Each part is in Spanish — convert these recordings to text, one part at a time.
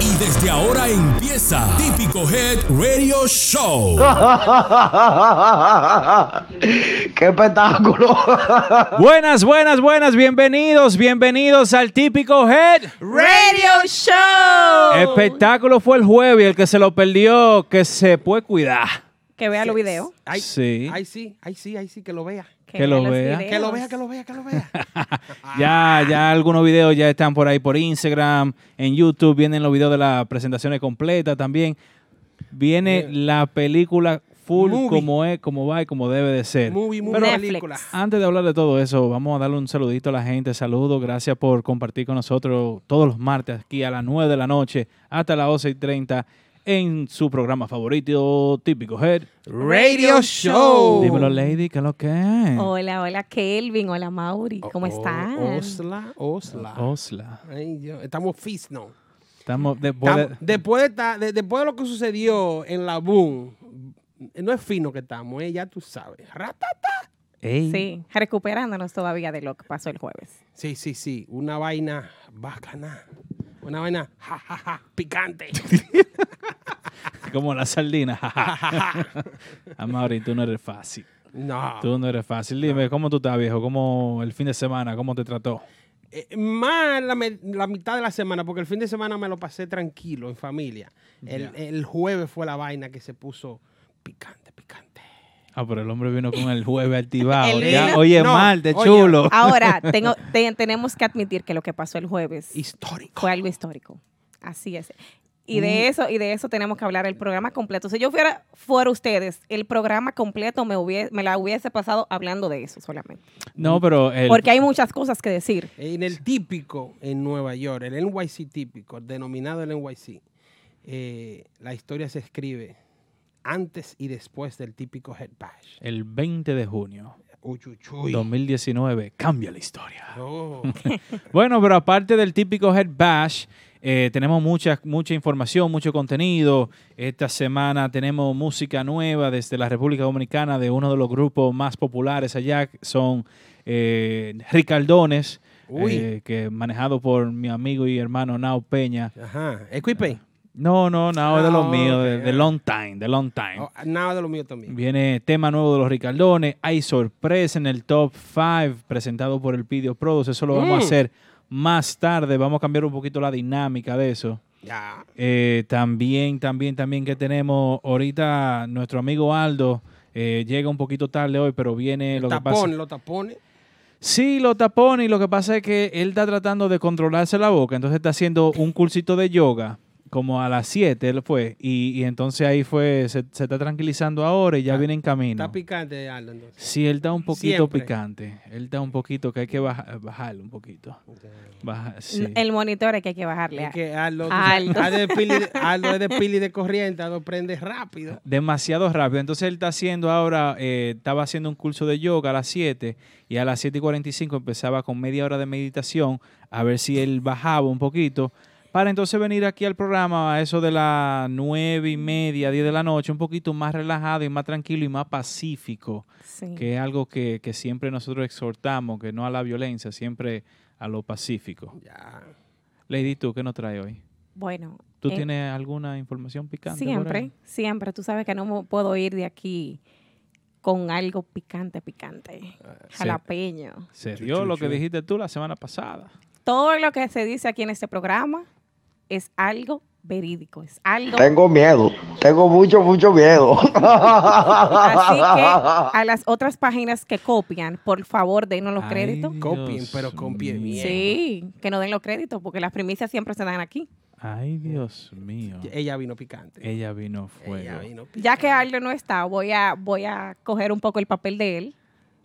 Y desde ahora empieza Típico Head Radio Show. ¡Qué espectáculo! buenas, buenas, buenas. Bienvenidos, bienvenidos al Típico Head Radio Show. Espectáculo fue el jueves. El que se lo perdió, que se puede cuidar. Que vea los videos. Ay, Sí. Ay, sí, ay, sí, ay, sí, que lo vea. Que lo vea. videos. Que lo vea, que lo vea, que lo vea. Ya, ya algunos videos ya están por ahí por Instagram, en YouTube vienen los videos de las presentaciones completas también. Viene Bien. la película full Movie. como es, como va y como debe de ser. Movie, movie, Netflix. película. Antes de hablar de todo eso, vamos a darle un saludito a la gente. Saludos, gracias por compartir con nosotros todos los martes aquí a las 9 de la noche hasta las 11 y 30 en su programa favorito, Típico Head. Radio Show. Dímelo, Lady, ¿qué es lo que es? Hola, hola, Kelvin. Hola, Mauri. ¿Cómo Oh, están? Osla, Osla. Osla. Ay, Dios, estamos fis, no. Estamos después de- después, de, esta- de- después de lo que sucedió en la Boom, no es fino que estamos, eh, ya tú sabes. Ratata. Ey, Sí, recuperándonos todavía de lo que pasó el jueves. Sí, sí, sí, una vaina bacana. Una vaina, ja, ja, ja, picante. como la sardina. Amaury, tú no eres fácil. No. Tú no eres fácil. Dime, ¿cómo tú estás, viejo? ¿Cómo el fin de semana? ¿Cómo te trató? Eh, más la, mitad de la semana, porque el fin de semana me lo pasé tranquilo, en familia. El, el jueves fue la vaina que se puso picante. Ah, pero el hombre vino con el jueves activado. El Ya, vino- oye, No, mal, de chulo. Ahora, tengo, te- tenemos que admitir que lo que pasó el jueves Histórico. fue algo histórico. Así es. Y de eso, y de eso tenemos que hablar el programa completo. Si yo fuera, fuera ustedes, el programa completo me, hubie- me la hubiese pasado hablando de eso solamente. No, pero el, Porque hay muchas cosas que decir. En el típico en Nueva York, el NYC típico, el denominado el NYC, eh, la historia se escribe antes y después del típico head bash. el 20 de junio Uy, uy, uy. 2019 cambia la historia. Oh. Bueno, pero aparte del típico Head Bash, eh, tenemos mucha, mucha información, mucho contenido. Esta semana tenemos música nueva desde la República Dominicana de uno de los grupos más populares allá, son eh, Ricardones, Uy. eh, que manejado por mi amigo y hermano Nao Peña. Ajá. Equipe. No, no, es de los Ah, míos, de, long time, de long time. Oh, nada de lo mío también. Viene tema nuevo de los Ricardones. Hay sorpresa en el top 5 presentado por el Video Produce. Eso lo vamos a Mm. hacer más tarde. Vamos a cambiar un poquito la dinámica de eso. Ya. Eh, también, también, también que tenemos ahorita nuestro amigo Aldo. eh, llega un poquito tarde hoy, pero viene lo que pasa. Tapón, los tapones. Sí, lo tapone y lo que pasa es que él está tratando de controlarse la boca, entonces está haciendo un cursito de yoga como a las 7 él fue y, y entonces ahí fue, se, se está tranquilizando ahora y ya Está- viene en camino. Está picante, Aldo, entonces. Sí, él está un poquito Siempre. picante. Él está un poquito que hay que baja- bajarle un poquito. Baja- sí. El monitor es que hay que bajarle. Es a- que Aldo, tú Aldo. sabes, Aldo es de pili, Aldo es de pili de corriente, Aldo prende rápido. Demasiado rápido. Entonces él está haciendo ahora, eh, estaba haciendo un curso de yoga a las 7 y a las 7 y 45 empezaba con media hora de meditación a ver si él bajaba un poquito para entonces venir aquí al programa a eso de las 9 y media, 10 de la noche, un poquito más relajado y más tranquilo y más pacífico. Sí. que es algo que, que siempre nosotros exhortamos, que no a la violencia, siempre a lo pacífico. Ya. Lady, ¿tú qué nos trae hoy? Bueno. ¿Tú eh, tienes alguna información picante? Siempre, siempre. Tú sabes que no me puedo ir de aquí con algo picante, picante. Jalapeño. Se Chu, dio lo que dijiste tú la semana pasada. Todo lo que se dice aquí en este programa es algo verídico, es algo... Tengo miedo, tengo mucho, mucho miedo. Así que a las otras páginas que copian, por favor, denos los Ay, créditos. Copien, pero copien bien. Sí, que nos den los créditos, porque las primicias siempre se dan aquí. Ay, Dios mío. Ella vino picante. Ella vino fuego. Ella vino. Ya que Aldo no está, voy a, voy a coger un poco el papel de él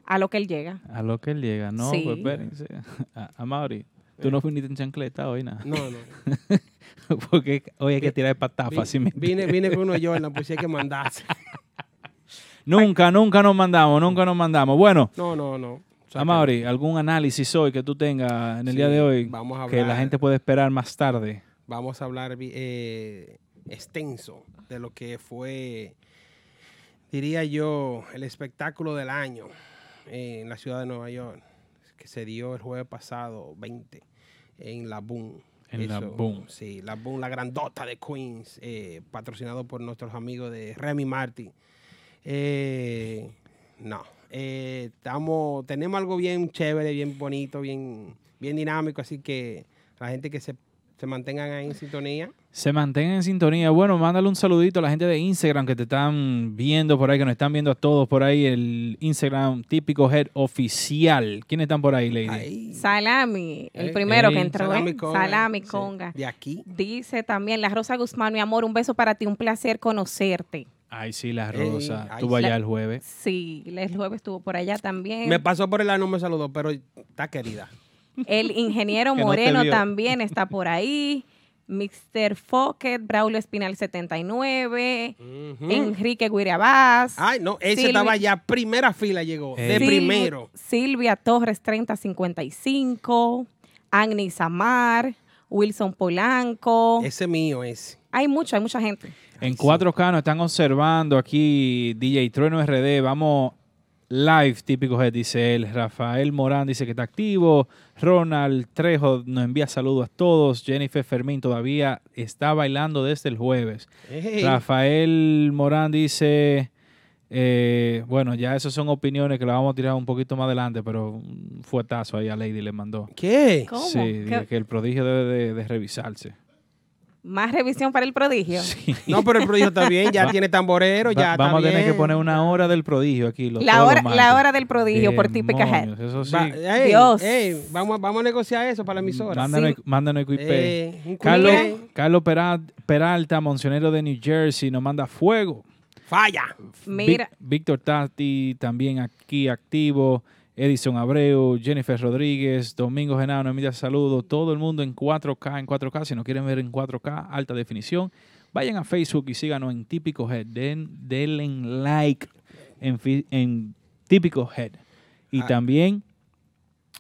a lo que él llega. A lo que él llega. No, Sí. pues espérense. A, a Mauri, tú no viniste en chancleta hoy, nada. No, no. Porque hoy hay que tirar de patada Vi- fácilmente. Vine, vine con uno Jordan, pues hay que mandarse. Nunca, nunca nos mandamos, nunca nos mandamos. Bueno, No, no, no. O sea, Amaury, ¿algún análisis hoy que tú tengas en el día de hoy vamos a que la hablar. gente puede esperar más tarde? vamos a hablar eh, extenso de lo que fue, diría yo, el espectáculo del año eh, en la ciudad de Nueva York, que se dio el jueves pasado 20 en la Boom. En la Boom. Sí, la Boom, la grandota de Queens, eh, patrocinado por nuestros amigos de Remy Martin. Eh, no, eh, estamos, tenemos algo bien chévere, bien bonito, bien, bien dinámico, así que la gente que se, se mantengan ahí en sintonía. Se mantengan en sintonía. Bueno, mándale un saludito a la gente de Instagram que te están viendo por ahí, que nos están viendo a todos por ahí. El Instagram típico head oficial. ¿Quiénes están por ahí, Lady? Ahí. Salami, el Eh, primero que ey, entró. Salami ¿eh? Conga. Salami Sí, Conga. De aquí. Dice también la Rosa Guzmán, mi amor, un beso para ti, un placer conocerte. Ay, sí, la Rosa. ay, Estuvo sí. allá el jueves. Sí, el jueves estuvo por allá también. Me pasó por el lado, no me saludó, pero está querida. El ingeniero no Moreno también está por ahí. Mr. Focket, Braulio Espinal 79, Ujú. Enrique Guiriabás. Ay, no, ese Silvi- estaba ya, primera fila llegó, de. Sil- primero. Silvia Torres 3055, Agni Samar, Wilson Polanco. Ese mío, ese. Hay mucho, hay mucha gente. En 4K nos están observando aquí DJ Trueno RD. Vamos live, típico head, dice él. Rafael Morán dice que está activo. Ronald Trejo nos envía saludos a todos. Jennifer Fermín todavía está bailando desde el jueves. Rafael Morán dice, eh, bueno, ya esas son opiniones que la vamos a tirar un poquito más adelante, pero un fuetazo ahí a Lady le mandó. ¿Qué? ¿Cómo? Sí, ¿Qué? que el prodigio debe de, de revisarse. Más revisión para el prodigio. No, pero el prodigio está bien, ya Va- tiene tamborero, ya Va- está vamos a tener que poner una hora del prodigio aquí. lo- La los hora, la hora del prodigio por típica head. Eso sí. Va- ey, Dios. ey, vamos, vamos a negociar eso para la emisora. Mándanos, Sí. mándanos. Eh, Carlos. Carlos Peral- Peralta, moncionero de New Jersey, nos manda fuego. Falla. Mira, Víctor Tati también aquí activo. Edison Abreu, Jennifer Rodríguez, Domingo Genao, nos envía saludos. Todo el mundo en 4K, en 4K. Si nos quieren ver en 4K, alta definición, vayan a Facebook y síganos en Típico Head. Den, denle like en, Típico Head. Y Ah. también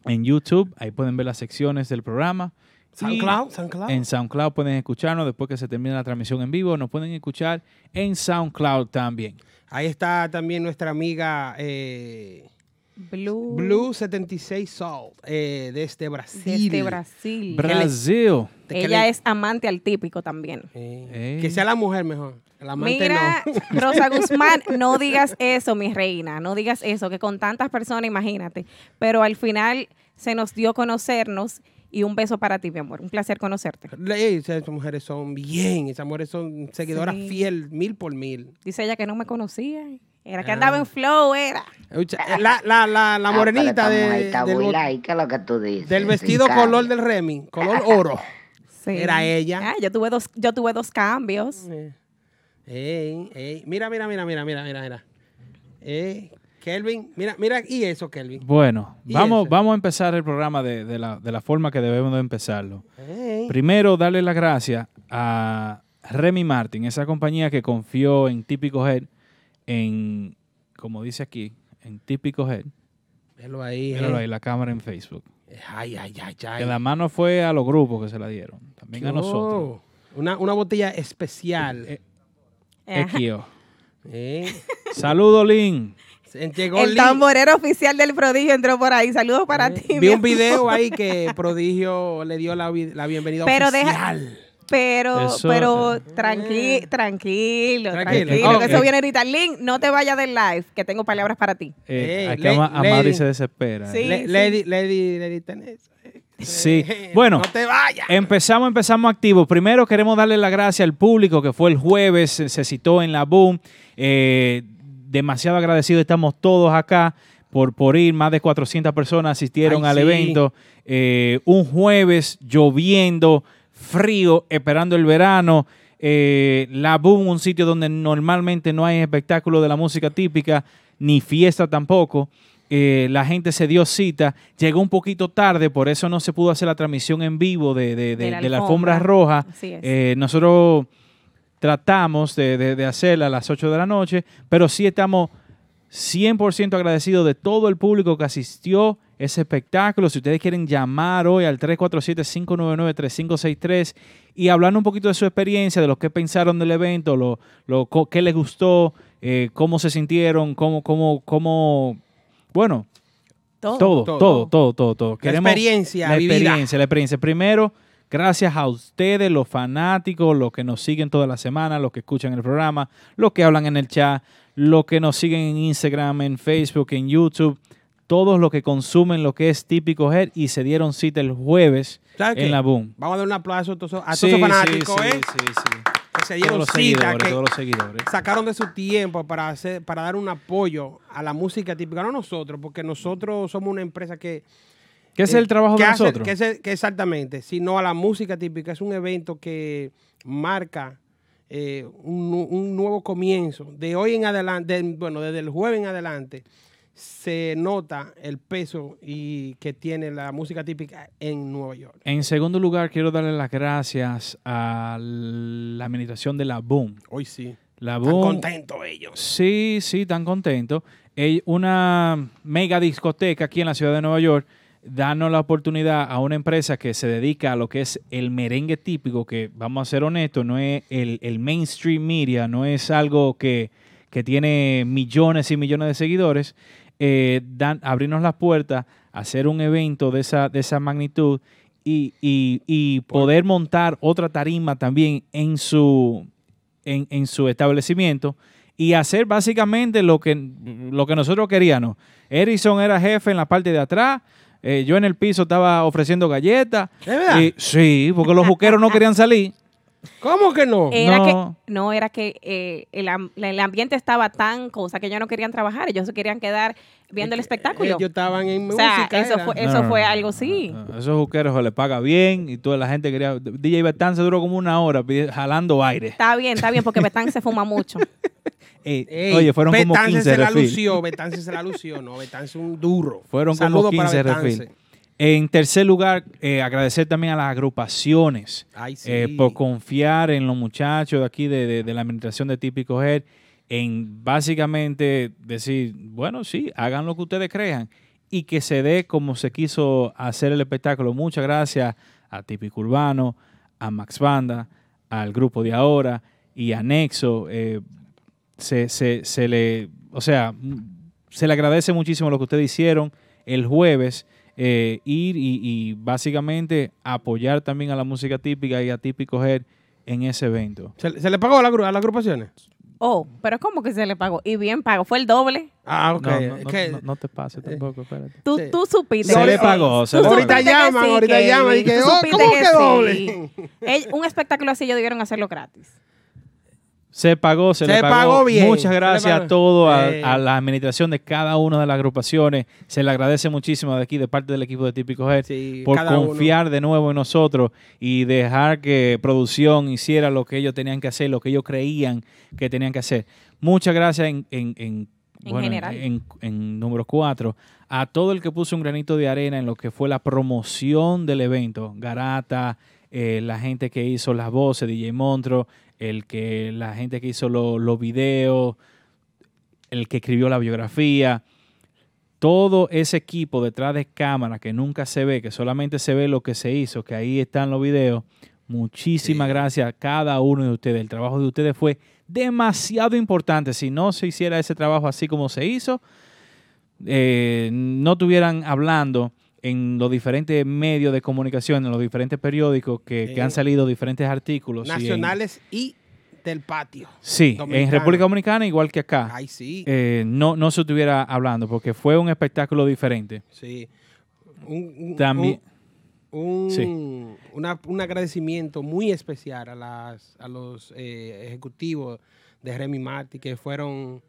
en YouTube, ahí pueden ver las secciones del programa. SoundCloud. en SoundCloud pueden escucharnos después que se termine la transmisión en vivo. Nos pueden escuchar en SoundCloud también. Ahí está también nuestra amiga eh, Blue, Blue 76 Soul, eh, desde Brasil. desde Brasil. Brasil. Ella le- es amante al típico también. Eh, Ey. Que sea la mujer mejor. El amante Mira, no. Rosa Guzmán, no digas eso, mi reina, no digas eso, que con tantas personas, imagínate. Pero al final se nos dio conocernos y un beso para ti, mi amor. Un placer conocerte. Esas mujeres son bien, esas mujeres son seguidoras Sí. fiel, mil por mil. Dice ella que no me conocía. Era que Ah. andaba en flow, era. Eh, La, la, la, la Ah, morenita esta de- del, muy bo- light, ¿qué es lo que tú dices? del vestido color del Remy, color oro. Sí. Era ella. Ah, yo tuve dos, yo tuve dos cambios. Eh, Ey, ey, mira, mira, mira, mira, mira, mira, mira. Eh, Kelvin, mira, mira, y eso, Kelvin. Bueno, ¿Y vamos, eso? vamos a empezar el programa de, de la, de la forma que debemos de empezarlo. Ey. Primero, darle las gracias a Remy Martin, esa compañía que confió en Típico Head, en, como dice aquí, en Típico Head. Velo ahí, Míralo eh. ahí, la cámara en Facebook. Ay, ay, ay, ay. Que la mano fue a los grupos que se la dieron, también a nosotros. Una, una botella especial. Eh. Equio. Eh, Saludos, Lin. Llegó El Lee. tamborero oficial del prodigio entró por ahí. Saludos para Eh, ti. Vi un video ahí que Prodigio le dio la, la bienvenida Pero deja- oficial. Pero, Eso- pero tranqui- tranquilo, Tranquilo. tranquilo, que Ok. eso viene ahorita. Link, no te vayas del live, que tengo palabras para ti. Eh, aquí le- Ama- Amari lady. se desespera. Sí. eh. Le- Lady, Lady, Lady Tenés. Sí. Eh, Bueno, No te vayas. Empezamos, empezamos activos. Primero queremos darle las gracias al público que fue el jueves, se, se citó en la Boom. Eh, demasiado agradecidos estamos todos acá por, por ir. Más de 400 personas asistieron Ay, al sí. evento. Eh, un jueves lloviendo, frío, esperando el verano. Eh, la Boom, un sitio donde normalmente no hay espectáculo de la música típica, ni fiesta tampoco. Eh, la gente se dio cita, llegó un poquito tarde, por eso no se pudo hacer la transmisión en vivo de, de- de- De la alfombra roja. Eh, nosotros tratamos de, hacerla a las 8 de la noche, pero sí estamos 100% agradecido de todo el público que asistió ese espectáculo. Si ustedes quieren llamar hoy al 347-599-3563 y hablar un poquito de su experiencia, de lo que pensaron del evento, lo, lo qué les gustó, eh, cómo se sintieron, cómo, cómo, cómo, bueno, Todo. todo, Todo. todo, todo, todo, todo. La experiencia la vivida. experiencia, la experiencia. Primero, gracias a ustedes, los fanáticos, los que nos siguen toda la semana, los que escuchan el programa, los que hablan en el chat, los que nos siguen en Instagram, en Facebook, en YouTube, todos los que consumen lo que es típico Head y se dieron cita el jueves ¿Sabes en qué? la Boom. Vamos a dar un aplauso a todos, a todos Sí, esos sí, fanáticos, sí, ¿eh? sí. Que se Todos dieron cita, que todos los seguidores. sacaron de su tiempo para hacer, para dar un apoyo a la música típica, no nosotros, porque nosotros somos una empresa que ¿Qué es eh, el trabajo que de hace- nosotros? que es- que exactamente, sino a la música típica. Es un evento que marca eh, un, nu- un nuevo comienzo. De hoy en adelante, de- bueno, desde el jueves en adelante, se nota el peso y que tiene la música típica en Nueva York. En segundo lugar, quiero darle las gracias a la administración de la Boom. Hoy sí. La Están Boom contentos ellos. Sí, sí, tan contento. Ell- Una mega discoteca aquí en la ciudad de Nueva York, dando la oportunidad a una empresa que se dedica a lo que es el merengue típico, que vamos a ser honestos, no es el, el mainstream media, no es algo que, que tiene millones y millones de seguidores, eh, dan, abrirnos las puertas, hacer un evento de esa, de esa magnitud y, y- y poder montar otra tarima también en su, en, en su establecimiento y hacer básicamente lo que, lo que nosotros queríamos. Erickson era jefe en la parte de atrás, eh, yo en el piso estaba ofreciendo galletas. ¿Es verdad? y- sí, porque los juqueros no querían salir. ¿Cómo que no? Era No. que, no, era que eh, el, am- el ambiente estaba tan cosa que ellos no querían trabajar, ellos se querían quedar viendo el espectáculo. Ellos estaban en o sea, música. eso fue, No, eso no, fue no, algo sí. no, no. Esos juqueros se les paga bien y toda la gente quería. DJ Betán se duró como una hora jalando aire. Está bien, está bien, porque Betán se fuma mucho. Ey, Ey, oye, fueron como Betance 15 se la lució, Betance se la lució. No, Betance es un duro. Fueron Saludo como para 15 Betance. En tercer lugar, eh, agradecer también a las agrupaciones Ay, sí. eh, por confiar en los muchachos de aquí de, de- de la administración de Típico Head, en básicamente decir, bueno, sí, hagan lo que ustedes crean y que se dé como se quiso hacer el espectáculo. Muchas gracias a Típico Urbano, a Max Banda, al grupo de ahora y a Nexo. eh, se, se- se le, o sea, se le agradece muchísimo lo que ustedes hicieron el jueves. Eh, ir y, y básicamente apoyar también a la música típica y a Típico Head en ese evento. ¿Se, se le pagó a, la, a las agrupaciones? Oh, pero ¿cómo que se le pagó? Y bien pago, fue el doble. Ah, ok. No, no, Es no, que- no- no te pases tampoco, espérate. Tú, Sí. tú supiste. Se que le pagó, se le ahorita supiste que llaman, ahorita llaman. Y que, Tú oh, supiste ¿cómo que doble? Un espectáculo así ellos debieron hacerlo gratis. Se pagó, se, Se le pagó. pagó bien, Muchas gracias pagó. a todos, a, Eh. a la administración de cada una de las agrupaciones. Se le agradece muchísimo de aquí, de parte del equipo de Típico Head, Sí, por uno. confiar de nuevo en nosotros y dejar que producción hiciera lo que ellos tenían que hacer, lo que ellos creían que tenían que hacer. Muchas gracias en, en, en, En bueno, general. en, en número cuatro, a todo el que puso un granito de arena en lo que fue la promoción del evento. Garata, eh, la gente que hizo las voces, DJ Montro, el que, la gente que hizo lo- los videos, el que escribió la biografía. Todo ese equipo detrás de cámara que nunca se ve, que solamente se ve lo que se hizo, que ahí están los videos. Muchísimas Sí. gracias a cada uno de ustedes. El trabajo de ustedes fue demasiado importante. Si no se hiciera ese trabajo así como se hizo, eh, no estuvieran hablando en los diferentes medios de comunicación, en los diferentes periódicos que, que Eh, han salido diferentes artículos. y en- Nacionales y del patio. sí, en. República Dominicana igual que acá. Ay, sí. eh, no, no se estuviera hablando porque fue un espectáculo diferente. sí. Un, un- También, un, Sí. una- un agradecimiento muy especial a, las, a los eh, ejecutivos de Remy Martin que fueron...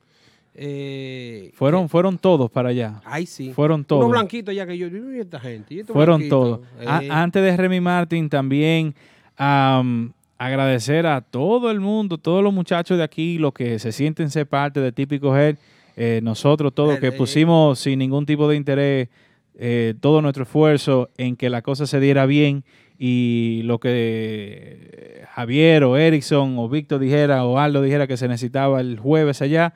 eh, fueron, que- fueron todos para allá. ay, sí. Fueron todos. blanquitos ya que yo... ¿y esta gente? ¿Y estos Fueron todos. Eh, antes de Remy Martin también am, agradecer a todo el mundo, todos los muchachos de aquí, los que se sienten ser parte de Típico Head, eh, nosotros todos que pusimos sin ningún tipo de interés eh, todo nuestro esfuerzo en que la cosa se diera bien y lo que Javier o Erickson o Víctor dijera o Aldo dijera que se necesitaba el jueves allá,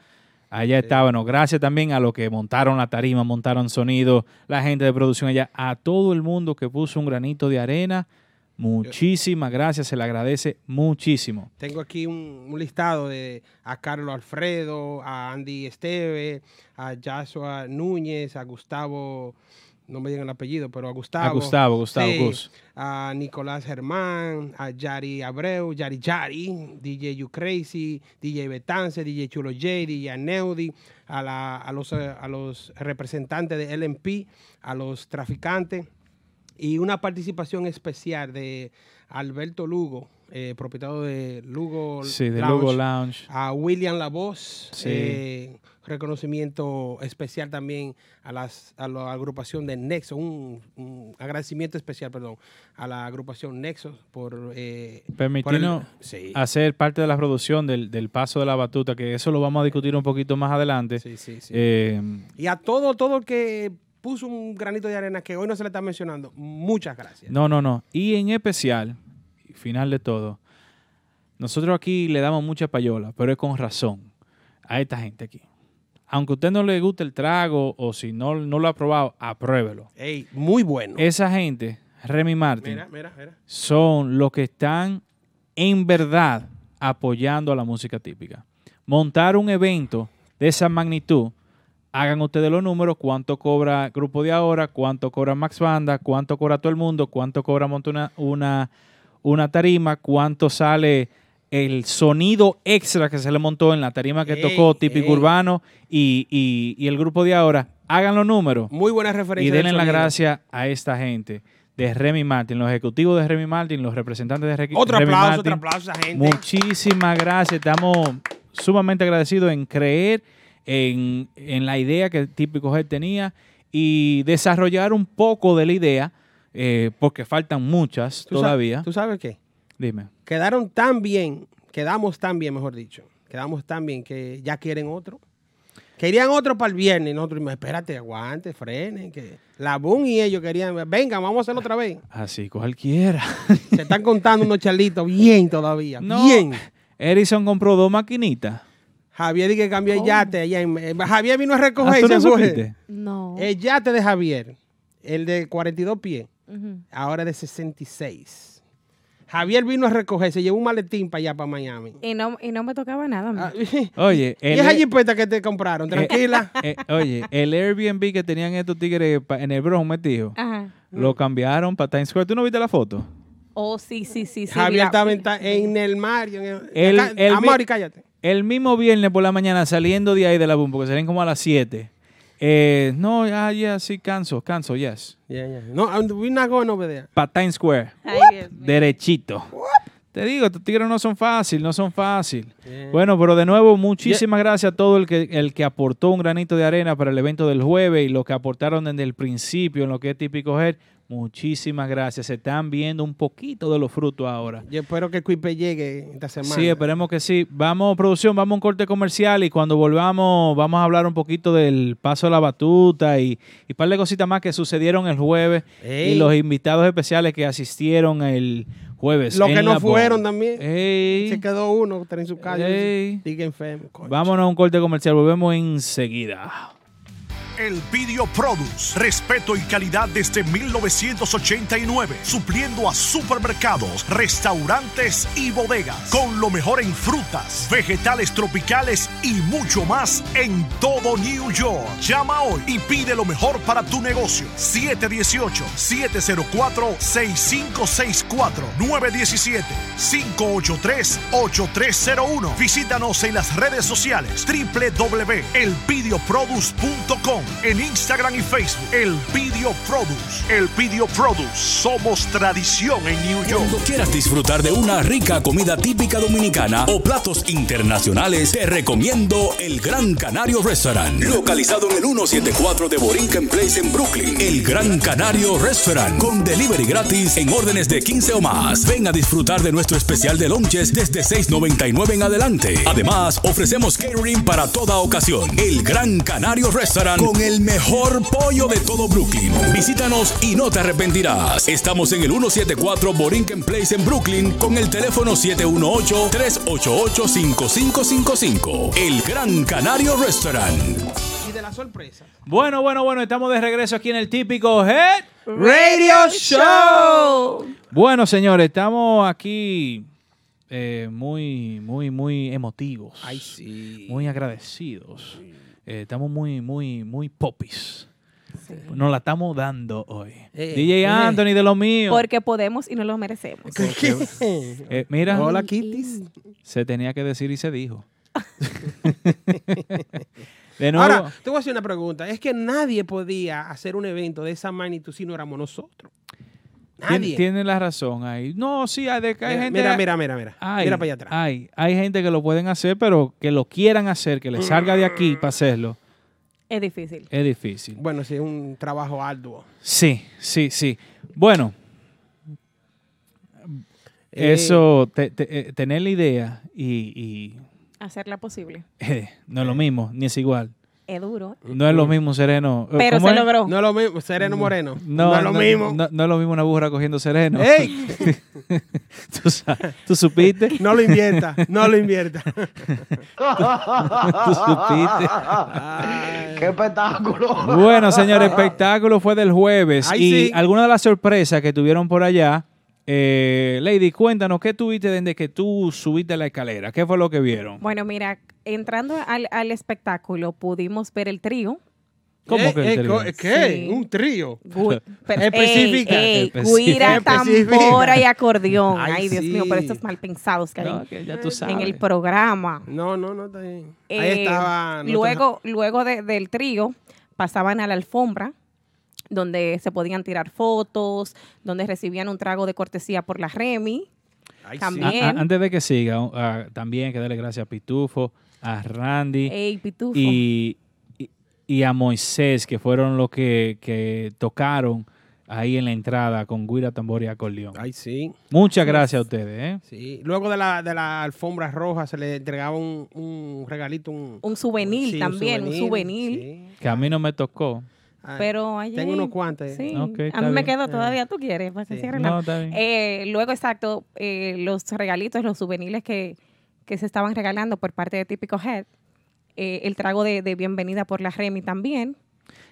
Allá está, bueno, gracias también a los que montaron la tarima, montaron sonido, la gente de producción allá, a todo el mundo que puso un granito de arena. Muchísimas gracias, se le agradece muchísimo. Tengo aquí un, un listado de a Carlos Alfredo, a Andy Esteve, a Joshua Núñez, a Gustavo, no me digan el apellido, pero a Gustavo. A Gustavo, Gustavo Sí, Gus. A Nicolás Germán, a Yari Abreu, Yari Yari, DJ You Crazy, DJ Betance, DJ Chulo J, DJ Neudi, a, la- a, los, a los representantes de LMP, a los traficantes y una participación especial de Alberto Lugo, eh, propietario de Lugo Sí, de Lounge, Lugo Lounge. a William Lavoz, Sí. eh, reconocimiento especial también a, las, a la agrupación de Nexo, un, un agradecimiento especial, perdón, a la agrupación Nexo por... eh, Permitirnos sí, hacer parte de la producción del, del paso de la batuta, que eso lo vamos a discutir un poquito más adelante. sí, sí, sí. Eh, y a todo, todo el que puso un granito de arena que hoy no se le está mencionando, muchas gracias. no, no, no. Y en especial, final de todo, nosotros aquí le damos mucha payola, pero es con razón a esta gente aquí. Aunque a usted no le guste el trago o si no, no lo ha probado, apruébelo. Ey, muy bueno. Esa gente, Remy Martin, Mira, mira, mira. son los que están en verdad apoyando a la música típica. Montar un evento de esa magnitud, hagan ustedes los números, cuánto cobra Grupo de Ahora, cuánto cobra Max Banda, cuánto cobra todo el mundo, cuánto cobra montar una, una, una tarima, cuánto sale el sonido extra que se le montó en la tarima que Ey, tocó Típico ey. Urbano y, y- y el Grupo de Ahora. Hagan los números Muy buena y referencia. denle sonido. gracias a esta gente de Remy Martin, los ejecutivos de Remy Martin, los representantes de Re- Otro Remy aplauso, Martin. otro aplauso a esa gente. Muchísimas gracias. Estamos sumamente agradecidos en creer en, en la idea que Típico Head tenía y desarrollar un poco de la idea, eh, porque faltan muchas ¿Tú sa- todavía. ¿Tú sabes qué? Dime. Quedaron tan bien, quedamos tan bien, mejor dicho. Quedamos tan bien que ya quieren otro. Querían otro para el viernes. y Nosotros dijimos, espérate, aguante, frenen. Que la Boom y ellos querían, venga, vamos a hacerlo otra vez. Así, cualquiera. Se están contando unos charlitos bien todavía. No, Bien. Edison compró dos maquinitas. Javier que cambió el yate. allá en- eh, Javier vino a Ah, recoger ¿tú y no se? No. El yate de Javier, el de 42 pies, Ujú. ahora de 66. Javier vino a recoger, se llevó un maletín para allá, para Miami. Y no, y no me tocaba nada. Ah, Oye, y el- esa jipeta que te compraron, tranquila. Eh, oye, el Airbnb que tenían estos tigres en el Bronx metido, Ajá. lo cambiaron para Times Square. ¿Tú no viste la foto? Oh, sí, sí, sí. sí Javier estaba en, el mar. en el- El- acá- el Amaury, mi- cállate. El mismo viernes por la mañana saliendo de ahí de la boom, porque salían como a las 7. Eh, no, ya, ya, sí, canso, canso, yes. Yeah, yeah. No, we're not going over there. Para Times Square, Ay, derechito. Te digo, estos tigres no son fácil, no son fácil. Yeah. Bueno, pero de nuevo, muchísimas gracias a todo el que, el que aportó un granito de arena para el evento del jueves y los que aportaron desde el principio en lo que es típico Head. Muchísimas gracias. Se están viendo un poquito de los frutos ahora. Yo espero que Quipe llegue esta semana. Sí, esperemos que sí. Vamos, producción, vamos a un corte comercial y cuando volvamos vamos a hablar un poquito del paso de la batuta y, un par de cositas más que sucedieron el jueves Ey. y los invitados especiales que asistieron el jueves. Los que no fueron también. Ey. Se quedó uno, está en su coño. Vámonos a un corte comercial, volvemos enseguida. El Video Produce. Respeto y calidad desde 1989. Supliendo a supermercados, restaurantes y bodegas. Con lo mejor en frutas, vegetales tropicales y mucho más en todo New York. Llama hoy y pide lo mejor para tu negocio. 718-704-6564. 917-583-8301. Visítanos en las redes sociales www.elvideoproduce.com en Instagram y Facebook. El Video Produce. El Video Produce. Somos tradición en New York. Cuando quieras disfrutar de una rica comida típica dominicana o platos internacionales, te recomiendo el Gran Canario Restaurant. Localizado en el 174 de Borinquen Place en Brooklyn. El Gran Canario Restaurant. Con delivery gratis en órdenes de 15 o más. Ven a disfrutar de nuestro especial de lunches desde 6.99 en adelante. Además, ofrecemos catering para toda ocasión. El Gran Canario Restaurant con con el mejor pollo de todo Brooklyn. Visítanos y no te arrepentirás. Estamos en el 174 Borinquen Place en Brooklyn con el teléfono 718-388-5555. El Gran Canario Restaurant. Y de la sorpresa. Bueno, bueno, bueno, estamos de regreso aquí en el típico Head. Radio Show. Bueno, señores, estamos aquí eh, muy, muy, muy emotivos. Ay, sí. Muy agradecidos. Eh, estamos muy, muy, muy popis. Sí. Nos la estamos dando hoy. Eh, DJ eh. Anthony de lo mío. Porque podemos y no lo merecemos. Eh, mira, Hola, Kitties. se tenía que decir y se dijo. de nuevo, Ahora, te voy a hacer una pregunta. Es que nadie podía hacer un evento de esa magnitud si no éramos nosotros. Tien- Nadie. tiene la razón ahí. No, sí, hay, de que hay mira, gente. mira, mira, mira, mira. Hay, Mira para allá atrás. Hay, hay gente que lo pueden hacer, pero que lo quieran hacer, que le salga de aquí para hacerlo, Es difícil. es difícil. Bueno, sí, es un trabajo arduo. Sí, sí, sí. Bueno, Eh, eso, te- te- eh, tener la idea y, y, Hacerla posible. eh, no es lo mismo, ni es igual. Es duro. No es lo mismo sereno. eh, Pero ¿cómo se es? logró. No es lo mismo, Sereno Moreno. No, No, es lo mismo. No, no es lo mismo una burra cogiendo sereno. ¡Ey! ¿Tú, supiste? No lo invierta, no lo invierta. ¿Tú supiste? ¡Qué espectáculo! Bueno, señor, el espectáculo fue del jueves. Ay, y sí. algunas de las sorpresas que tuvieron por allá. Eh, Lady, cuéntanos, ¿qué tuviste desde que tú subiste la escalera? ¿Qué fue lo que vieron? Bueno, mira, entrando al, al espectáculo pudimos ver el trío. ¿Cómo Eh, que el eh, trío? ¿Qué? Sí. Un trío. Específica. Guira, tambora y acordeón. Ay, Ay, Dios mío, pero estos mal pensados que hay No, que ya tú sabes. en el programa. No, no, no, está bien. Ahí Eh, estaba. nuestro- Luego, luego de- del trío, pasaban a la alfombra, donde se podían tirar fotos, donde recibían un trago de cortesía por la Remy. Ay, sí. también. A- a- antes de que siga, ah, también que darle gracias a Pitufo, a Randy Ey, pitufo. y, y- y a Moisés, que fueron los que, que tocaron ahí en la entrada con guira, tambor y acordeón. Ay, sí. Muchas gracias a ustedes. ¿eh? Sí. Luego de la, de la alfombra roja se le entregaba un, un regalito, un, un souvenir sí, también, un souvenir. sí. Que a mí no me tocó. Ay, Pero ayer, Tengo unos cuantos. Sí, a mí me bien. quedo todavía. ¿Tú quieres? Para que Sí. cierre la- No, está bien. Eh, luego, exacto, eh, los regalitos, los souvenirs que, que se estaban regalando por parte de Típico Head. Eh, el trago de, de bienvenida por la Remy también.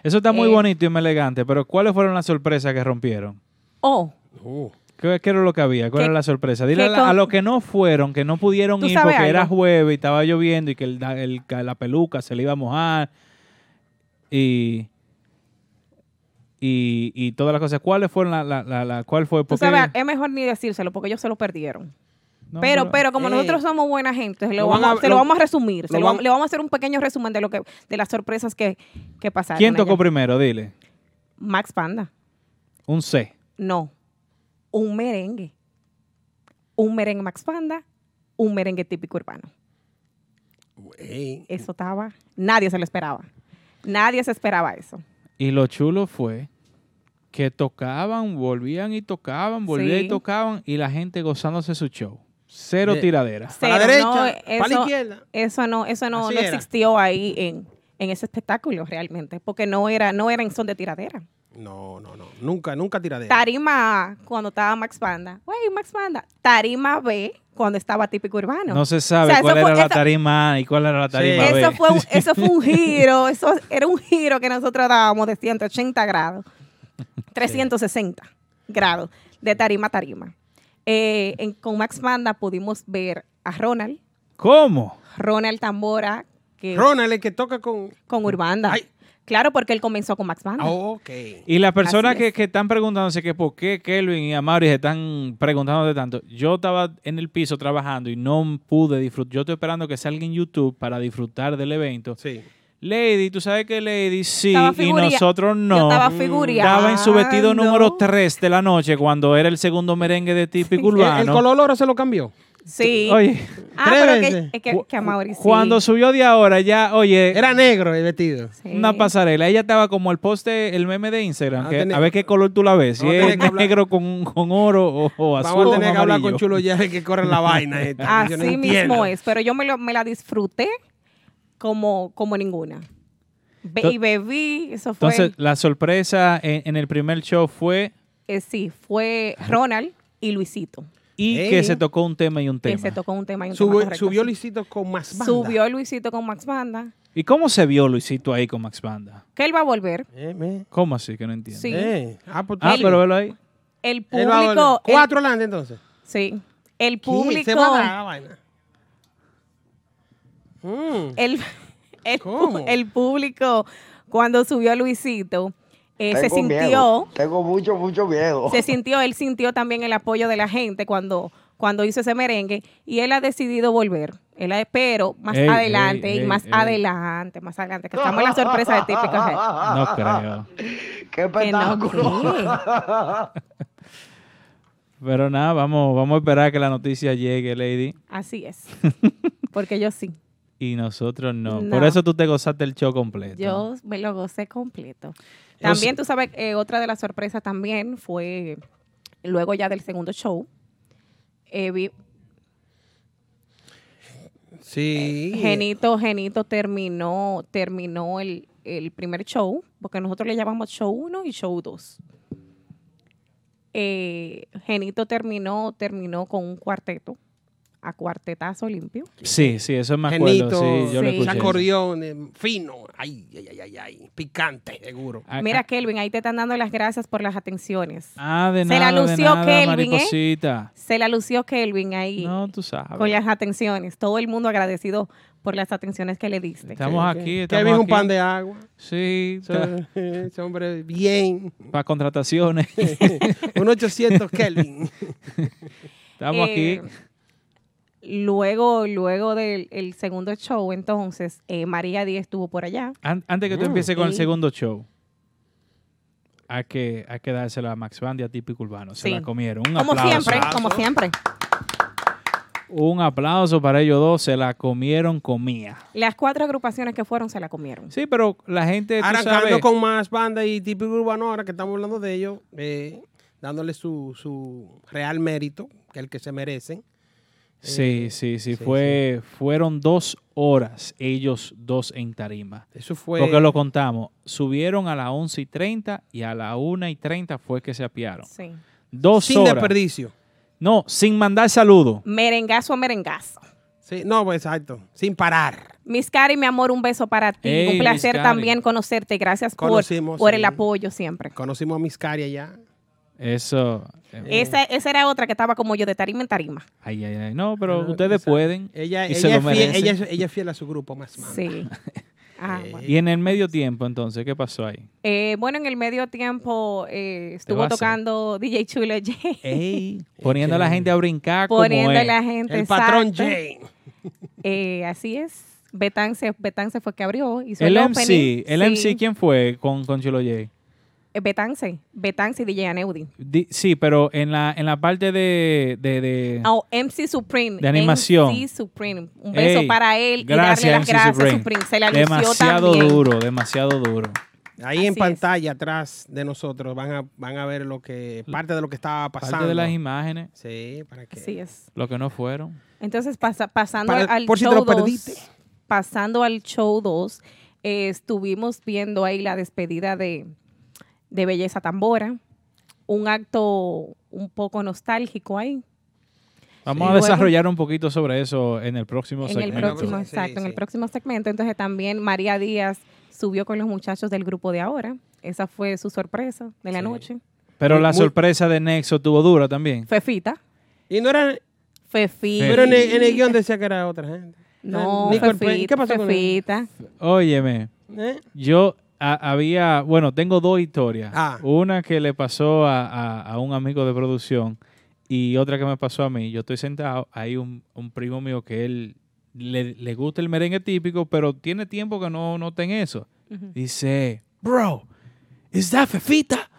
Eso está muy eh, bonito y muy elegante, pero ¿cuáles fueron las sorpresas que rompieron? Oh, Uh, ¿Qué, qué era lo que había? ¿Cuál era la sorpresa? Dile a, la- con- a los que no fueron, que no pudieron ¿Tú ir porque era jueves y estaba lloviendo y que el, la peluca se le iba a mojar y, y, y todas las cosas. ¿Cuáles fueron la, la, la, la- cuál fue? tú Porque- sabes, es mejor ni decírselo porque ellos se lo perdieron. No, pero, pero como eh, nosotros somos buena gente, se lo vamos, a- se lo lo- vamos a resumir. se lo van- le vamos a hacer un pequeño resumen de lo que de las sorpresas que, que pasaron. ¿Quién tocó allá. primero? Dile. Max Panda. Un C. No, un merengue. Un merengue Max Panda, un merengue típico urbano. Eso estaba, nadie se lo esperaba. Nadie se esperaba eso. Y lo chulo fue que tocaban, volvían y tocaban, volvían Sí. y tocaban y la gente gozándose su show. Cero De- tiradera. Para la Cero, derecha, no, para la eso- izquierda. Eso no, eso no, no existió ahí en, en ese espectáculo realmente, porque no era, no era en son de tiradera. No, no, no. Nunca, nunca tiradera. Tarima A, cuando estaba Max Panda. Wey, Max Panda. Tarima B, cuando estaba típico urbano. No se sabe O sea, cuál era fue- la eso- tarima A y cuál era la tarima B. Eso fue, un, eso fue un giro, eso era un giro que nosotros dábamos de 180 grados, 360 grados, de tarima a tarima. Eh, en- con Max Panda pudimos ver a Ronald, ¿Cómo? Ronald Tambora, que, Ronald, el que toca con. con Urbanda. Ay. Claro, porque él comenzó con Max Panda. Ah, ok. Y las personas Así que, es. que están preguntándose que por qué Kelvin y Amaury se están preguntando de tanto, yo estaba en el piso trabajando y no pude disfrutar. Yo estoy esperando que salga en YouTube para disfrutar del evento. Sí. Lady, tú sabes que Lady sí Estaba y nosotros Yo no. estaba Mm, figureando. Estaba en su vestido número 3 de la noche cuando era el segundo merengue de típico El, urbano. el color oro se lo cambió. Sí. Oye, ah, pero que, es que, que a Mauri sí. cuando subió de ahora ya, oye, Era negro el vestido. Sí. una pasarela. Ella estaba como el poste, el meme de Instagram. Ah, que tenés- a ver qué color tú la ves. Si es negro con, con oro o, o azul. Vamos a o tener que hablar con Chulo ya que corre la vaina. esta. Así no mismo entiendo. es, pero yo me, lo- me la disfruté como, como ninguna. Baby Baby, eso fue. Entonces, la sorpresa en, en el primer show fue eh, sí, fue Ronald y Luisito. Y Ey. que se tocó un tema y un Que tema. se tocó un tema y un tema Subió, correcto, subió sí. Luisito con más banda. Subió Luisito con Max Banda. ¿Y cómo se vio Luisito ahí con Max Banda? Que él va a volver. Eh, ¿Cómo así? Que no entiendo. Sí. eh. Ah, pues Ah, tú- pero velo ahí. El público. el- Cuatro adelante entonces. sí. El ¿Qué? público. Se va a dar la vaina. Mm. el, el, ¿Cómo? el público, cuando subió a Luisito, eh, se sintió. miedo. Tengo mucho, mucho miedo. se sintió, él sintió también el apoyo de la gente cuando, cuando hizo ese merengue y él ha decidido volver. Él ha- pero más Ey, adelante ey, y ey, más ey. adelante, más adelante, que estamos en la sorpresa de típico. No creo. ¡Qué no, espectáculo! ¿qué? Pero nada, vamos, vamos a esperar que la noticia llegue, Lady. Así es. Porque yo sí. Y nosotros no. No. Por eso tú te gozaste el show completo. Yo me lo gocé completo. También, tú sabes, eh, otra de las sorpresas también fue luego ya del segundo show. eh, vi- Sí. Genito, Genito terminó, terminó el, el primer show, porque nosotros le llamamos show 1 y show 2. Eh, Genito terminó, terminó con un cuarteto, a cuartetazo limpio. Sí, sí, eso me acuerdo. Genito, sí, yo lo Sí. escuché. ese acordeón eh, fino. Ay, ay, ay, ay, ay. Picante, seguro. Ah, Mira, ah, Kelvin, ahí te están dando las gracias por las atenciones. Ah, de Se la nada, de lució nada, Kelvin, ¿eh? Se la lució Kelvin ahí No, tú sabes. con las atenciones. Todo el mundo agradecido por las atenciones que le diste. Estamos aquí, estamos Kevin un aquí. pan de agua. Sí, Ese ese hombre bien. para contrataciones. Un 800 Kelvin. estamos Eh, aquí. Luego, luego del el segundo show, entonces, eh, María Díaz estuvo por allá. An- antes que tú Mm. empieces con el segundo show, hay que, hay que dársela a Max Band y a Típico Urbano. Se Sí. la comieron. Un Como aplauso. siempre, como siempre. Un aplauso para ellos dos. Se la comieron, comía. Las cuatro agrupaciones que fueron se la comieron. Sí, pero la gente, sabes, con más banda y típico urbano, ahora que estamos hablando de ellos, eh, dándole su, su real mérito, que es el que se merecen. Sí, Eh, sí, sí, sí, fue, fueron dos horas ellos dos en tarima. Eso fue. Porque lo contamos, subieron a las 11 y 30 y a las 1 y 30 fue que se apiaron. Sí. Dos sin horas. desperdicio. No, sin mandar saludo. Merengazo a merengazo. Sí, no, pues, exacto. Sin parar. Miss Cari, mi amor, un beso para ti. Ey, un placer Cari. también conocerte. Gracias por, Conocimos, por sí. el apoyo siempre. Conocimos a Miscari allá. Eso. eh, Esa, esa era otra que estaba como yo de tarima en tarima. Ay, ay, ay. No, pero ustedes esa- pueden. Ella, y ella, se lo es fiel, merecen. ella, es- ella es fiel a su grupo más manda. Sí. Ah, Eh, bueno. Y en el medio tiempo, entonces, ¿qué pasó ahí? Eh, bueno, en el medio tiempo eh, estuvo tocando DJ Chulo J. Ey, poniendo a la gente a brincar Poniendo como a la gente. El patrón. Eh, así es. Betán se, Betán se fue que abrió. Hizo El el, MC, opening. el Sí. MC, ¿quién fue con, con Chulo J? Eh, Betance. Betance y DJ Aneudi. Di- sí, pero en la, en la parte de... de, de- Oh, MC Supreme. De animación. MC Supreme. Un beso Ey, para él gracias, y darle las MC gracias Supreme. Supreme. Se la demasiado también. duro, demasiado duro. Ahí en es. pantalla atrás de nosotros van a, van a ver lo que parte de lo que estaba pasando. Parte de las imágenes, Sí, para que Así es. lo que no fueron. Entonces, pasa- pasando Para- al por si te show lo 2, perdiste. pasando al show 2, eh, estuvimos viendo ahí la despedida de, de Belleza Tambora, un acto un poco nostálgico ahí. Vamos Sí. a desarrollar un poquito sobre eso en el próximo En el segmento. próximo, Sí, exacto, en el próximo segmento. Entonces también María Díaz subió con los muchachos del grupo de ahora. Esa fue su sorpresa de la Sí. noche. Pero Muy- la muy- sorpresa de Nexo tuvo dura también. Fefita. Y no era. Fefita. Pero en el, en el guion decía que era otra gente. No, Nico el Pe- Fefita. ¿Qué pasó con él? Fefita. Óyeme, ¿Eh? yo a- había, bueno, tengo dos historias. Ah. Una que le pasó a, a- a un amigo de producción y otra que me pasó a mí. Yo estoy sentado, hay un, un primo mío que él le, le gusta el merengue típico, pero tiene tiempo que no, no está en eso. Dice, bro, ¿is that Fefita?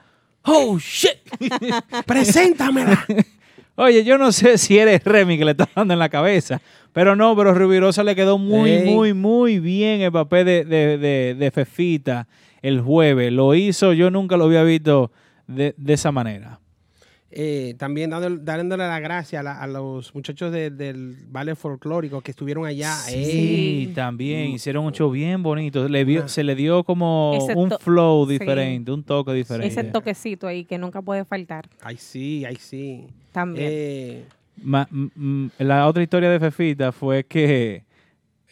Oh, shit. Preséntamela. Oye, yo no sé si eres Remy que le está dando en la cabeza, pero no, pero Rubirosa le quedó muy, Ey. muy, muy bien el papel de, de, de- de Fefita el jueves. Lo hizo, yo nunca lo había visto de, de esa manera. Eh, también dando- dándole las gracias a, la- a los muchachos de- del ballet folclórico que estuvieron allá. Sí, Eh, también hicieron un show bien bonito. Le vio- se le dio como Ese un flow sí. diferente, un toque diferente. Ese toquecito ahí que nunca puede faltar Ay, sí, ay, sí. también. Eh, Ma- m- m- la otra historia de Fefita fue que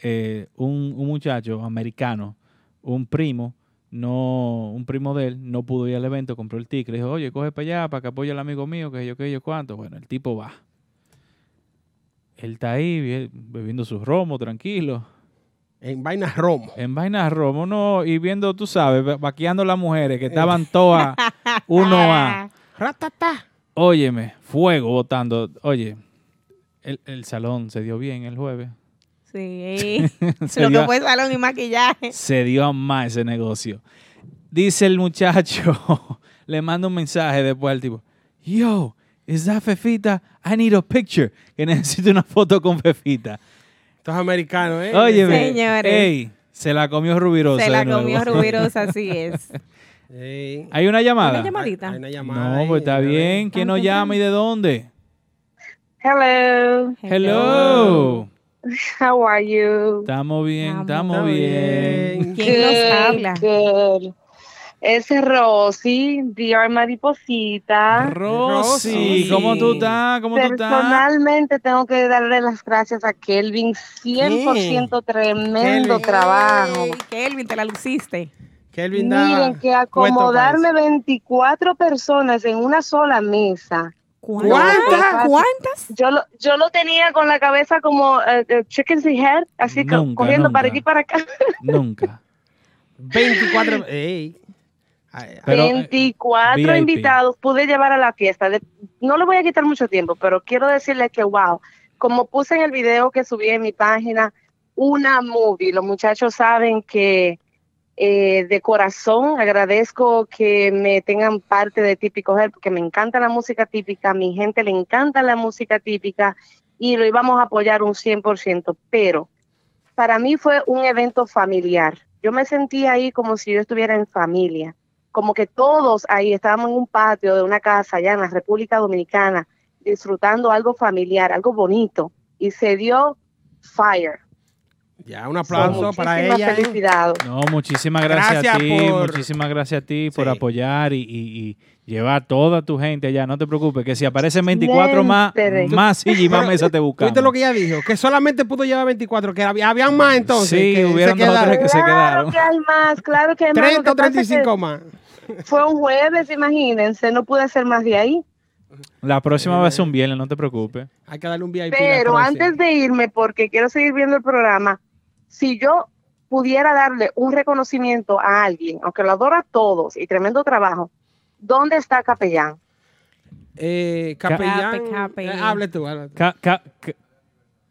eh, un, un muchacho americano, un primo, no, un primo de él, no pudo ir al evento, compró el ticket, le dijo, oye, coge para allá para que apoye al amigo mío, que yo, que yo, cuánto. Bueno, el tipo va. Él está ahí be- bebiendo sus romos, tranquilo. en Vaina Romo. En vainas romo, no, y viendo, tú sabes, va- vaqueando las mujeres que estaban todas uno a. Ratata. Óyeme, fuego botando. Oye, el, el salón se dio bien el jueves. Sí. se, Lo dio, que fue salón y maquillaje. se dio a más ese negocio. Dice el muchacho, le manda un mensaje después al tipo. Yo, is that Fefita? I need a picture. Que necesito una foto con Fefita. Estos americanos, ¿eh? Óyeme, Señores. ey, se la comió Rubirosa. Se la de nuevo. comió Rubirosa, así es. ¿Hay una llamada? Una llamadita. hay- hay una llamada No, pues está bien. ¿Quién nos llama y de dónde? Hello, Hello. how are you? Estamos bien, Estamos bien. ¿Quién nos Good, habla? good. Es Rosy, Dior Mariposita. Rosy. ¿cómo tú estás? ¿Cómo tú estás? Personalmente tengo que darle las gracias a Kelvin, 100% tremendo Kelvin. trabajo. Ey, Kelvin, te la luciste. Kelvin Miren que acomodarme eso. 24 personas en una sola mesa. ¿Cuántas? ¿Cuántas? Yo lo, yo lo tenía con la cabeza como eh, eh, chicken's head, así co- Nunca, corriendo para aquí y para acá. Nunca. 24. ey. Pero, eh, 24 VIP. invitados pude llevar a la fiesta. De- no le voy a quitar mucho tiempo, pero quiero decirle que, wow, como puse en el video que subí en mi página, una movie. Los muchachos saben que eh, de corazón agradezco que me tengan parte de Típico Head, porque me encanta la música típica, a mi gente le encanta la música típica y lo íbamos a apoyar un 100%, pero para mí fue un evento familiar. Yo me sentí ahí como si yo estuviera en familia, como que todos ahí estábamos en un patio de una casa allá en la República Dominicana, disfrutando algo familiar, algo bonito, y se dio fire. Ya, un aplauso para ella. ¿eh? felicidades. No, muchísimas gracias, Gracias a ti, por- muchísimas gracias a ti por Sí. apoyar y, y- y llevar toda tu gente allá. No te preocupes, que si aparecen 24 más, Siempre. más y más mesas te buscamos. ¿Viste lo que ella dijo? Que solamente pudo llevar 24, que había, habían más entonces. Sí, que hubieron dos o quedaron. tres que se quedaron. Claro que hay más, claro que hay más. Lo 30 o que pasa es que 35 más. Fue un jueves, imagínense, no pude hacer más de ahí. La próxima va a ser un viernes, no te preocupes. Hay que darle un VIP. Pero antes de irme, porque quiero seguir viendo el programa, si yo pudiera darle un reconocimiento a alguien, aunque lo adoro a todos y tremendo trabajo, ¿dónde está Capellán? Eh, capellán. Cape, capellán. eh, hable tú. hable tú. Ca- ca- ca-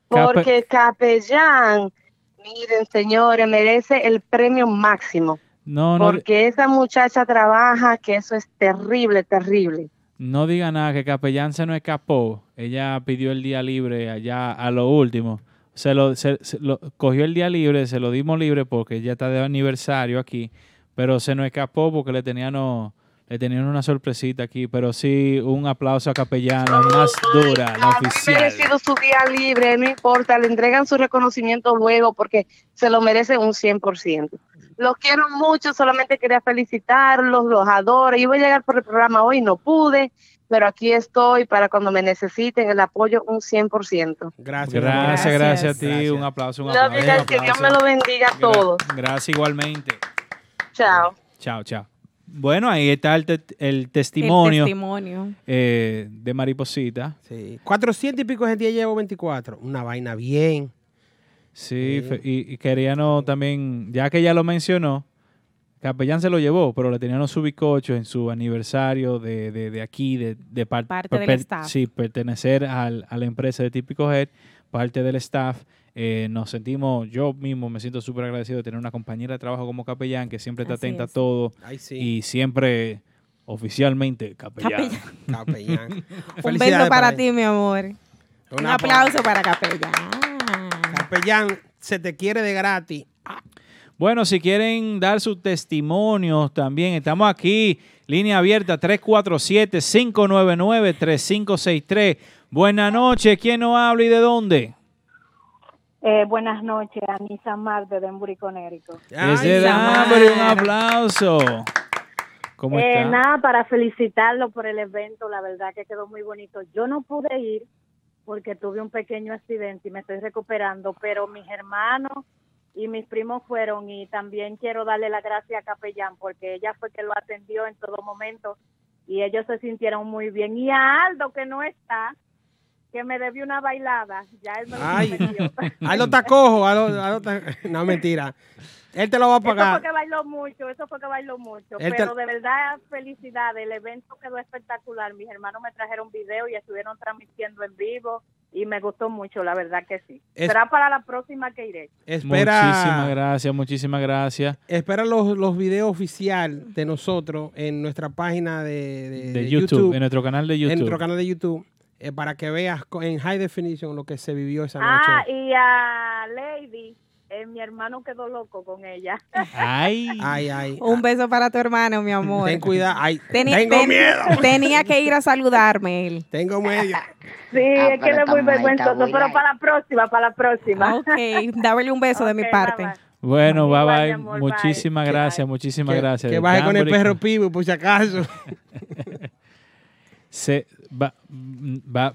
Cape- Porque Capellán, miren señores, merece el premio máximo, no, no, porque esa muchacha trabaja, que eso es terrible, terrible. no diga nada, que Capellán se nos escapó. Ella pidió el día libre allá a lo último. Se lo, se- se lo- cogió el día libre, se lo dimos libre porque ella está de aniversario aquí, pero se nos escapó porque le tenían, no- le tenían una sorpresita aquí. Pero sí, un aplauso a Capellán, la más dura, la Ha oficial. merecido su día libre, no importa, le entregan su reconocimiento luego porque se lo merece un 100%. Los quiero mucho, solamente quería felicitarlos, los adoro. Iba a llegar por el programa hoy, no pude, pero aquí estoy para cuando me necesiten el apoyo un 100%. Gracias. Gracias, gracias, a ti. Gracias. Un aplauso, un aplauso. que Dios me lo bendiga a todos. Gracias igualmente. Chao. Chao, chao. Bueno, ahí está el, te- el testimonio, El testimonio. eh, de Mariposita. Sí. 400 y pico de gente llevo 24. Una vaina bien. Sí, y, y queríamos también, ya que ya lo mencionó, Capellán se lo llevó, pero le tenían su bicocho en su aniversario de, de, de aquí, de, de par- Parte del staff. Sí, pertenecer al- a la empresa de Típico Head, parte del staff. Eh, nos sentimos, yo mismo me siento súper agradecido de tener una compañera de trabajo como Capellán que siempre está Así atenta a todo Ay, sí. y siempre oficialmente Capellán. Capellán. Capellán. Un beso para ti, mi amor. Un Un aplauso para Capellán. Capellán, se te quiere de gratis. Bueno, si quieren dar sus testimonios también, estamos aquí, línea abierta 347-599-3563. Buenas noches, ¿quién nos habla y de dónde? Eh, buenas noches, Anisa Mar de Denbury. Desde. Danbury, un aplauso. ¿Cómo Eh, está? nada, para felicitarlo por el evento, la verdad que quedó muy bonito. Yo no pude ir porque tuve un pequeño accidente y me estoy recuperando, pero mis hermanos y mis primos fueron y también quiero darle las gracias a Capellán porque ella fue que lo atendió en todo momento y ellos se sintieron muy bien. Y a Aldo, que no está, que me debió una bailada, ya él me lo Ay. Aldo está cojo. Aldo- Aldo está- No, mentira. Él te lo va a Eso fue pagar. que bailó mucho, eso fue que bailó mucho. Él te- Pero de verdad, felicidades. El evento quedó espectacular. Mis hermanos me trajeron video y estuvieron transmitiendo en vivo y me gustó mucho, la verdad que sí. Es- Será para la próxima que iré. Espera, Muchísimas gracias, muchísimas gracias. espera los, los videos oficial de nosotros en nuestra página de, de- De de YouTube, en nuestro canal de en YouTube. nuestro canal de YouTube, eh, para que veas co- en high definition lo que se vivió esa noche. Ah, y a Lady, eh, mi hermano quedó loco con ella. Ay, Ay, ay. Un beso para tu hermano, mi amor. Ten cuidado. Ay, Tenía- tengo ten- miedo. Tenía que ir a saludarme él. Tengo miedo. Sí, Ah, es que él es muy vergüenzoso, pero para la próxima, para la próxima. Ok, dámele un beso de mi parte. bye, bye. bueno, bye bye. amor, muchísimas Bye. gracias, muchísimas Que, gracias. que baje con el perro pivo, por si acaso. se va- va-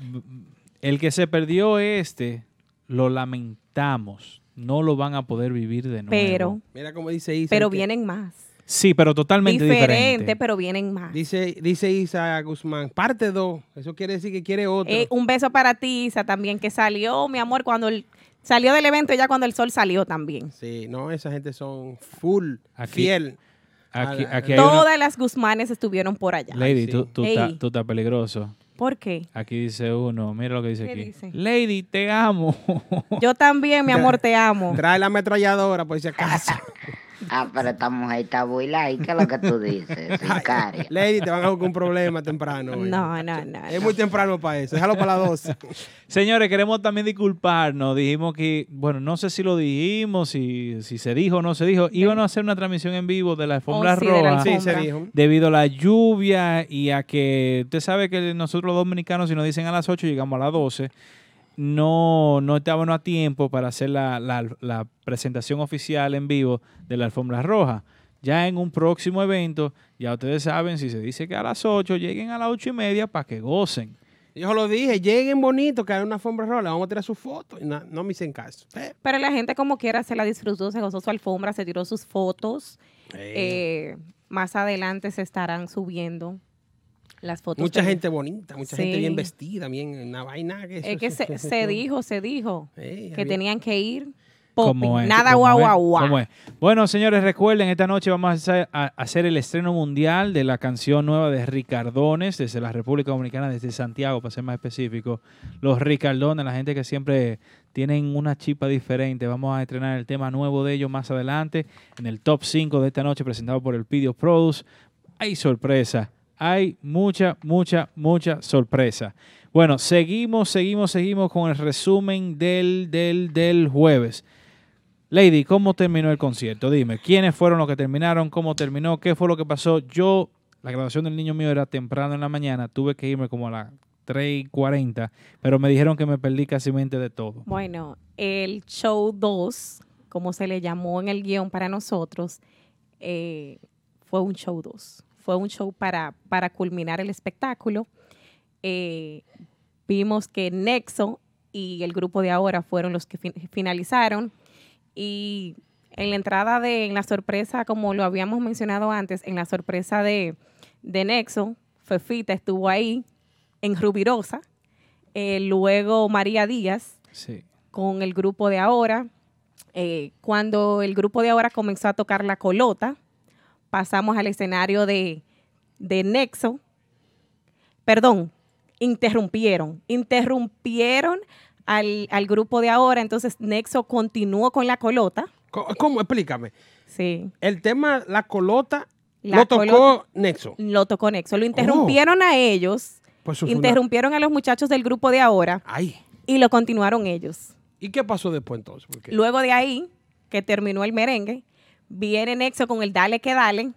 el que se perdió este, lo lamentamos. No lo van a poder vivir de nuevo. Pero, Mira cómo dice Isa. pero que- vienen más. Sí, pero totalmente Diferente, diferente. pero vienen más. Dice, dice Isa Guzmán, parte 2. Eso quiere decir que quiere otro. Eh, un beso para ti, Isa, también, que salió, mi amor, cuando el, salió del evento ya cuando el sol salió también. Sí, no, esa gente son full, Aquí- fiel. Aquí, la- aquí Todas las Guzmanes estuvieron por allá. Lady, sí. tú, tú estás peligroso. ¿Por qué? Aquí dice uno, mira lo que dice ¿Qué aquí. dice? Lady, te amo. Yo también, mi amor, te amo. Trae la ametralladora, por si acaso. Ah, pero esta mujer está muy light. ¿Qué es lo que tú dices? Sicaria. Lady, te van a buscar un problema temprano. hoy. No, no, no. Es no. muy temprano para eso. Déjalo para las 12. Señores, queremos también disculparnos. Dijimos que, bueno, no sé si lo dijimos, si, si se dijo o no se dijo. Íbamos a hacer una transmisión en vivo de la alfombra Oh, sí, de la roja. Sí, se Alfombra. dijo. Debido a la lluvia y a que usted sabe que nosotros los dominicanos, si nos dicen a las 8, llegamos a las 12. No, no estábamos a tiempo para hacer la, la- la presentación oficial en vivo de la alfombra roja. Ya en un próximo evento, ya ustedes saben, si se dice que a las 8, lleguen a las 8 y media para que gocen. Yo lo dije, lleguen bonito, que hay una alfombra roja, le vamos a tirar su foto. Y no, no me hicieron caso. Eh, Pero la gente como quiera se la disfrutó, se gozó su alfombra, se tiró sus fotos. Eh, más adelante se estarán subiendo las fotos. mucha gente bonita, mucha gente bien vestida, bien, una vaina que eso- Es que eso- se, eso- se eso- dijo, se dijo que había- tenían que ir ¿Cómo popping, es? nada ¿Cómo guau guau guau. ¿Cómo es? Bueno, señores, recuerden, esta noche vamos a hacer, a hacer el estreno mundial de la canción nueva de Ricardones desde la República Dominicana, desde Santiago, para ser más específico. Los Ricardones, la gente que siempre tienen una chipa diferente. Vamos a estrenar el tema nuevo de ellos más adelante en el top 5 de esta noche presentado por el Pidio Produce. Hay sorpresa, hay mucha, mucha, mucha sorpresa. Bueno, seguimos, seguimos, seguimos con el resumen del, del, del jueves. Lady, ¿cómo terminó el concierto? Dime, ¿quiénes fueron los que terminaron? ¿Cómo terminó? ¿Qué fue lo que pasó? Yo, la graduación del niño mío era temprano en la mañana, tuve que irme como a las 3 y 40, pero me dijeron que me perdí casi de todo. Bueno, el show 2, como se le llamó en el guion para nosotros, eh, fue un show 2. Fue un show para, para culminar el espectáculo. Eh, vimos que Nexo y el grupo de ahora fueron los que fin- finalizaron. Y en la entrada de, en la sorpresa, como lo habíamos mencionado antes, en la sorpresa de, de Nexo, Fefita estuvo ahí en Rubirosa. Eh, luego María Díaz Sí. con el grupo de ahora. Eh, cuando el grupo de ahora comenzó a tocar la colota, pasamos al escenario de, de Nexo. Perdón, interrumpieron. Interrumpieron al, al grupo de ahora. Entonces Nexo continuó con la colota. Co- ¿Cómo? Explícame. Sí. El tema, la colota, La lo tocó colota- Nexo. Lo tocó Nexo. Lo interrumpieron a ellos. Pues una- Interrumpieron a los muchachos del grupo de ahora Ay. y lo continuaron ellos. ¿Y qué pasó después entonces? Luego de ahí, que terminó el merengue, Viene Nexo con el Dale que Dale.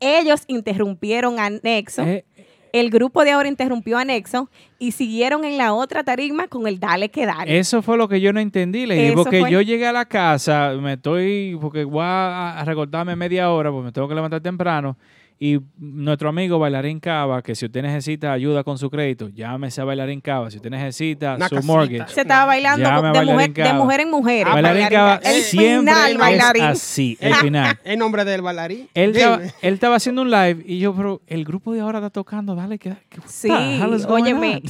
Ellos interrumpieron a Nexo. Eh, El grupo de ahora interrumpió a Nexo y siguieron en la otra tarima con el Dale que Dale. Eso fue lo que yo no entendí, Lady, Eso porque fue- yo llegué a la casa, me estoy, porque voy a, a recortarme media hora, porque me tengo que levantar temprano, y nuestro amigo Bailarín Cava, que si usted necesita ayuda con su crédito, llámese a Bailarín Cava, si usted necesita Una su casita. mortgage. Se estaba bailando de mujer, de mujer en mujer. Ah, Bailarín Cava El siempre final, es bailarín. así, el final. El nombre del bailarín. Él estaba, él estaba haciendo un live y yo, pero el grupo de ahora está tocando, dale, que Sí, óyeme.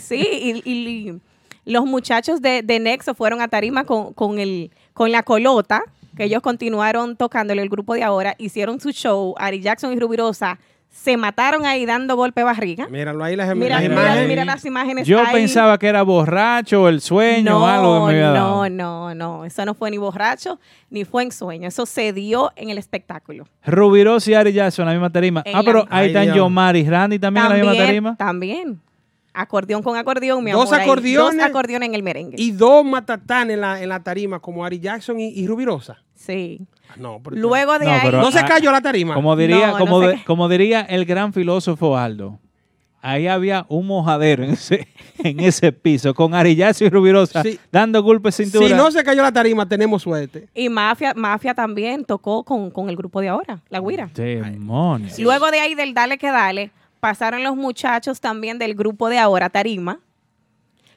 Sí, y, y los muchachos de, de Nexo fueron a tarima con, con, el, con la colota, que ellos continuaron tocándole el grupo de ahora, hicieron su show, Ari Jackson y Rubirosa se mataron ahí dando golpe barriga. Míralo ahí las, Mira, las mira, imágenes. mira las imágenes Yo ahí. pensaba que era borracho, el sueño o algo que me había dado. no, no, no. Eso no fue ni borracho ni fue en sueño. Eso se dio en el espectáculo. Rubirosa y Ari Jackson la misma tarima. En Ah, pero ahí están. Yomar y Randy también, en la misma tarima. También. Acordeón con acordeón, mi Dos amor. ahí. acordeones. Dos acordeones en el merengue. Y dos matatanes en la, en la tarima, como Ari Jackson y, y Rubirosa. Sí. No, pero- Luego de No, ahí. pero- no se ah, cayó la tarima. Como diría, No, no como, de- diría el gran filósofo Aldo, ahí había un mojadero en ese, en ese piso, con Ari Jackson y Rubirosa Sí. dando golpes cintura. Si no se cayó la tarima, tenemos suerte. Y Mafia, Mafia también tocó con, con el grupo de ahora, La Guira. Demonios. Luego de ahí del Dale que Dale, pasaron los muchachos también del grupo de ahora, Tarima,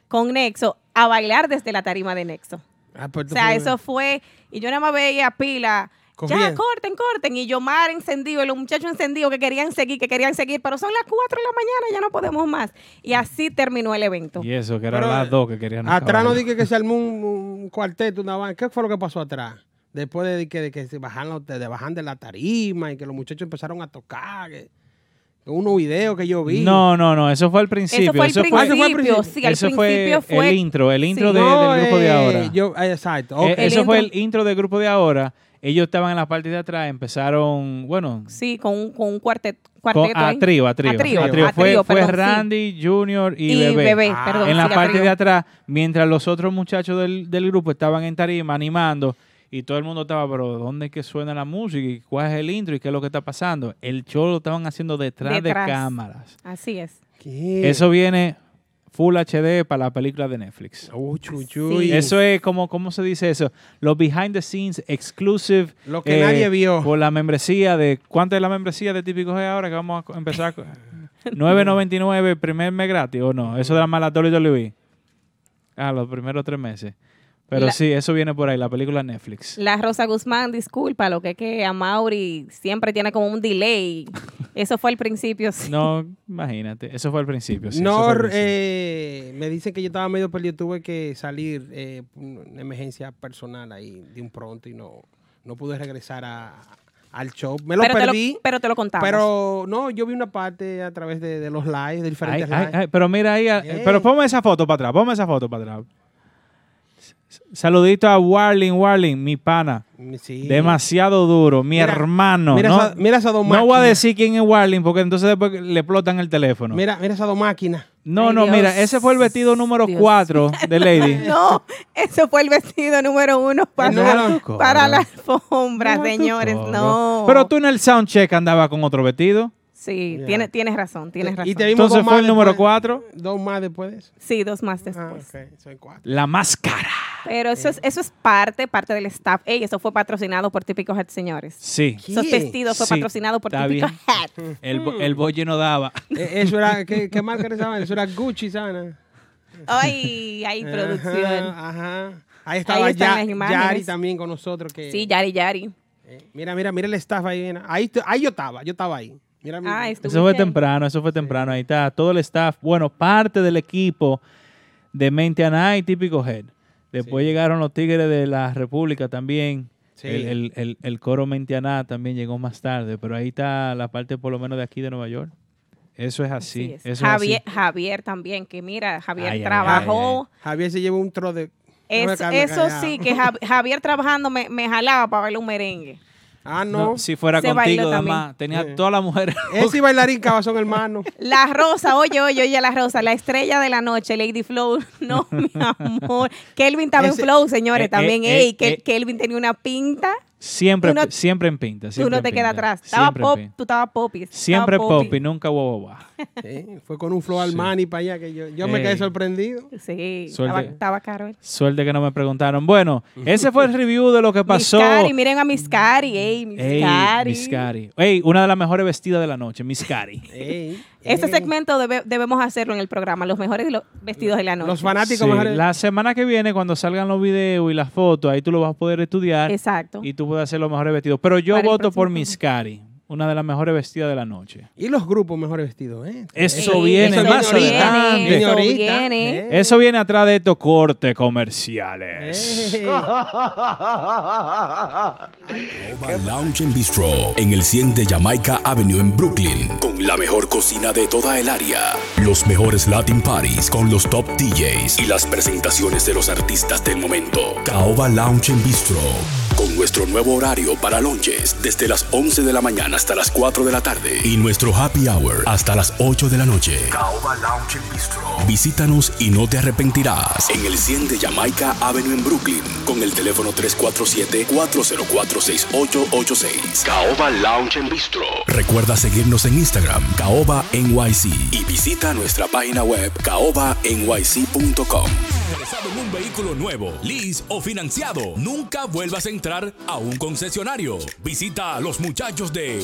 con Nexo, a bailar desde la tarima de Nexo. Ah, pues O sea, eso fue, y yo nada más veía pila. Ya, corten, corten. Y Yomar encendido, y los muchachos encendidos que querían seguir, que querían seguir, pero son las 4 de la mañana, ya no podemos más. Y así terminó el evento. Y eso, que eran las dos que querían Atrás no dije que se armó un, un cuarteto, una vaina. ¿Qué fue lo que pasó atrás? Después de que, de que se bajan, los- de, bajan de la tarima y que los muchachos empezaron a tocar. Que, que unos videos que yo vi. No, no, no, eso fue al principio. Eso fue al eso principio, Ah, fue sí, al eso principio fue. el intro, el intro Sí. de- No, del grupo de eh, ahora. yo- eh, exacto. Eh, eso fue el intro. del grupo de ahora. Ellos estaban en la parte de atrás, empezaron, bueno, Sí, con un, con un cuartet, con, cuarteto a trío, a trío. A trío, a trío. a Fue, trío, fue perdón, sí. Randy, Junior y, Y Bebé. Bebé, Ah. perdón. en la parte de atrás, mientras los otros muchachos del, del grupo estaban en tarima animando y todo el mundo estaba, pero ¿dónde es que suena la música? ¿Y cuál es el intro? ¿Y qué es lo que está pasando? El show lo estaban haciendo detrás, Detrás. de cámaras. Así es. ¿Qué? Eso viene Full HD para la película de Netflix. Chuy. Eso es como, ¿cómo se dice eso? Los behind the scenes exclusive. eh, Lo que nadie vio. Por la membresía de. ¿Cuánto es la membresía de Típico G ahora? Que vamos a empezar. con- 9.99 primer mes gratis o no? Eso de la mala WWE. Ah, los primeros tres meses. Pero La- sí, eso viene por ahí, la película Netflix. La Rosa Guzmán, disculpa, lo que es que a Mauri siempre tiene como un delay. Eso fue al principio. sí. No, imagínate. Eso fue al principio. sí, no, principio. eh, me dicen que yo estaba medio perdido. Tuve que salir, eh, una emergencia personal ahí de un pronto y no, no pude regresar a, al show. Me lo pero, te perdí. lo, pero te lo contamos. Pero no, yo vi una parte a través de, de los lives, de diferentes ay, lives. ay, pero mira ahí, Eh. pero ponme esa foto para atrás, ponme esa foto para atrás. Saludito a Warling, Warling, mi pana. Sí. Demasiado duro, mi Mira, hermano. Mira, no, esa, mira esas dos no voy a decir quién es Warling porque entonces después le explotan el teléfono. Mira, mira esas dos máquinas. no, Ay, no, Dios. mira, ese fue el vestido número Dios. 4 de Lady. No, ese fue el vestido número uno para, número- para la alfombra, tu señores. No. Pero tú en el soundcheck andaba con otro vestido. Sí, Ya. tienes, tienes razón, tienes razón. Y te vimos Entonces fue más el número después. 4, Dos más después de eso. Sí, dos más Ah, después. ok, son cuatro. la máscara. Pero eso es, eso es parte, parte del staff. Ey, eso fue patrocinado por Típico Head, señores. Sí, Esos vestidos fue Sí, patrocinado por Típico. Head. el, bo- el bolle no daba. Eh, Eso era, ¿qué, qué marca era esa? Eso era Gucci, ¿sabes? Ay, hay producción. Ajá, ajá. Ahí estaba están Ya- las imágenes. Yari también con nosotros. Que, Sí, Yari Yari. eh, mira, mira, mira el staff ahí. Ahí, ahí yo estaba, yo estaba ahí. Mira, mira. Ah, Eso fue temprano, eso fue temprano. Ahí está todo el staff. Bueno, parte del equipo de Mentiana y Típico Head. Después Sí. llegaron los Tigres de la República también. Sí. El, el- el- el coro Mentiana también llegó más tarde, pero ahí está la parte por lo menos de aquí de Nueva York. Eso es así. Así es. Eso es Javier, así. Javier también, que mira, Javier Ay, ay, trabajó. Javier se llevó un tro de. Es- carne eso callado. sí, que Jav- Javier trabajando me, me jalaba para bailar un merengue. Ah, No, no. si fuera Se contigo, más. Tenía Sí. todas las mujeres. Ese y bailarín Cava son hermanos. La Rosa, oye, oye, oye, la Rosa, la estrella de la noche, Lady Flow. No, mi amor. Kelvin estaba en Flow, señores, Eh, también. eh, Ey, eh, que eh. Kelvin tenía una pinta. Siempre, Tú no- siempre en pinta. Tú siempre no en te quedas atrás. Estaba pop, tú estabas popis. Siempre Estaba pop y nunca boba. Sí, fue con un flow Armani para allá que yo, yo me quedé sorprendido. Sí, estaba, estaba caro él. Suerte que no me preguntaron. Bueno, ese fue el review de lo que pasó. Miss Cari, miren a Miss Cari, ey, Miss Ey, Cari. Miss Cari. Ey, una de las mejores vestidas de la noche, Miss Cari. Ey, Ese ey. segmento debe- debemos hacerlo en el programa, los mejores vestidos de la noche. Los fanáticos Sí, mejores. La semana que viene, cuando salgan los videos y las fotos, ahí tú lo vas a poder estudiar Exacto. y tú puedes hacer los mejores vestidos. Pero yo Para voto por programa. Una de las mejores vestidas de la noche. Y los grupos mejores vestidos, ¿eh? Eso viene eso más viene, adelante. eso viene. ¿eh? Eso viene atrás de estos cortes comerciales. Caoba Lounge and Bistro en el 100 de Jamaica Avenue en Brooklyn con la mejor cocina de toda el área, los mejores Latin parties con los top DJs y las presentaciones de los artistas del momento. Caoba Lounge and Bistro con nuestro nuevo horario para lunches desde las 11 de la mañana hasta las 4 de la tarde y nuestro happy hour hasta las 8 de la noche. Caoba Lounge and Bistro. Visítanos y no te arrepentirás en el 100 de Jamaica Avenue en Brooklyn con el teléfono 347-404-6886. Caoba Lounge and Bistro. Recuerda seguirnos en Instagram, Caoba NYC y visita nuestra página web caobanyc.com. Interesado en un vehículo nuevo, lease o financiado, nunca vuelvas a entrar a un concesionario. Visita a los muchachos de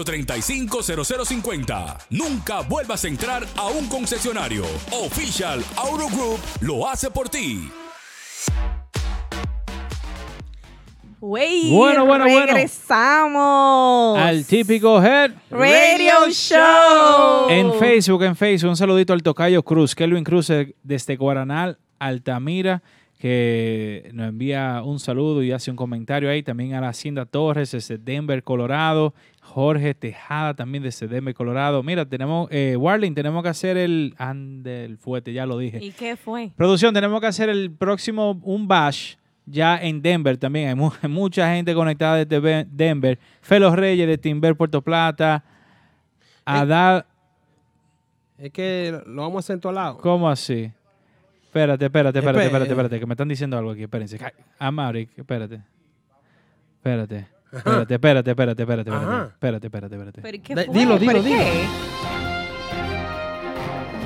718-835-0050. Nunca vuelvas a entrar a un concesionario. Official Auto Group lo hace por ti. Wey, Bueno, bueno, bueno. regresamos. Al típico head. Radio Show. En Facebook, en Facebook, un saludito al Tocayo Cruz, Kelvin Cruz desde Guaranal, Altamira, que nos envía un saludo y hace un comentario ahí. También a la Hacienda Torres desde Denver, Colorado. Jorge Tejada también desde Denver, Colorado. Mira, tenemos, eh, Warling, tenemos que hacer el, ande el fuete, ya lo dije. ¿Y qué fue? Producción, tenemos que hacer el próximo, un bash ya en Denver también. Hay, mu- hay mucha gente conectada desde Denver. Felos Reyes de Timber, Puerto Plata. Adal, Es que lo vamos a hacer en todos lados. ¿cómo así? Espérate, espérate, espérate, espérate, espérate, que me están diciendo algo aquí. Espérense. Amaury, espérate. Espérate. Espérate, espérate, espérate, espérate, espérate. Ajá. Espérate, espérate, espérate. ¿Pero y qué De- fue? dilo, dilo, ¿Pero dilo. qué?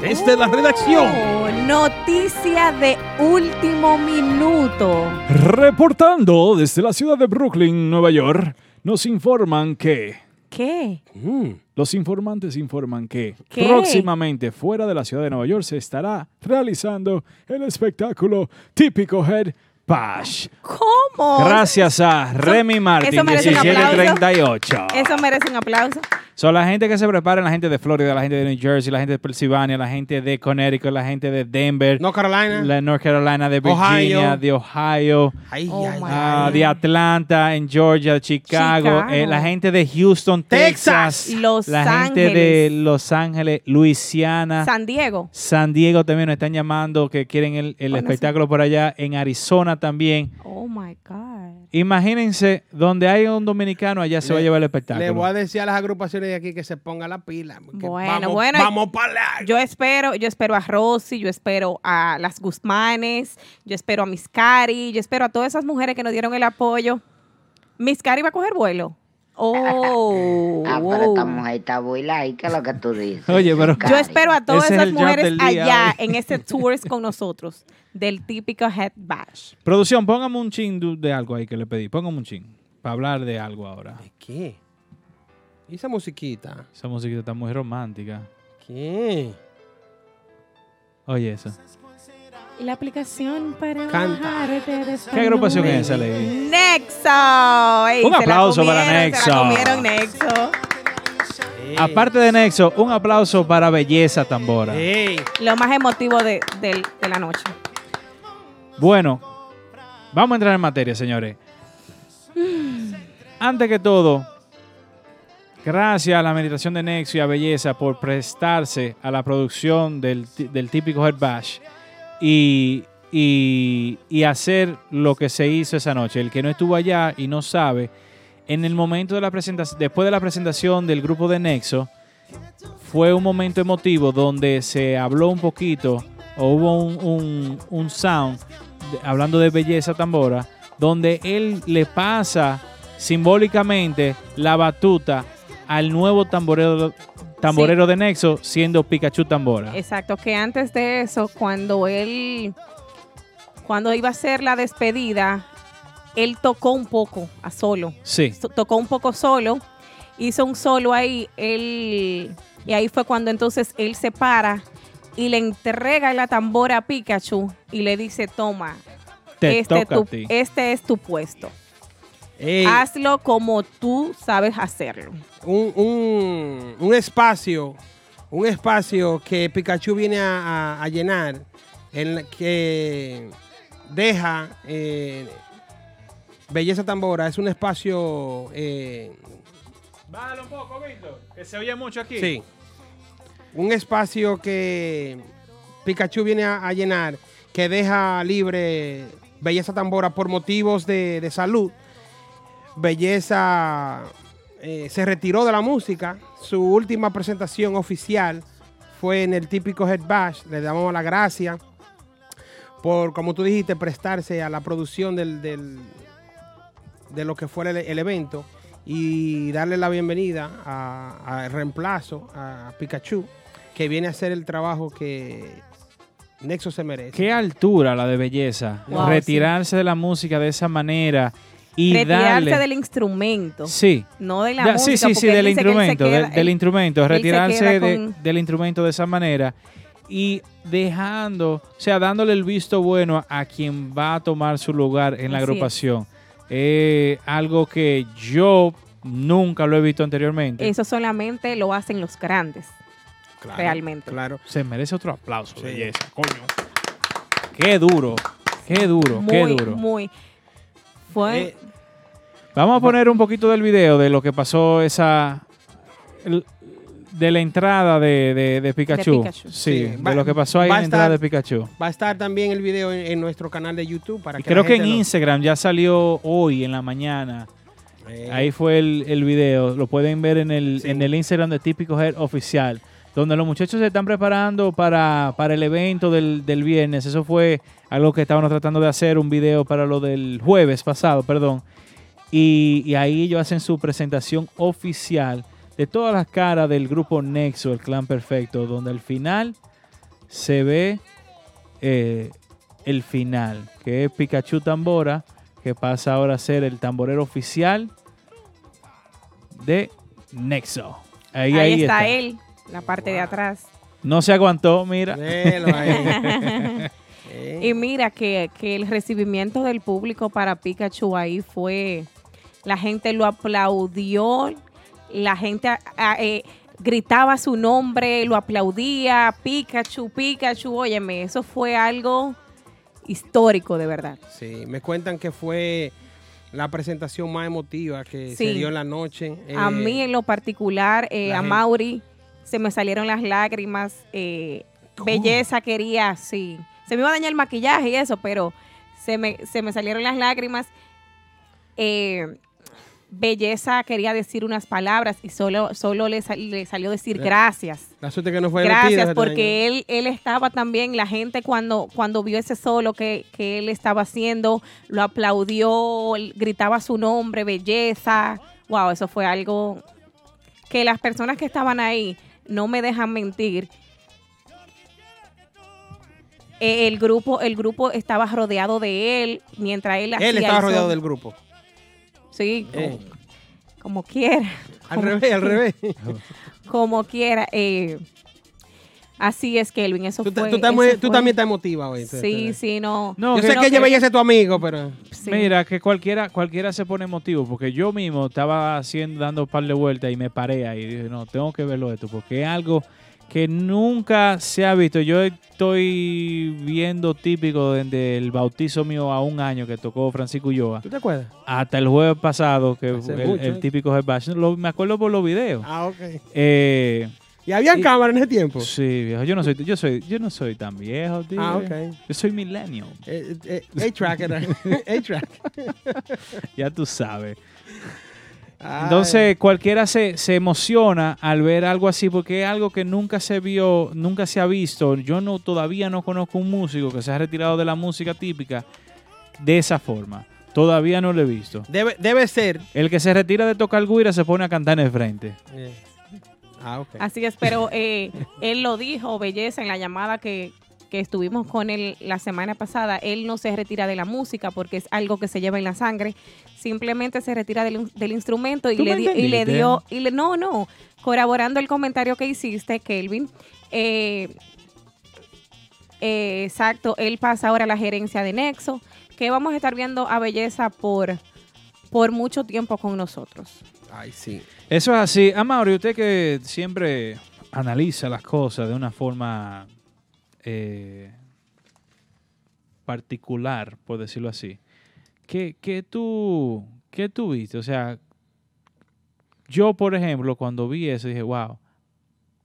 Desde la redacción. Oh, noticia de último minuto. Reportando desde la ciudad de Brooklyn, Nueva York, nos informan que ¿Qué? Mm. Los informantes informan que ¿Qué? próximamente fuera de la ciudad de Nueva York se estará realizando el espectáculo típico Head Bash. ¿Cómo? Gracias a Remy Martin, eso merece un aplauso. 1738. Eso merece un aplauso. Son la gente que se prepara, la gente de Florida, la gente de New Jersey, la gente de Pennsylvania, la gente de Connecticut, la gente de Denver, North Carolina. la de North Carolina, de Virginia, Ohio. de Ohio, Ay, Oh ay, ah, de Atlanta, en Georgia, Chicago, Chicago. eh, la gente de Houston, Texas, Texas. Los la gente de Ángeles. Los Ángeles, Luisiana, San Diego. San Diego también nos están llamando que quieren el, el Bueno, espectáculo por allá, en Arizona también. Oh my God. Imagínense, donde hay un dominicano, allá se va a llevar el espectáculo. Le voy a decir a las agrupaciones de aquí que se pongan la pila. Bueno, vamos, bueno. Vamos para allá. Yo espero, yo espero a Rosy, yo espero a las Guzmanes, yo espero a Miss Cari, yo espero a todas esas mujeres que nos dieron el apoyo. Miss Cari va a coger vuelo. Oh, Ah, pero esta mujer está buila y ¿qué es lo que tú dices? Oye, pero- Cari? Yo espero a todas es esas mujeres allá hoy. en ese tours con nosotros del típico Head Bash. Producción, póngame un chin de algo ahí que le pedí. Póngame un chin. Para hablar de algo ahora. ¿De qué? ¿Y esa musiquita? Esa música está muy romántica. ¿Qué? Oye, eso. La aplicación para Canta. bajarte de ¿Qué agrupación es esa, Lady? Nexo. Ey, Un aplauso para Se Nexo. la comieron Nexo. Ey. Aparte de Nexo, un aplauso para Belleza Tambora. Ey. Lo más emotivo de, la noche. Bueno, vamos a entrar en materia, señores. antes que todo, gracias a la meditación de Nexo y a Belleza por prestarse a la producción del, del típico Head Bash y, y- y hacer lo que se hizo esa noche. El que no estuvo allá y no sabe, en el momento de la presentación, después de la presentación del grupo de Nexo, fue un momento emotivo donde se habló un poquito, o hubo un, un- un sound, hablando de belleza tambora, donde él le pasa simbólicamente la batuta al nuevo tamborero, tamborero de Nexo, siendo Pikachu Tambora. Exacto, que antes de eso, cuando él, cuando iba a hacer la despedida, él tocó un poco a solo. Sí. Tocó un poco solo, hizo un solo ahí, él, y ahí fue cuando entonces él se para y le entrega la tambora a Pikachu y le dice, toma, Te este, tu- este es tu puesto. Ey, Hazlo como tú sabes hacerlo. un, un- un espacio, un espacio que Pikachu viene a, a- a llenar, en la que deja eh, Belleza Tambora, es un espacio, eh, Bájalo un poco, Víctor, que se oye mucho aquí. sí, un espacio que Pikachu viene a, a llenar, que deja libre Belleza Tambora por motivos de, de salud. Belleza eh, se retiró de la música. Su última presentación oficial fue en el típico Head Bash. Le damos la gracia por, como tú dijiste, prestarse a la producción del, del- de lo que fuera el, el evento y darle la bienvenida a, a reemplazo a Pikachu, que viene a hacer el trabajo que Nexo se merece. Qué altura la de belleza. Wow, Retirarse de la música de esa manera y Retirarse darle... del instrumento, Sí. no de la Ya, música. sí, sí, sí, del instrumento, queda- del, del él- instrumento, retirarse queda de- con- del instrumento de esa manera y dejando, o sea, dándole el visto bueno a quien va a tomar su lugar en la Así agrupación. Eh, algo que yo nunca lo he visto anteriormente. Eso solamente lo hacen los grandes. Claro, realmente. Claro. Se merece otro aplauso, Sí. belleza, coño. Qué duro, qué duro, qué duro. muy. Fue Eh, Vamos a poner un poquito del video de lo que pasó esa. el- de la entrada de, de- de Pikachu. Pikachu. Sí, Sí, de lo que pasó ahí en la a entrada de Pikachu. va a estar también el video en, en nuestro canal de YouTube para Y que creo la que en lo- Instagram ya salió hoy en la mañana. Eh, Ahí fue el, el video. Lo pueden ver en el, Sí. en el Instagram de Típico Head Oficial. Donde los muchachos se están preparando para, para el evento del, del viernes. Eso fue algo que estábamos tratando de hacer, un video para lo del jueves pasado, perdón. Y, y ahí ellos hacen su presentación oficial de todas las caras del grupo Nexo, el clan perfecto, donde al final se ve eh, el final, que es Pikachu Tambora, que pasa ahora a ser el tamborero oficial de Nexo. Ahí, ahí, ahí está, él, la parte de atrás. No se aguantó, mira. Y mira que, que el recibimiento del público para Pikachu ahí fue, la gente lo aplaudió, la gente a- a- eh, gritaba su nombre, lo aplaudía, Pikachu, Pikachu, óyeme, eso fue algo histórico de verdad. Sí, me cuentan que fue la presentación más emotiva que se dio en la noche. a Eh, mí en lo particular, eh, a gente- Mauri, se me salieron las lágrimas, belleza quería, sí, se me iba a dañar el maquillaje y eso, pero se me, se me salieron las lágrimas. Eh, Belleza quería decir unas palabras y solo, solo le, sal- le salió decir gracias. La suerte que no fue Gracias, porque él, él estaba también, la gente cuando, cuando vio ese solo que, que él estaba haciendo, lo aplaudió, gritaba su nombre, belleza. Wow, eso fue algo que las personas que estaban ahí no me dejan mentir. Eh, El grupo, el grupo estaba rodeado de él mientras él hacía Él estaba rodeado del grupo. Sí, como, Eh, como quiera. al Como- revés, al revés. como quiera. eh, así es, Kelvin. Eso Tú, fue. tú estás muy- eso tú fue- también estás emotiva hoy. Sí, sí, no. No, Yo que- sé no, que ella que- veía a ser tu amigo, pero. Sí. Mira, que cualquiera, cualquiera se pone emotivo, porque yo mismo estaba haciendo, dando un par de vueltas y me paré ahí y dije, no, tengo que verlo esto, porque es algo que nunca se ha visto. Yo estoy viendo típico desde el bautizo mío a un año que tocó Francisco Ulloa, ¿Tú te acuerdas? hasta el jueves pasado, que Hace el, mucho, el ¿eh? típico headbash. Lo- me acuerdo por los videos. Ah, ok. Eh, ¿Y había Y- cámara en ese tiempo? sí, viejo, yo no soy, yo soy, yo no soy tan viejo, tío. Ah, ok. Yo soy millennial, Eh, eh, A-Track. A-Track. ya tú sabes. Ay. Entonces cualquiera se, se emociona al ver algo así porque es algo que nunca se vio, nunca se ha visto. Yo no todavía no conozco un músico que se ha retirado de la música típica de esa forma. Todavía no lo he visto. Debe, debe ser. El que se retira de tocar guira se pone a cantar en el frente. Eh, Ah, ok. Así es, pero eh, él lo dijo, Belleza, en la llamada que, que estuvimos con él la semana pasada. Él no se retira de la música porque es algo que se lleva en la sangre. Simplemente se retira del, del instrumento y ¿Tú le, me di- y le dio. Y le, no, no. Corroborando el comentario que hiciste, Kelvin. eh, eh, exacto, él pasa ahora a la gerencia de Nexo, que vamos a estar viendo a Belleza por, por mucho tiempo con nosotros. Ay, sí. Eso es así. Amaury, usted que siempre analiza las cosas de una forma eh, particular, por decirlo así. ¿Qué, qué tú, ¿Qué tú viste? O sea, yo, por ejemplo, cuando vi eso, dije, wow,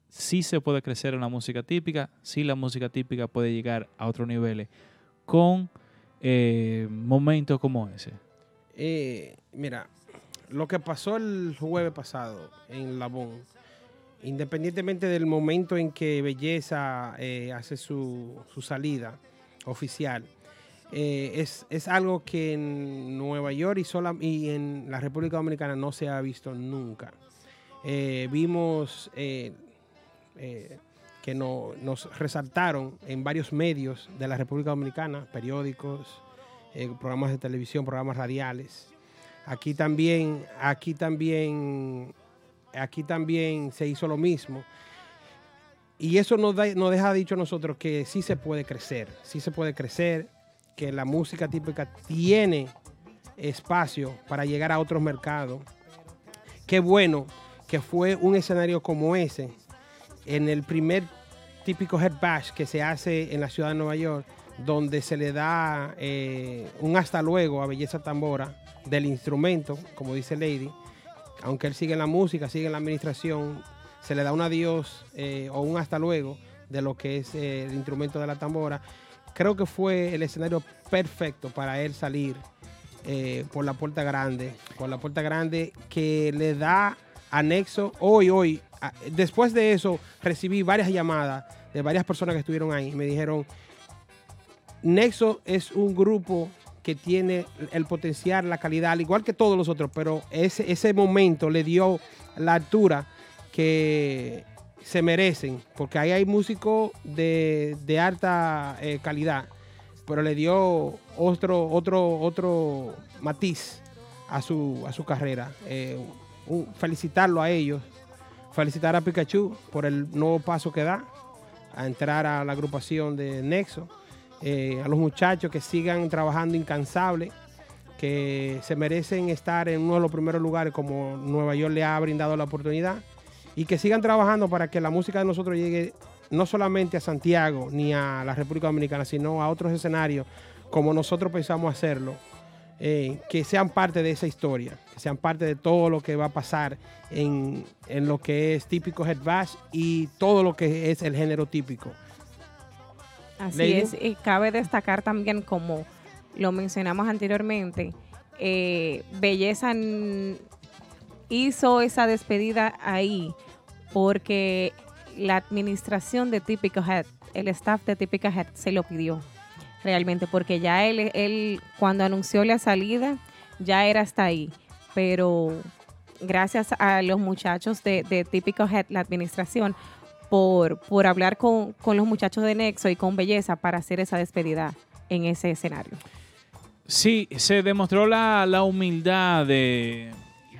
sí se puede crecer en la música típica, sí la música típica puede llegar a otros niveles con eh, momentos como ese. Eh, mira, lo que pasó el jueves pasado en Labón, independientemente del momento en que Belleza eh, hace su, su salida oficial, eh, es, es algo que en Nueva York y, sola, y en la República Dominicana no se ha visto nunca. Eh, vimos que no- nos resaltaron en varios medios de la República Dominicana, periódicos, programas de televisión, programas radiales. Aquí también, aquí también, aquí también se hizo lo mismo. Y eso nos, da- nos deja dicho a nosotros que sí se puede crecer, sí se puede crecer, que la música típica tiene espacio para llegar a otros mercados. Qué bueno que fue un escenario como ese, en el primer típico head bash que se hace en la ciudad de Nueva York, donde se le da eh, un hasta luego a Belleza Tambora del instrumento, como dice Lady, aunque él sigue en la música, sigue en la administración, se le da un adiós eh, o un hasta luego de lo que es eh, el instrumento de la tambora. Creo que fue el escenario perfecto para él salir eh, por la puerta grande, por la puerta grande que le da anexo hoy, hoy. Después de eso recibí varias llamadas de varias personas que estuvieron ahí. Me dijeron, Nexo es un grupo que tiene el potencial, la calidad, al igual que todos los otros, pero ese, ese momento le dio la altura que se merecen, porque ahí hay músicos de, de alta eh, calidad, pero le dio otro, otro, otro matiz a su, a su carrera. Eh, felicitarlo a ellos, felicitar a Pikachu por el nuevo paso que da a entrar a la agrupación de Nexo, eh, a los muchachos que sigan trabajando incansable, que se merecen estar en uno de los primeros lugares como Nueva York le ha brindado la oportunidad y que sigan trabajando para que la música de nosotros llegue no solamente a Santiago ni a la República Dominicana, sino a otros escenarios como nosotros pensamos hacerlo, eh, que sean parte de esa historia, que sean parte de todo lo que va a pasar en, en lo que es típico Head Bash y todo lo que es el género típico. Así Lady. es, y cabe destacar también, como lo mencionamos anteriormente, eh, Belleza hizo esa despedida ahí porque la administración de Típico Head, el staff de Típico Head se lo pidió realmente, porque ya él, él cuando anunció la salida, ya era hasta ahí, pero gracias a los muchachos de, de Típico Head, la administración, por, por hablar con, con los muchachos de Nexo y con Belleza para hacer esa despedida en ese escenario. Sí, se demostró la, la humildad de,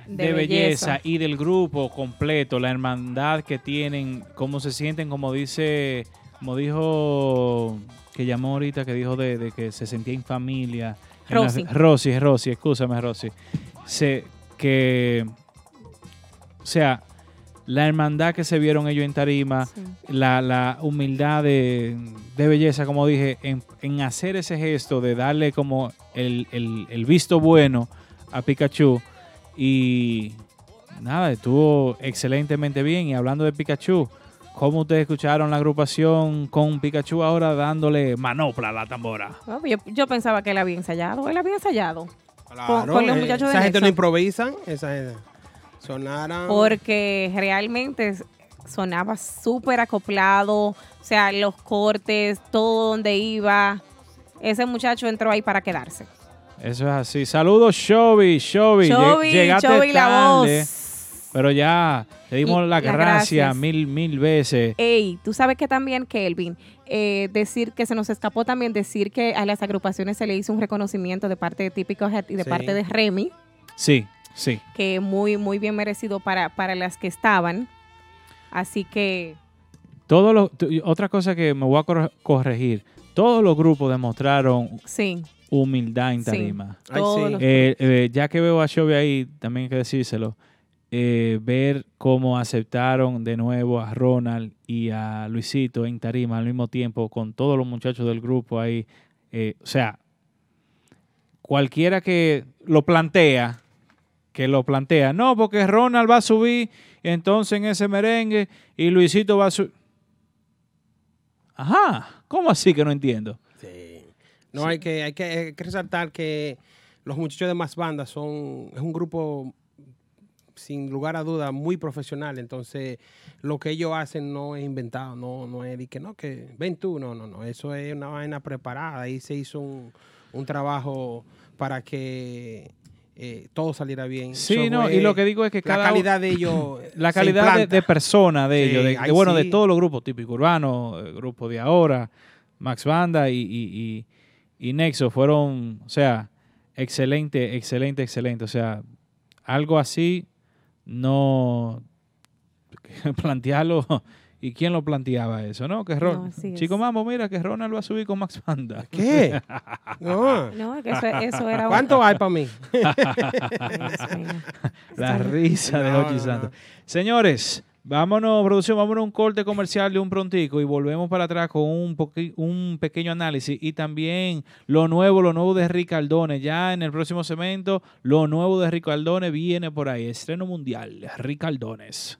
De de belleza. belleza. y del grupo completo, la hermandad que tienen, cómo se sienten, como dice, como dijo, que llamó ahorita, que dijo de, de que se sentía en familia. en la- Rosy. Rosy, Rosy, escúchame, Rosy. Se, que, o sea, la hermandad que se vieron ellos en Tarima, Sí. la, la humildad de, de belleza, como dije, en, en hacer ese gesto de darle como el, el- el visto bueno a Pikachu. Y nada, estuvo excelentemente bien. Y hablando de Pikachu, ¿cómo ustedes escucharon la agrupación con Pikachu ahora dándole manopla a la tambora? No, yo, yo pensaba que él había ensayado. Él había ensayado. Claro, con los eh, muchachos de Esa gente no improvisan. Esa gente sonaran. Porque realmente sonaba súper acoplado. O sea, los cortes, todo donde iba. Ese muchacho entró ahí para quedarse. Eso es así. Saludos, Shobi, Shobi. Llegaste Chovy la voz. pero ya te dimos las las gracias mil, mil veces. Ey, tú sabes que también, Kelvin, eh, decir que se nos escapó también decir que a las agrupaciones se le hizo un reconocimiento de parte de Típico Head y de Sí. parte de Remy, Sí, sí. que muy, muy bien merecido para, para las que estaban. Así que, Todo lo, otra cosa que me voy a cor- corregir. Todos los grupos demostraron sí, humildad en Sí. tarima. Ay, sí. Eh, eh, ya que veo a Shobi ahí, también hay que decírselo. eh, ver cómo aceptaron de nuevo a Ronald y a Luisito en tarima al mismo tiempo con todos los muchachos del grupo ahí. eh, o sea, cualquiera que lo plantea, que lo plantea, no, porque Ronald va a subir entonces en ese merengue y Luisito va a subir. Ajá, ¿cómo así que no entiendo? Sí. No, hay, que, hay, que, que resaltar que los muchachos de más bandas son es un grupo sin lugar a duda muy profesional. Entonces, lo que ellos hacen no es inventado, no, no es de que no, que ven tú, no, no, no. Eso es una vaina preparada. Ahí se hizo un, un trabajo para que eh, todo saliera bien. Sí, Eso no, fue- y lo que digo es que la cada calidad de ellos. la calidad de, persona de Sí, ellos, de, de, ahí bueno, de todos los grupos típicos urbanos, eh, grupo de ahora, Max Banda y, y, y- y Nexo fueron, o sea, excelente, excelente, excelente. O sea, algo así no plantearlo. ¿Y quién lo planteaba eso? ¿No? Que Ron, No. Chico Mambo, mira que Ronald va a subir con Max Banda. ¿Qué? No. no, es que eso, eso era... ¿Cuánto hay para mí? La risa de No, Ochi no, Santos. no. Señores, vámonos, producción, vámonos a un corte comercial de un prontico y volvemos para atrás con un, poqui- un pequeño análisis y también lo nuevo, lo nuevo de Ricardone. Ya en el próximo segmento, lo nuevo de Ricardone viene por ahí. Estreno mundial, Ricardones.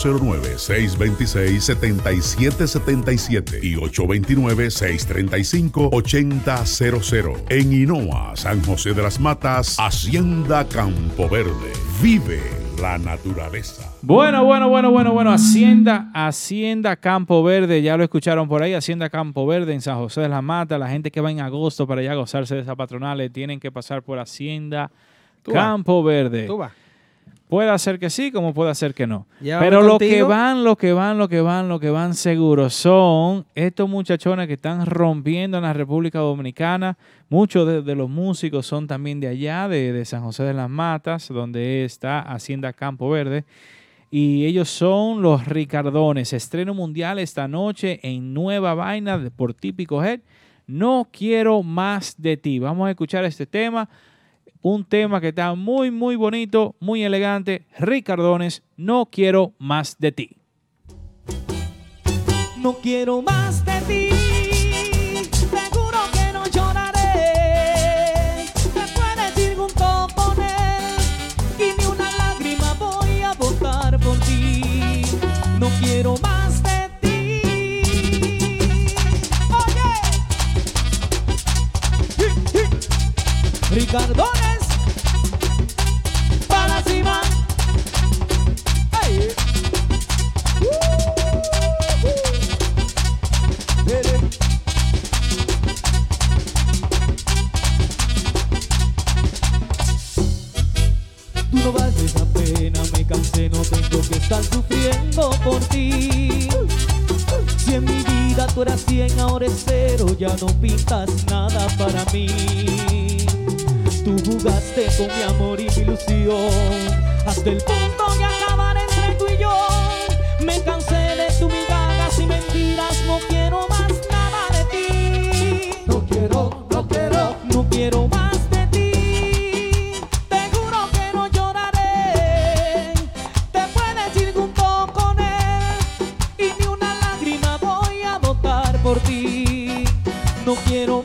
809-626-7777 y 829-635-8000. En Hinoa, San José de las Matas, Hacienda Campo Verde. Vive la naturaleza. Bueno, bueno, bueno, bueno, bueno. Hacienda, Hacienda Campo Verde, ya lo escucharon por ahí. Hacienda Campo Verde en San José de la Mata. La gente que va en agosto para allá a gozarse de esa patronales tienen que pasar por Hacienda. Campo Verde. Tú vas. Puede ser que sí, como puede ser que no. Pero lo que van, lo que van, lo que van, lo que van seguros son estos muchachones que están rompiendo en la República Dominicana. Muchos de, de los músicos son también de allá, de, de San José de las Matas, donde está Hacienda Campo Verde. Y ellos son los Ricardones. Estreno mundial esta noche en Nueva Vaina por Típico Head. No quiero más de ti. Vamos a escuchar este tema. Un tema que está muy, muy bonito, muy elegante. Ricardones, no quiero más de ti. No quiero más de ti. Seguro que no lloraré. Después de decir junto con él. Y ni una lágrima voy a botar por ti. No quiero más de ti. Oye. Ricardones. Estar sufriendo por ti. Si en mi vida tú eras 100, ahora es cero, ya no pintas nada para mí. Tú jugaste con mi amor y mi ilusión, hasta el punto de acabar entre tú y yo. Me cansé quiero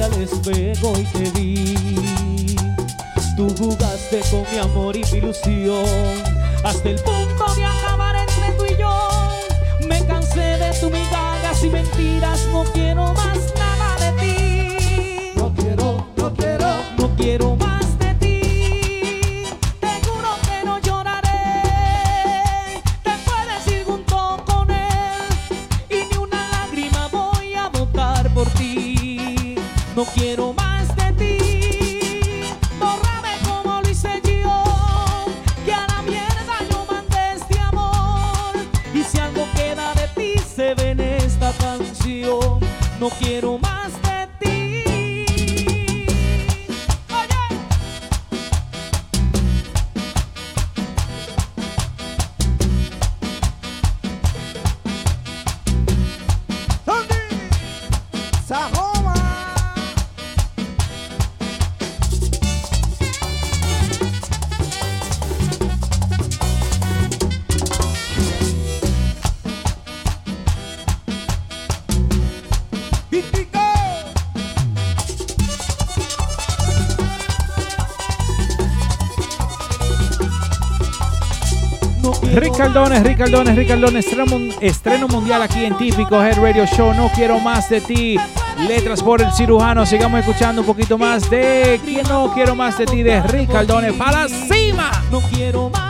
te miraste al espejo y te vi. Tú jugaste con mi amor y mi ilusión hasta el punto de acabar entre tú y yo. Me cansé de tu migajas y mentiras, no quiero más Ricardones, Ricardones, Ricardones, estreno, mun- estreno mundial aquí en Típico Head Radio Show. No quiero más de ti. Letras por el cirujano. Sigamos escuchando un poquito más de ¿Quién no quiero más de ti? De Ricardones para cima. No quiero más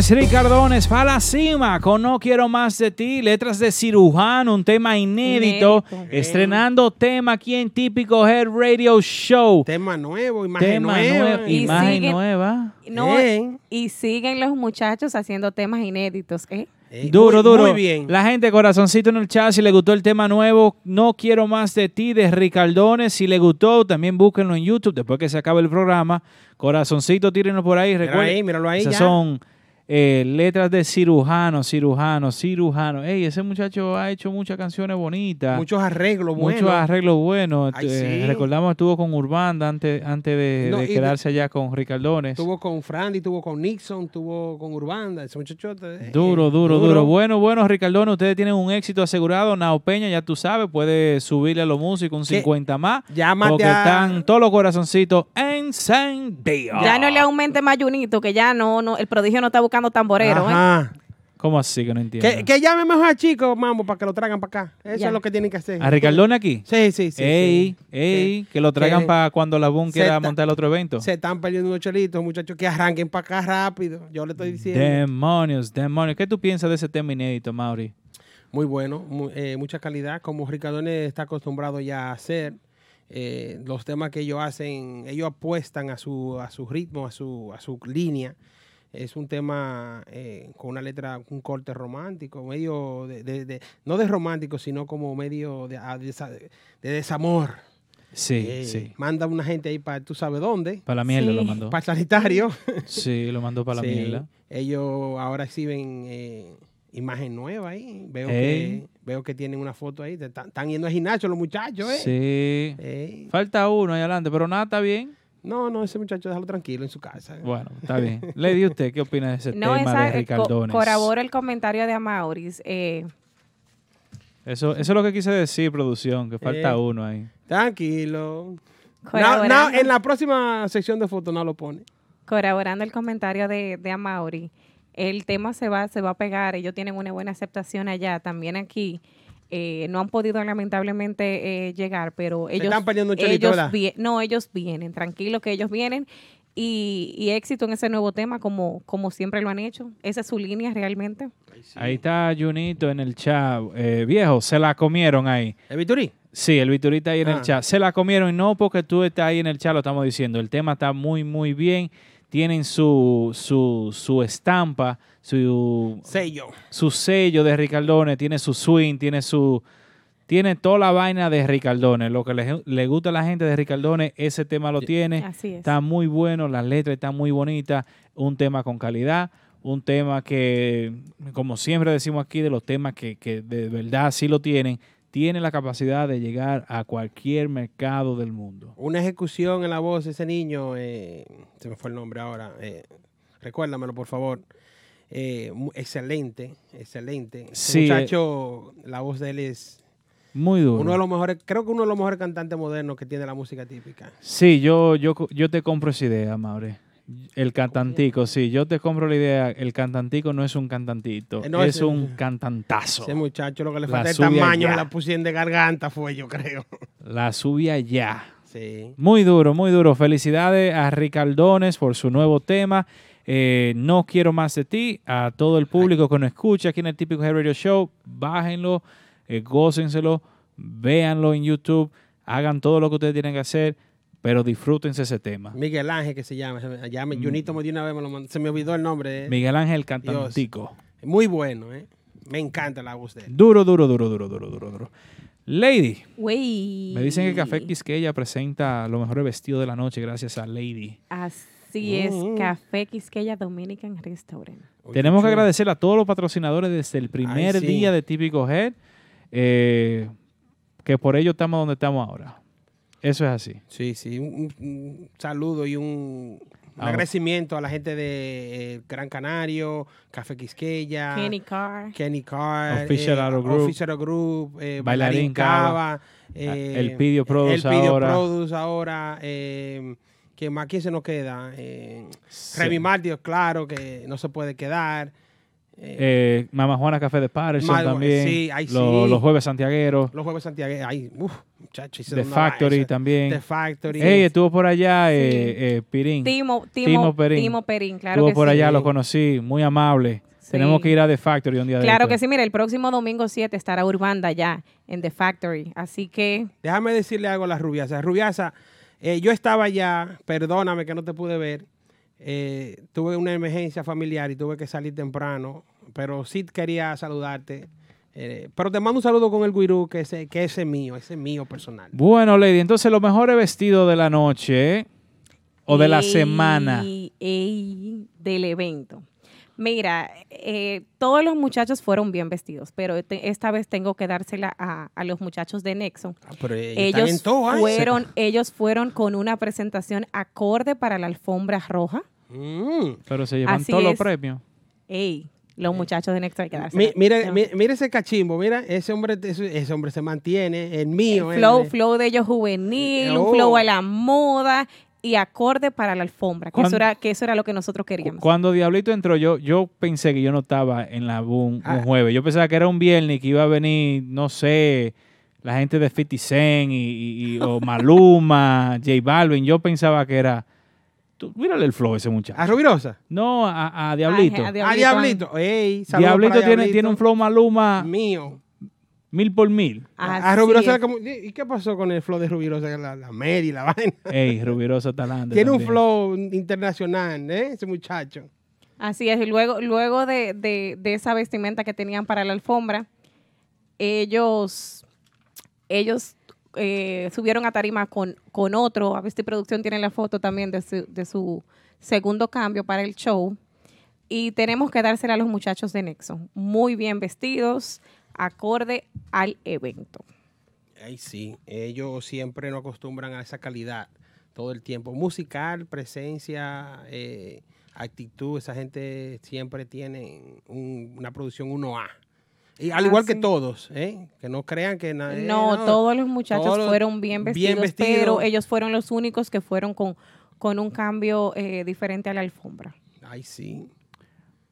Ricardones, Ricardones, para la cima con No Quiero Más de Ti, letras de cirujano, un tema inédito, Inédito. estrenando tema aquí en Típico Head Radio Show. Tema nuevo, imagen Tema nueva. nueva, imagen siguen- nueva. No, y siguen los muchachos haciendo temas inéditos. ¿eh? Duro, muy- duro. muy bien. La gente, corazoncito en el chat, si le gustó el tema nuevo, No Quiero Más de Ti, de Ricardones. Si le gustó, también búsquenlo en YouTube después que se acabe el programa. Corazoncito, tírenlo por ahí. Míralo Recuerden, ahí, míralo ahí, esas ya. son eh, letras de cirujano, cirujano, cirujano. Ey, ese muchacho ha hecho muchas canciones bonitas. Muchos arreglos Muchos buenos. arreglos buenos. Ay, Eh, sí. Recordamos, estuvo con Urbanda antes, antes de, No, de y de- quedarse allá con Ricardones. Tuvo con Frandy, tuvo con Nixon, tuvo con Urbanda. Ese muchachote. eh, Duro, duro, duro, Bueno, bueno, Ricardones, ustedes tienen un éxito asegurado. Nao Peña, ya tú sabes, puede subirle a los músicos un ¿Qué? 50 más. Llámate porque a- están todos los corazoncitos encendidos. Ya no le aumente más Junito, que ya no, no, el prodigio no está buscando tamborero. ¿eh? ¿Cómo así que no entiendo? Que, que llame mejor a chicos, mambo, para que lo traigan para acá. Eso Ya. es lo que tienen que hacer. ¿A Ricardone aquí? Sí, sí, sí. ey, sí. ey, que lo traigan para cuando la Boom quiera ta- montar el otro evento. Se están perdiendo unos chelitos, muchachos, que arranquen para acá rápido. Yo le estoy diciendo. Demonios, demonios. ¿Qué tú piensas de ese tema inédito, Mauri? Muy bueno, eh, mucha calidad, como Ricardone está acostumbrado ya a hacer. eh, los temas que ellos hacen, ellos apuestan a su, a su ritmo, a su, a su línea. Es un tema eh, con una letra, un corte romántico, medio de, de- de- no de romántico, sino como medio de, a- de desa- de desamor. Sí, Eh, sí. Manda una gente ahí para tú sabes dónde. Para la mierda Sí. lo mandó. Para el sanitario. Sí, lo mandó para la Sí, mierda. Ellos ahora exhiben eh, imagen nueva ahí. Veo Ey. que, veo que tienen una foto ahí. de- Están están yendo al gimnasio los muchachos, ¿eh? Sí. Ey. Falta uno ahí adelante, pero nada, está bien. No, no, ese muchacho déjalo tranquilo en su casa. Bueno, está bien. Lady, ¿usted qué opina de ese No, tema esa, de eh, co- Ricardones? corroboro el comentario de Amauris. Eh, Eso, eso es lo que quise decir, producción, que falta Eh. uno ahí. Tranquilo. No, en la próxima sección de fotos no lo pone. corroborando el comentario de, de Amaury, el tema se va, se va a pegar, ellos tienen una buena aceptación allá, también aquí. Eh, no han podido lamentablemente eh, llegar, pero ellos, están ellos no, ellos vienen, tranquilos que ellos vienen y, y éxito en ese nuevo tema como, como siempre lo han hecho. Esa es su línea realmente. Ahí está Junito en el chat. Eh, viejo, se la comieron ahí. ¿El Viturí? Sí, el Viturita ahí en Ah. el chat. Se la comieron y no porque tú estás ahí en el chat, lo estamos diciendo. El tema está muy, muy bien. Tienen su, su, su estampa, su, Sello. su sello de Ricardone, tiene su swing, tiene su... Tiene toda la vaina de Ricardone. Lo que le, le gusta a la gente de Ricardone, ese tema lo tiene. Así es. Está muy bueno, las letras están muy bonitas. Un tema con calidad. Un tema que, como siempre decimos aquí, de los temas que, que de verdad sí lo tienen, tiene la capacidad de llegar a cualquier mercado del mundo. Una ejecución en la voz de ese niño, eh, se me fue el nombre ahora, eh, recuérdamelo por favor. Eh, excelente, excelente. Sí, eh. muchacho, la voz de él es Muy duro. uno de los mejores, creo que uno de los mejores cantantes modernos que tiene la música típica. Sí, yo, yo, yo te compro esa idea, Maure. El cantantico, sí, yo te compro la idea. El cantantico no es un cantantito, Eh, no, es ese- un cantantazo. Ese muchacho lo que le La falta el tamaño, la pusieron de garganta fue yo creo. La subía ya. Sí. Muy duro, muy duro. Felicidades a Ricardones por su nuevo tema. Eh, no quiero más de ti. A todo el público que nos escucha aquí en el Típico Head Radio Show, bájenlo, eh, gócenselo, véanlo en YouTube, hagan todo lo que ustedes tienen que hacer, pero disfrútense ese tema. Miguel Ángel que se llama, se me- ya me- Junito me dio una vez me lo mandó, se me olvidó el nombre. eh. Mm. Miguel Ángel Cantantico. Muy bueno, eh. Me encanta la voz de él. Duro, duro, duro, duro, duro, duro, duro. Lady, Wey. me dicen que Café Quisqueya presenta los mejores vestidos de la noche gracias a Lady. Así es, Mm. Café Quisqueya Dominican Restaurant. Tenemos que agradecer a todos los patrocinadores desde el primer sí. día de Típico Head, eh, que por ello estamos donde estamos ahora. Eso es así. Sí, sí. Un, un- saludo y un, un Ah, agradecimiento a la gente de eh, Gran Canario, Café Quisqueya, Kenny Carr. Kenny Carr, Official eh, Auto Group, Official Auto Group, eh, Bailarín Bailarín Cava, eh, el Pidio Produce el Pidio ahora. Produce ahora, eh, ¿quién más? ¿Quién se nos queda? Eh, Sí. Remy Martí, claro que no se puede quedar. Eh, Eh, Mama Juana Café de Patterson también. sí, ay, Lo- sí. Los jueves santiagueros. los jueves Santiago, ay, uff, muchachos. The Factory también. The Factory. Ey, estuvo por allá eh, eh, Pirín. Timo, Timo, Timo Perín. Timo Perín, claro estuvo que por sí. allá, lo conocí. Muy amable. Sí. Tenemos que ir a The Factory un día de Claro que sí, mira, el próximo domingo 7 estará Urbanda ya en The Factory. Así que Déjame decirle algo a la Rubiasa. Rubiasa, eh, yo estaba allá, perdóname que no te pude ver. eh, tuve una emergencia familiar y tuve que salir temprano, pero sí quería saludarte. eh, pero te mando un saludo con el Guirú, que ese, que ese es mío, ese es mío personal. Bueno, Lady, entonces los mejores vestidos de la noche o de la semana. ey, del evento. Mira, eh, todos los muchachos fueron bien vestidos, pero te- esta vez tengo que dársela a, a los muchachos de Nexon. Ah, pero ellos están en Ellos todo, ¿eh? fueron, ellos fueron con una presentación acorde para la alfombra roja. Mm. Pero se llevan todos los premios. Ey, los muchachos de Nexon hay que Mi- dársela. mira, mi- mira ese cachimbo, mira, ese hombre, ese, ese hombre se mantiene, el mío. El flow, el- flow de ellos juvenil, Oh. un flow a la moda. y acorde para la alfombra, que ¿Cuándo- eso, era, que eso era lo que nosotros queríamos. Cuando Diablito entró, yo, yo pensé que yo no estaba en la Boom un Ah. jueves. Yo pensaba que era un viernes y que iba a venir, no sé, la gente de 50 Cent y, y- y- o Maluma, J Balvin. Yo pensaba que era... Tú, mírale el flow a ese muchacho. ¿A Rubirosa? No, a, a Diablito. a Ah, Diablito. Diablito. Ey, saludos Diablito tiene, tiene un flow Maluma mío. mil por mil. A Así Rubirosa, es. como- ¿y qué pasó con el flow de Rubirosa? La, la media y la vaina. Ey, Rubirosa Talante. Tiene un flow internacional, ¿eh? Ese muchacho. Así es, y luego, luego de, de- de esa vestimenta que tenían para la alfombra, ellos, ellos eh, subieron a tarima con, con otro, a ver si producción tiene la foto también de su, de su segundo cambio para el show. Y tenemos que dársela a los muchachos de Nexo, muy bien vestidos, acorde al evento. Ay, sí. Ellos siempre nos acostumbran a esa calidad todo el tiempo. Musical, presencia, eh, actitud. Esa gente siempre tiene un- una producción 1A. Y al Ah, igual que sí. todos, ¿eh? Que no crean que... na- eh, No, todos los muchachos todos fueron bien vestidos, vestidos. pero ellos fueron los únicos que fueron con, con un cambio eh, diferente a la alfombra. Ay, sí.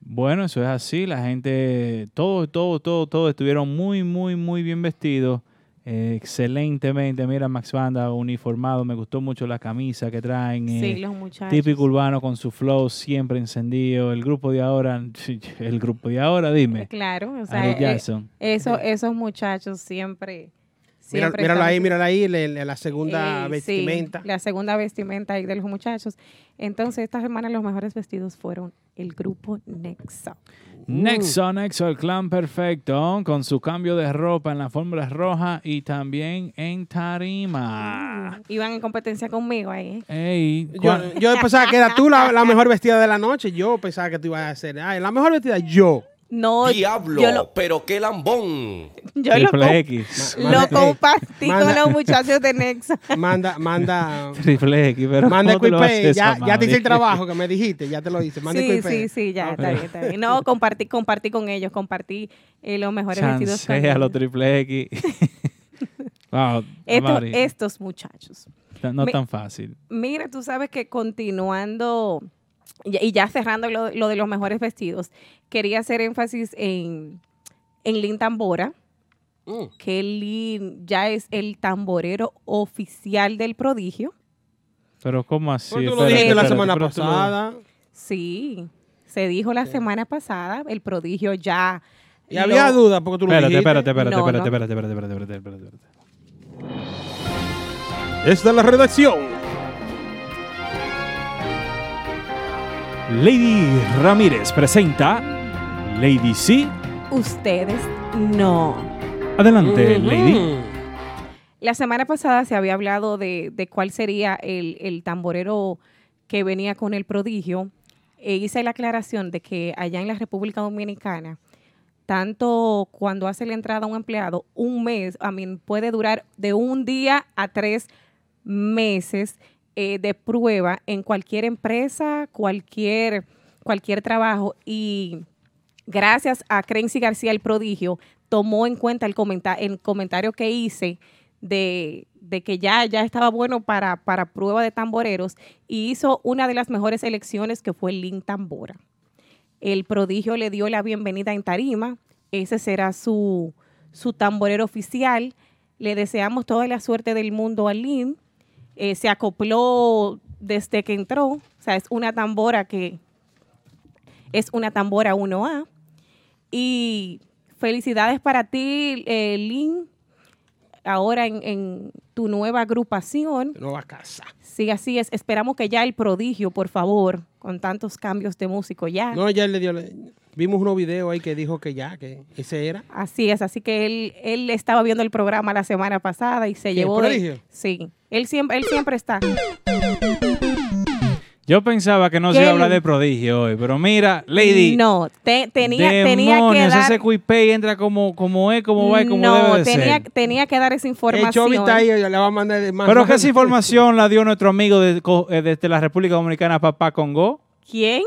Bueno, eso es así. La gente, todos, todos, todos, todos estuvieron muy, muy, muy bien vestidos. Eh, excelentemente. Mira, Max Banda uniformado. Me gustó mucho la camisa que traen. Sí, eh, los muchachos. Típico urbano con su flow siempre encendido. El grupo de ahora, el grupo de ahora, dime. Claro, o sea, eh, eso, esos muchachos siempre. Mira, siempre míralo ahí, míralo ahí, le- le- la segunda Eh, sí, vestimenta. la segunda vestimenta ahí de los muchachos. Entonces, esta semana los mejores vestidos fueron el grupo Nexa. Nexo, Nexo, el clan perfecto, con su cambio de ropa en la fórmula roja y también en tarima. Iban en competencia conmigo ahí. Ey, Yo, ¿cuál- yo pensaba que era tú la, la mejor vestida de la noche. Yo pensaba que tú ibas a ser. Ay, la mejor vestida, yo. No, Diablo, yo lo, pero qué lambón. yo lo, Triple com- X. Ma- lo compartí manda- con los muchachos de Nexa. Manda, manda. Triple X, pero Manda el ¿cómo tú lo quipe, haces, ya, ya te hice el trabajo que me dijiste, ya te lo hice. Manda el Sí, sí, sí, ya, está bien, está bien. No, compartí, compartí con ellos, compartí eh, los mejores vestidos. Chancea los triple X. wow, estos muchachos. no me- tan fácil. Mira, tú sabes que continuando y y ya cerrando lo, lo de los mejores vestidos, quería hacer énfasis en, en Lin Tambora, Mm. que Lin ya es el tamborero oficial del prodigio. Pero ¿cómo así? Pues tú lo Espérate, dijiste la semana pero lo- pasada. Sí, se dijo la semana pasada, el prodigio ya... Y había lo- duda porque tú lo Espérate, dijiste. espérate, espérate, No, espérate, no. espérate, espérate, espérate, espérate, espérate, espérate. Esta es la redacción. Lady Ramírez presenta Lady C. Ustedes no. Adelante. Lady. La semana pasada se había hablado de, de cuál sería el, el tamborero que venía con el prodigio. E hice la aclaración de que allá en la República Dominicana, tanto cuando hace la entrada un empleado, un mes, a mí puede durar de un día a tres meses eh, de prueba en cualquier empresa, cualquier, cualquier trabajo. Y gracias a Crency García, el prodigio, tomó en cuenta el, el comentario que hice de, de que ya, ya estaba bueno para, para prueba de tamboreros y hizo una de las mejores elecciones que fue Lin Tambora. El prodigio le dio la bienvenida en Tarima, ese será su, su tamborero oficial. Le deseamos toda la suerte del mundo a Lin. Eh, se acopló desde que entró, o sea, es una tambora que es una tambora 1A. Y felicidades para ti, eh, Lin, ahora en, en tu nueva agrupación. Nueva casa. Sí, así es. Esperamos que ya el prodigio, por favor, con tantos cambios de músico ya. No, ya le dio. le- vimos unos videos ahí que dijo que ya, que ese era. Así es, así que él, él estaba viendo el programa la semana pasada y se ¿Quién, llevó de- Prodigio? Sí, él siempre, él siempre está. Yo pensaba que no se iba a hablar de prodigio hoy, pero mira, Lady. No, te- tenía, tenía que dar... ese Quipay entra como, como es, como va y como no, debe de tenía, ser. tenía que dar esa El información. Chovy está ahí, le va a mandar más. Pero más- que esa información la dio nuestro amigo de- co- eh, desde la República Dominicana, Papá Congo. ¿Quién?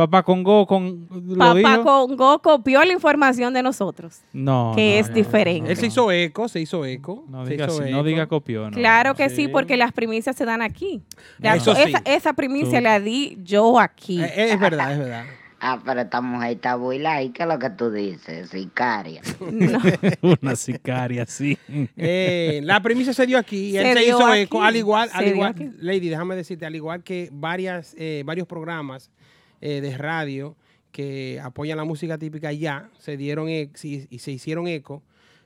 Papá Congo con, lo Papá dijo. Congo copió la información de nosotros, No, que no, es no, diferente. Él se hizo eco, se hizo eco. No se diga, hizo eco. diga copió. no. Claro que sí. Sí. porque las primicias se dan aquí. La- Eso sí. esa, primicia Tú. la di yo aquí. Eh, Es verdad, es verdad. Ah, pero esta mujer está buila. ¿Y qué es lo que tú dices? Sicaria. Una sicaria, sí. Eh, la premisa se dio aquí y él Se hizo aquí, eco, al igual, al igual. Lady, déjame decirte, al igual que varias, eh, varios programas eh, de radio que apoyan la música típica ya se dieron e- y se hicieron eco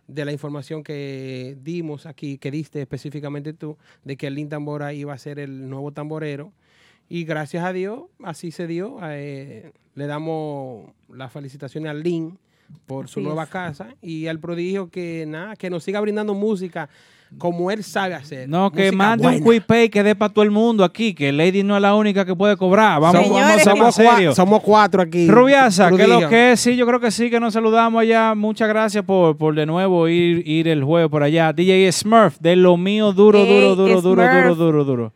de la información que dimos aquí, que diste específicamente tú, de que el Lin Tambora iba a ser el nuevo tamborero. Y gracias a Dios, así se dio. eh, le damos las felicitaciones al Lin por su nueva es. casa y al prodigio que nada, que nos siga brindando música como él sabe hacer. No, que mande un buena. quick pay que dé para todo el mundo aquí, que Lady no es la única que puede cobrar. Vamos, Señores, vamos a ser somos, cua- somos cuatro aquí. Rubiasa, que lo que es, sí, yo creo que sí, que nos saludamos allá. Muchas gracias por, por de nuevo ir, ir el jueves por allá. DJ Smurf, de lo mío, duro, Ey, duro, duro, duro, duro, duro, duro.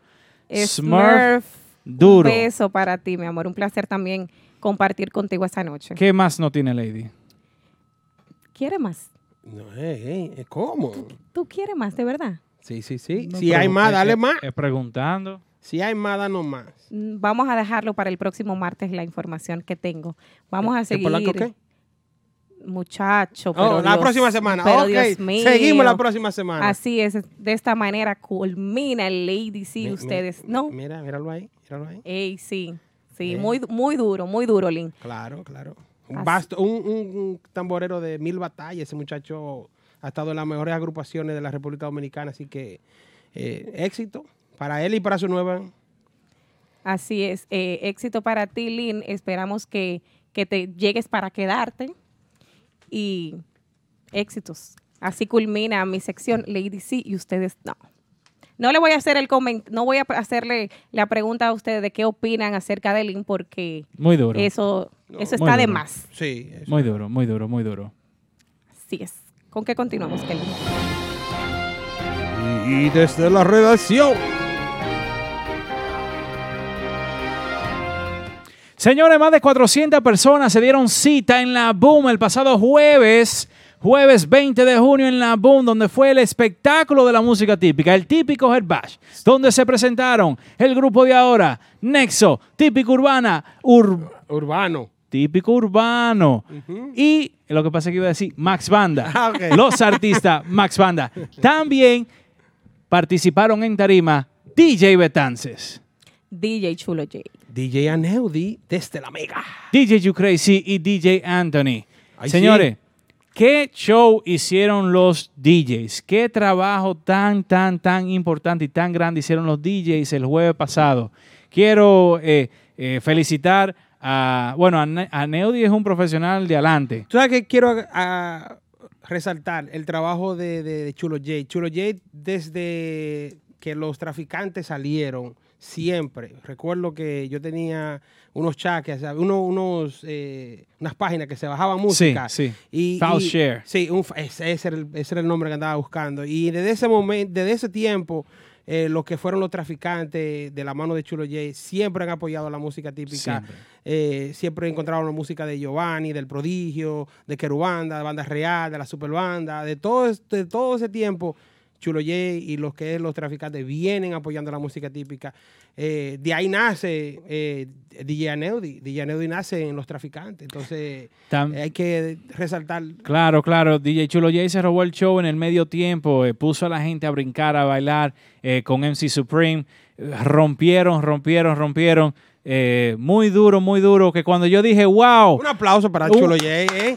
Smurf, duro. Un beso para ti, mi amor. Un placer también compartir contigo esta noche. ¿Qué más no tiene Lady? ¿Quiere más? No, eh, eh, ¿Cómo? ¿Tú quieres más, de verdad? Sí, sí, sí. No, si hay más, dale más. eh, preguntando. Si hay más, danos más. Mm, Vamos a dejarlo para el próximo martes la información que tengo. Vamos a ¿El seguir. polaco qué? Muchacho, Oh, pero la Dios- próxima semana. pero ok, Dios mío. seguimos la próxima semana. Así es, de esta manera culmina el Lady C. Mi- mi- ustedes, ¿no? Mira, míralo ahí, míralo ahí. Ey, sí, sí, Eh. muy, muy duro, muy duro, Lin. Claro, claro. Un, basto- un, un- tamborero de mil batallas. Ese muchacho ha estado en las mejores agrupaciones de la República Dominicana. Así que eh, éxito para él y para su nueva. Así es, eh, éxito para ti, Lin. Esperamos que, que te llegues para quedarte y éxitos. Así culmina mi sección Lady C y ustedes no. No le voy a hacer el coment no voy a hacerle la pregunta a ustedes de qué opinan acerca de Lin porque Muy duro. eso, No. eso Muy está de más. Sí. eso. Muy duro, muy duro, muy duro. Así es. ¿Con qué continuamos, Kelvin? Y desde la redacción. Señores, más de 400 personas se dieron cita en la Boom el pasado jueves, jueves 20 de junio en la Boom, donde fue el espectáculo de la música típica, el típico Head Bash, donde se presentaron el grupo de ahora, Nexo, típico urbana, ur- Urbano. típico urbano. Y lo que pasa es que iba a decir Max Banda. Ah. Los artistas Max Banda. También participaron en tarima DJ Betances, DJ Chulo J. DJ Aneudi desde la Mega. DJ You Crazy y DJ Anthony. Ay, Señores, ¿qué show hicieron los DJs? ¿Qué trabajo tan, tan, tan importante y tan grande hicieron los DJs el jueves pasado? Quiero eh, eh, felicitar a, bueno, a, Ne- a Neudi es un profesional de adelante. Tú sabes que quiero resaltar el trabajo de- de Chulo J. Chulo J, desde que los traficantes salieron, siempre. Recuerdo que yo tenía unos chaques, unos, unos, eh, unas páginas que se bajaban música. sí. Y, Foul y- Share. Sí, un, ese, ese era el, ese era el nombre que andaba buscando. Y desde ese momento, desde ese tiempo, eh, los que fueron los traficantes de la mano de Chulo J siempre han apoyado la música típica. Siempre. Eh, siempre encontraron la música de Giovanni, del Prodigio, de Querubanda, de Banda Real, de la Superbanda, de todo, de todo ese tiempo. Chulo J y los que es los traficantes vienen apoyando la música típica. Eh, de ahí nace eh, DJ Aneudi. DJ Aneudi nace en los traficantes. Entonces Tam- eh, hay que resaltar Claro, claro. DJ Chulo J se robó el show en el medio tiempo, eh, puso a la gente a brincar, a bailar eh, con MC Supreme. Eh, rompieron, rompieron, rompieron. Eh, muy duro, muy duro. Que cuando yo dije, wow, Un aplauso para Uh. Chulo J.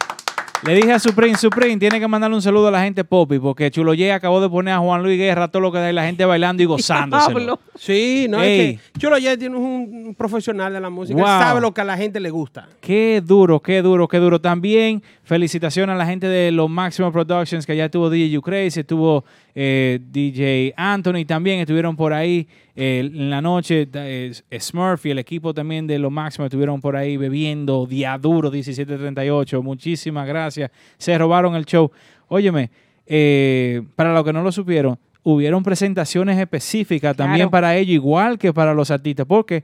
le dije a Supreme, Supreme, tiene que mandarle un saludo a la gente Poppy, porque Chulo J acabó de poner a Juan Luis Guerra todo lo que da y la gente bailando y gozándose. Pablo. Sí, no Ey. es que Chulo J tiene un, un profesional de la música. Wow. sabe lo que a la gente le gusta. Qué duro, qué duro, qué duro. También felicitaciones a la gente de los Maximum Productions, que ya estuvo DJ You Crazy, estuvo eh, DJ Anthony, también estuvieron por ahí eh, en la noche. eh, Smurf y el equipo también de los Maximum estuvieron por ahí bebiendo día duro 1738. Muchísimas gracias. Se robaron el show. Óyeme, eh, para los que no lo supieron, hubieron presentaciones específicas también para ellos, igual que para los artistas, porque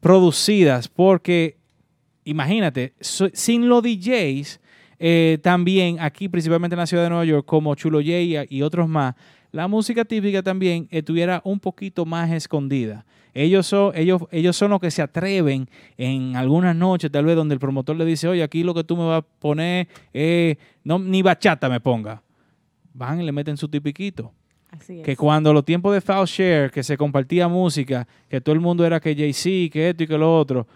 producidas, porque imagínate, so- sin los DJs, eh, también aquí, principalmente en la ciudad de Nueva York, como Chulo J y, y otros más, la música típica también estuviera un poquito más escondida. Ellos son, ellos, ellos son los que se atreven en algunas noches, tal vez, donde el promotor le dice, oye, aquí lo que tú me vas a poner, eh, no, ni bachata me ponga. Van y le meten su tipiquito. Así es. Que cuando los tiempos de Foul Share, que se compartía música, que todo el mundo era que Jay-Z, que esto y que lo otro,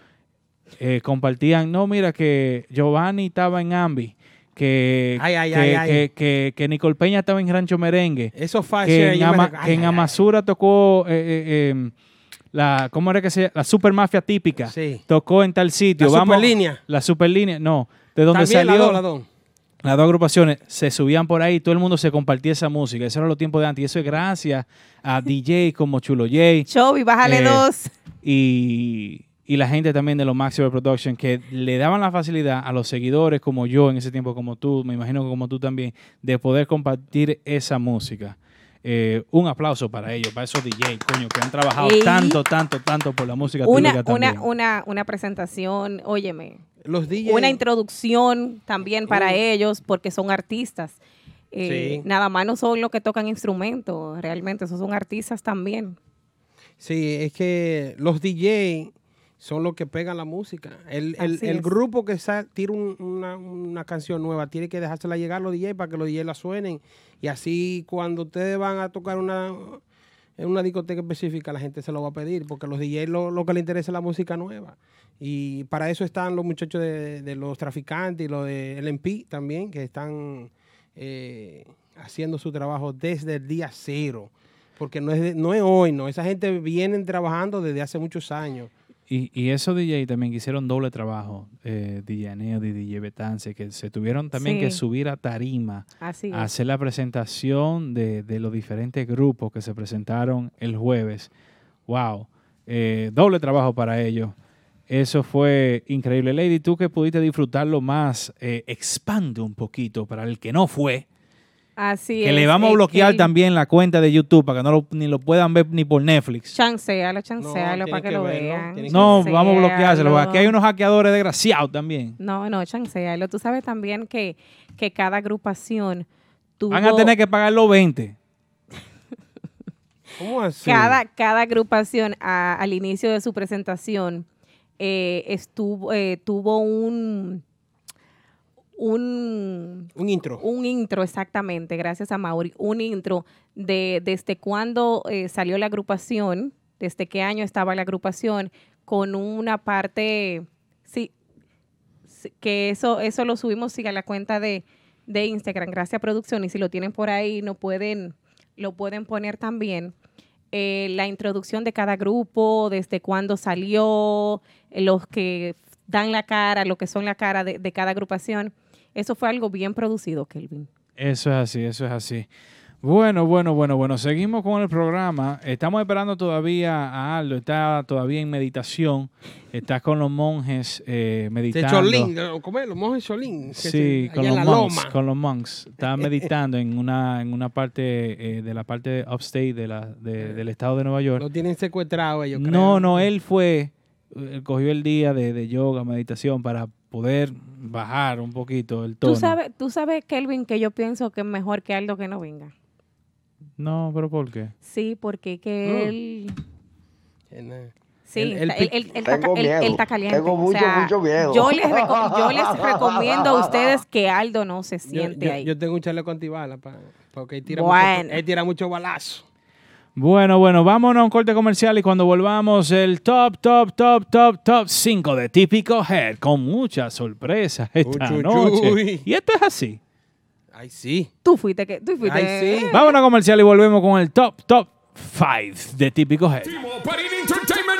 eh, compartían, no, mira que Giovanni estaba en Ambi, que, Ay, ay, que, ay, ay. que- que- que Nicole Peña estaba en Rancho Merengue, Eso Foul que en, me Ama- que en Amasura tocó eh, eh, eh, la, ¿cómo era que se La super mafia típica. Sí. Tocó en tal sitio. La Vamos, Superlínea. La superlínea, no. De donde También salió. la. Las dos agrupaciones se subían por ahí, todo el mundo se compartía esa música. Eso era los tiempos de antes. Y eso es gracias a DJ como Chulo J Chovy, bájale Eh, dos. y, y la gente también de los Maxwell Production que le daban la facilidad a los seguidores como yo en ese tiempo, como tú, me imagino que como tú también, de poder compartir esa música. Eh, un aplauso para ellos, para esos DJ, coño, que han trabajado Ey. tanto, tanto, tanto por la música Una, típica una, también. una, una presentación, óyeme, Los DJs. una introducción también para ellos porque son artistas. Eh, Sí. Nada más no son los que tocan instrumentos, realmente, esos son artistas también. Sí, es que los DJ son los que pegan la música. El, el- el grupo que sa- tira un- una, una canción nueva tiene que dejársela llegar a los DJ para que los DJ la suenen. Y así cuando ustedes van a tocar una en una discoteca específica, la gente se lo va a pedir, porque los DJ lo, lo que les interesa es la música nueva. Y para eso están los muchachos de, de los traficantes y los de LMP también, que están eh, haciendo su trabajo desde el día cero. Porque no es, de- no es hoy, no. Esa gente viene trabajando desde hace muchos años. Y, y esos DJ también que hicieron doble trabajo, eh, DJ Aneo y DJ Betance, que se tuvieron también que subir a tarima Así a hacer la presentación de, de los diferentes grupos que se presentaron el jueves. ¡Wow! Eh, doble trabajo para ellos. Eso fue increíble. Lady, tú que pudiste disfrutarlo más, eh, expande un poquito para el que no fue. Así que es. le vamos a bloquear que- también la cuenta de YouTube para que no lo, ni lo puedan ver ni por Netflix. Chancealo, chancealo tiene para que, que lo verlo, vean. que No, vamos a bloqueárselo. Aquí hay unos hackeadores desgraciados también. No, no, chancealo. Tú sabes también que, que cada agrupación tuvo... Van a tener que pagar los 20. ¿Cómo así? cada, cada agrupación a- al inicio de su presentación eh, estuvo, eh, tuvo un, un, Un intro. un intro, exactamente, gracias a Mauri, un intro de desde cuándo eh, salió la agrupación, desde qué año estaba la agrupación, con una parte, sí, que eso, eso lo subimos sí, a la cuenta de, de Instagram, gracias a producción, y si lo tienen por ahí, no pueden, lo pueden poner también. Eh, la introducción de cada grupo, desde cuándo salió, los que dan la cara, lo que son la cara de, de cada agrupación. Eso fue algo bien producido, Kelvin. Eso es así, eso es así. Bueno, bueno, bueno, bueno, seguimos con el programa. Estamos esperando todavía a Aldo, está todavía en meditación, está con los monjes eh, De meditando. Cholín, ¿cómo es? Los monjes Cholín. Sí, se- con los monks, con los monks. Estaba meditando en una, en una parte eh, de la parte upstate de la, de- del estado de Nueva York. Lo tienen secuestrado ellos, creo. No, no, él fue, él cogió el día de, de yoga, meditación, para poder bajar un poquito el tono. Tú sabes, tú sabes, Kelvin, que yo pienso que es mejor que Aldo que no venga. No, pero ¿por qué? Sí, porque que él... Sí, El- el él está, caliente. Tengo o mucho, sea, mucho miedo. Yo les, reco- yo les recomiendo a ustedes que Aldo no se siente yo- ahí. yo tengo un chaleco antibala pa- porque él tira, Bueno. mucho, él tira mucho balazo. Bueno, bueno, vámonos a un corte comercial y cuando volvamos el top, top, top, top, top 5 de Típico Head con muchas sorpresas esta Uy, noche. uy. Y esto es así. Ay, sí. Tú fuiste que... Tú fuiste... Ay, sí. Vámonos a comercial y volvemos con el top, top 5 de Típico Head.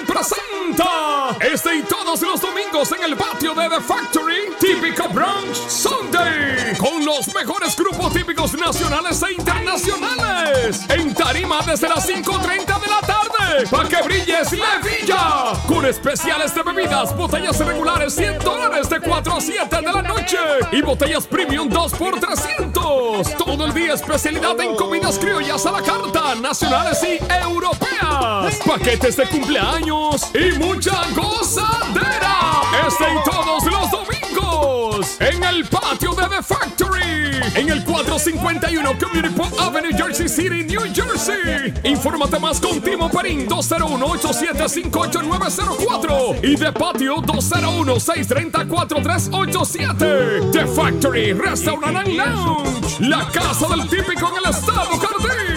Presenta este y todos los domingos en el patio de The Factory Típico Brunch Sunday con los mejores grupos típicos nacionales e internacionales. En tarima desde las 5.30 de la tarde para que brilles la villa. Con especiales de bebidas, botellas regulares 100 dólares de 4 a 7 de la noche. Y botellas premium 2 por 300 todo el día especialidad en comidas criollas a la carta, nacionales y europeas. Paquetes de cumpleaños y mucha gozadera. Y todos los domingos. En el patio de The Factory. En el 451 Community Park Avenue, Jersey City, New Jersey. Infórmate más con Timo Perín 201-8758904 y de patio 201-634-387. The Factory Restaurant and Lounge. La casa del típico en el estado Jardín.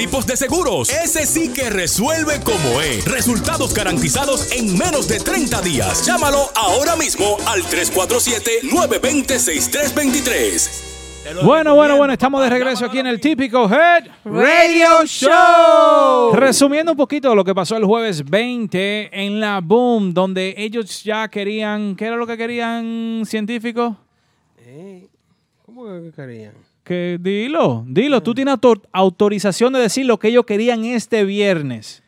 tipos de seguros. Ese sí que resuelve como es. Resultados garantizados en menos de 30 días. Llámalo ahora mismo al 347-920-6323. Bueno, bueno, bueno, estamos de regreso aquí en el típico Head Radio Show. Resumiendo un poquito lo que pasó el jueves 20 en la Boom, donde ellos ya querían, ¿qué era lo que querían científicos? Eh, ¿Cómo que querían? Que dilo, dilo, tú tienes autor- autorización de decir lo que ellos querían este viernes.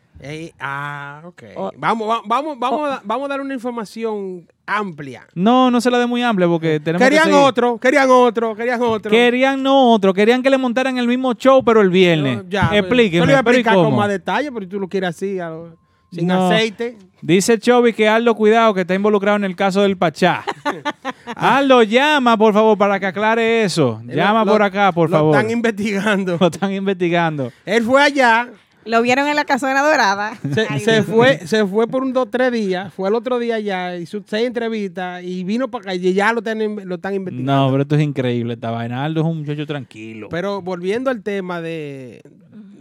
Ah, ok. Vamos, va- vamos, vamos, a, vamos a dar una información amplia. No, no se la dé muy amplia porque tenemos que Querían otro, querían otro, querían otro. Querían no otro, querían que le montaran el mismo show, pero el viernes. Ya, pues, Explíqueme, Yo le voy a pero ¿y explicar con más detalle, pero tú lo quieres así, a lo- sin No. aceite. Dice Chovy que Aldo, cuidado, que está involucrado en el caso del Pachá. Aldo, llama, por favor, para que aclare eso. Llama Lo- por acá, por lo favor. están investigando. Lo están investigando. Él fue allá, Lo vieron en la casona dorada. se, se fue, se fue por un dos, tres días, fue el otro día allá, hizo seis entrevistas y vino para acá y ya lo, tienen- lo están investigando. No, pero esto es increíble, esta vaina. Aldo es un muchacho tranquilo. Pero volviendo al tema de,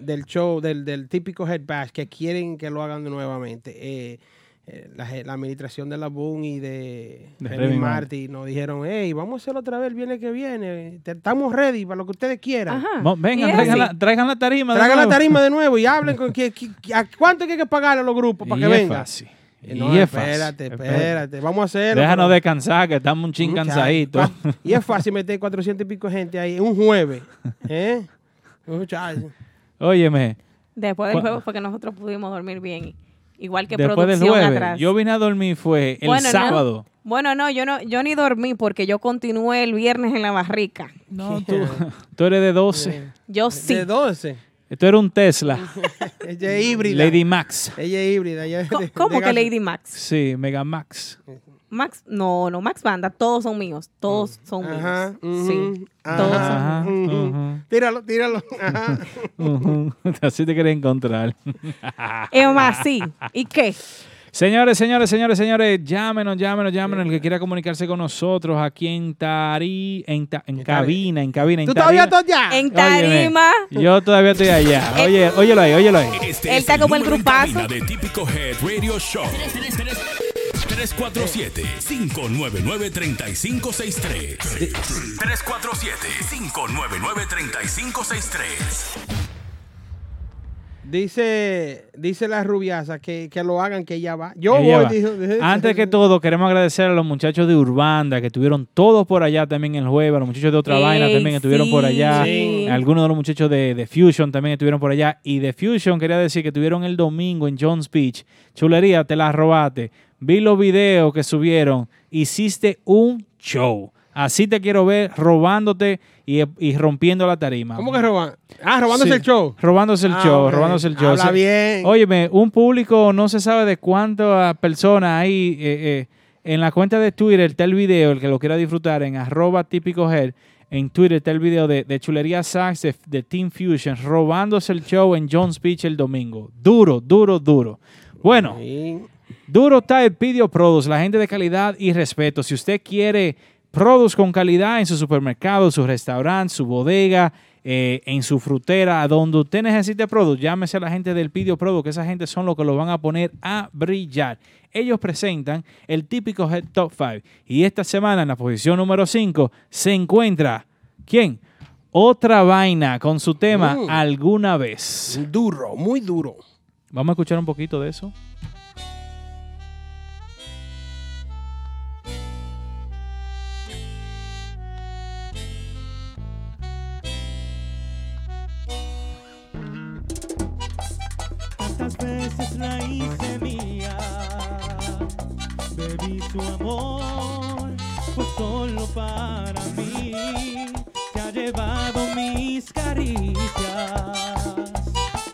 del show, del, del típico head bash, que quieren que lo hagan nuevamente, eh, eh, la, la administración de la Boom y de, De Remy Martin nos dijeron, hey, vamos a hacerlo otra vez el viernes que viene, estamos ready para lo que ustedes quieran. Vengan, traigan la, traigan la tarima. de Traigan la nuevo. tarima de nuevo y hablen con que, que- que- a cuánto hay que pagarle a los grupos para Y que es vengan. fácil. Eh, No, Y es fácil. espérate, Espérate. espérate, vamos a hacerlo. Déjanos pero- descansar, que estamos un ching Muchacho, cansaditos. Y es fácil meter 400 y pico de gente ahí un jueves. ¿Eh? Muchacho. Óyeme, Después del juego fue que nosotros pudimos dormir bien. Igual que después del producción jueves, atrás. yo vine a dormir fue el Bueno, no. sábado. Bueno, no, yo no, yo ni dormí porque yo continué el viernes en la barrica. No, tú, tú eres de 12. Yo sí. De 12. Tú eres un Tesla. Ella es híbrida. Lady Max. Ella es híbrida. ella es de- ¿Cómo de que Lady Max? Sí, Mega Max. Max, no, no, Max Banda, todos son míos, todos son Ajá, míos. sí, ajá, todos son ujú. Tíralo, tíralo. Así te quería encontrar. Es más, sí. ¿Y qué? Señores, señores, señores, señores, llámenos, llámenos, llámenos. El que quiera comunicarse con nosotros aquí en Tari, en, ta- en cabina, en cabina, en ¿Tú todavía estás allá? En Óyeme, tarima. yo todavía estoy allá. Oye, óyelo ahí, óyelo ahí. Este Él es está como el en grupazo. cabina de Típico Head Radio Show. 347-599-3563. 347-599-3563. Dice, dice la rubiasa que, que lo hagan, que ella va. Yo Ella voy, va. dijo. Antes que todo, queremos agradecer a los muchachos de Urbanda que estuvieron todos por allá también el jueves, a los muchachos de otra Ey, vaina también estuvieron por allá, sí. algunos de los muchachos de, de Fusion también estuvieron por allá, y de Fusion quería decir que estuvieron el domingo en Jones Beach. Chulería, te la robaste. Vi los videos que subieron, hiciste un show. Así te quiero ver robándote y, y rompiendo la tarima. ¿Cómo que roban? Ah, robándose Sí, el show. Robándose el Ah, show, ok. robándose el show. Habla bien. Óyeme, un público no se sabe de cuántas personas hay eh, eh, en la cuenta de Twitter está el video, el que lo quiera disfrutar, en arroba típico head. En Twitter está el video de, de Chulería Sax de, de Team Fusion robándose el show en Jones Beach el domingo. Duro, duro, duro. Bueno. Duro está el Pidio Produce, la gente de calidad y respeto. Si usted quiere produce con calidad en su supermercado, su restaurante, su bodega, eh, en su frutera, a donde usted necesite produce, llámese a la gente del Pidio Produce, que esa gente son los que lo van a poner a brillar. Ellos presentan el típico Head Top 5. Y esta semana, en la posición número 5, se encuentra, ¿quién? Otra vaina con su tema Mm. Alguna vez. Duro, muy duro. Vamos a escuchar un poquito de eso. Tantas veces la hice mía, bebí su amor, fue solo para mí, se ha llevado mis caricias,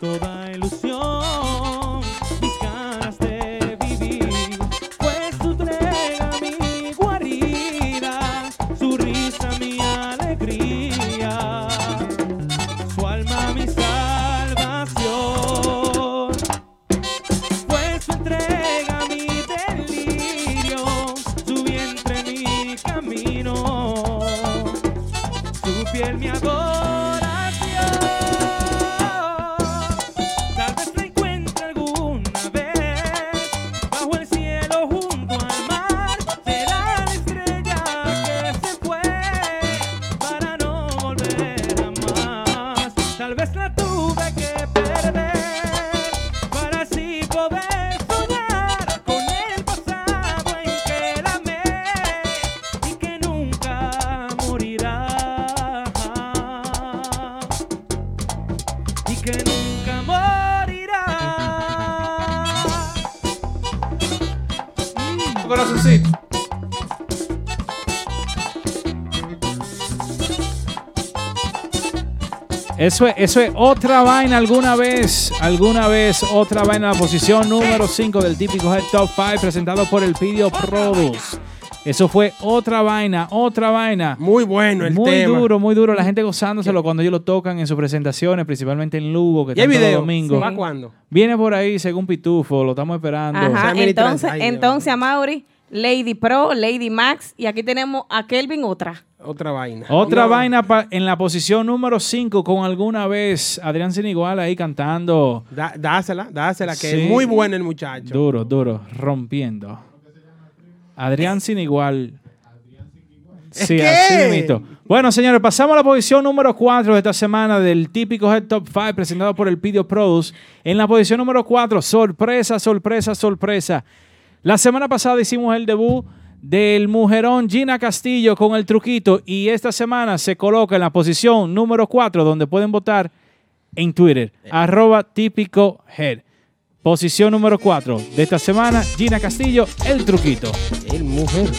toda Eso es, eso es otra vaina alguna vez, alguna vez, otra vaina, la posición número 5 del típico Head Top 5 presentado por el Video Produce. Eso fue otra vaina, otra vaina. Muy bueno el muy tema. duro, muy duro. La gente gozándoselo cuando ellos lo tocan en sus presentaciones, principalmente en Lugo, que ¿Y el está video? domingo. ¿Para cuándo? Viene por ahí según Pitufo, lo estamos esperando. Ajá, entonces, ay, entonces a Mauri, Lady Pro, Lady Max, y aquí tenemos a Kelvin otra. Otra vaina. Otra No, vaina en la posición número 5 con alguna vez Adrián Sin Igual ahí cantando da- dásela, dásela, que Sí. es muy bueno el muchacho. duro, duro, rompiendo. Adrián Sin Igual. Sí, ¿Es así qué? mismito. Bueno, señores, pasamos a la posición número 4 de esta semana del típico Head Top 5 presentado por el Video Produce. En la posición número 4, sorpresa, sorpresa, sorpresa. La semana pasada hicimos el debut del mujerón Gina Castillo con el truquito y esta semana se coloca en la posición número 4 donde pueden votar en Twitter, arroba típico head. Posición número 4 de esta semana, Gina Castillo, el truquito. El mujer.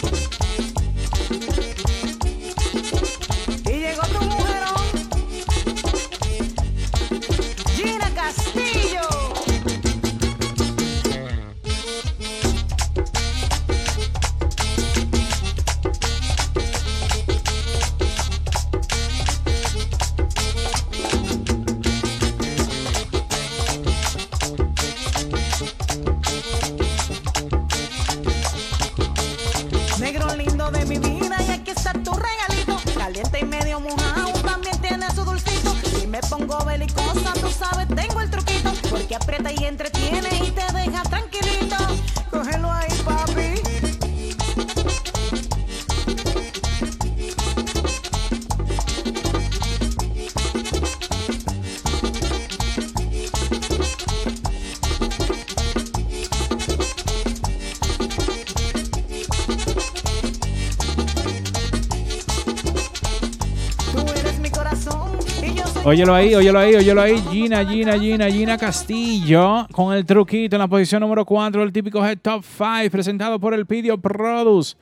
Óyelo ahí, óyelo ahí, óyelo ahí. Gina, Gina, Gina, Gina Castillo con el truquito en la posición número 4 del típico Head Top 5 presentado por el Video Produce.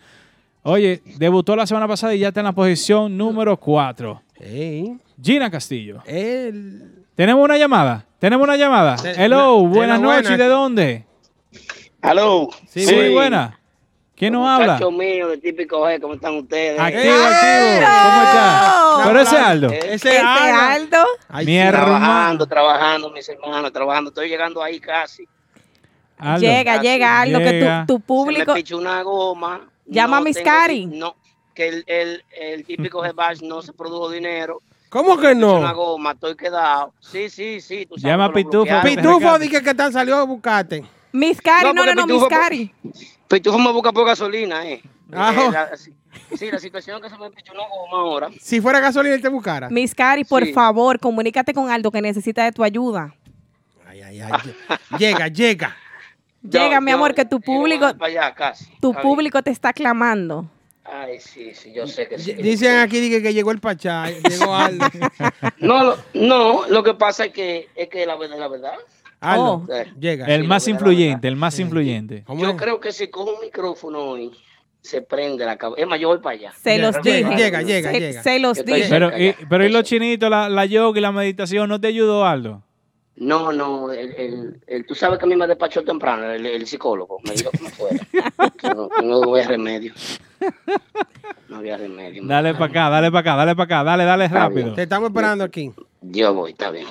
Oye, debutó la semana pasada y ya está en la posición número 4. Ey, Gina Castillo. el... ¿Tenemos una llamada? ¿Tenemos una llamada? Hello, buenas noches. buena. ¿Y de dónde? Aló. Sí, sí, buena. ¿Quién nos habla? Muchacho mío, de típico G, ¿cómo están ustedes? Activo, activo. ¿Cómo está? Pero ese Aldo. Eh, Ese Aldo. Ay, Mi hermano. Trabajando, trabajando, mis hermanos, trabajando. Estoy llegando ahí casi. Aldo. Llega, llega algo que Llega. tu, tu público. Se me una goma. Llama a No Miss tengo Cari. No, que el, el, el típico G-Bash no se produjo dinero. ¿Cómo que Pichó Una no? goma, estoy quedado. Sí, sí, sí. Tú sabes Llama a que Pitufo. Pitufo dije que tal salió a buscarte. Miss Cari, No, no, no, no, Miss Pitufo- Cari. Pitufo me busca por gasolina, eh. Ajo. Eh, la- sí, sí, la situación es que se me pichó una goma ahora. Si fuera gasolina, él te buscara. Miss Cari, por Sí. favor, comunícate con Aldo que necesita de tu ayuda. Llega, llega. Llega, mi amor, que tu público, allá, casi. tu público te está clamando. Ay, sí, sí, yo sé que sí. Dicen aquí dije, que llegó el Pachá, llegó Aldo. No, lo, no, lo que pasa es que es que la verdad, la verdad. Aldo, Eh, llega. El Sí, más influyente, el más influyente. Yo creo que si cojo un micrófono hoy, se prende la cabeza. Es más, yo voy para allá. Se los Llega, dije. llega, llega, se, llega. se los dije. Pero, y, pero ¿y los chinitos, la, la yoga y la meditación no te ayudó, Aldo? No, no, el, el, el- tú sabes que a mí me despachó temprano el, el psicólogo. Me dijo que me fuera. que no, que no había remedio. No había remedio. Dale para acá, dale para acá, dale para acá, dale, dale Está rápido. Te estamos esperando aquí. Yo voy, está bien.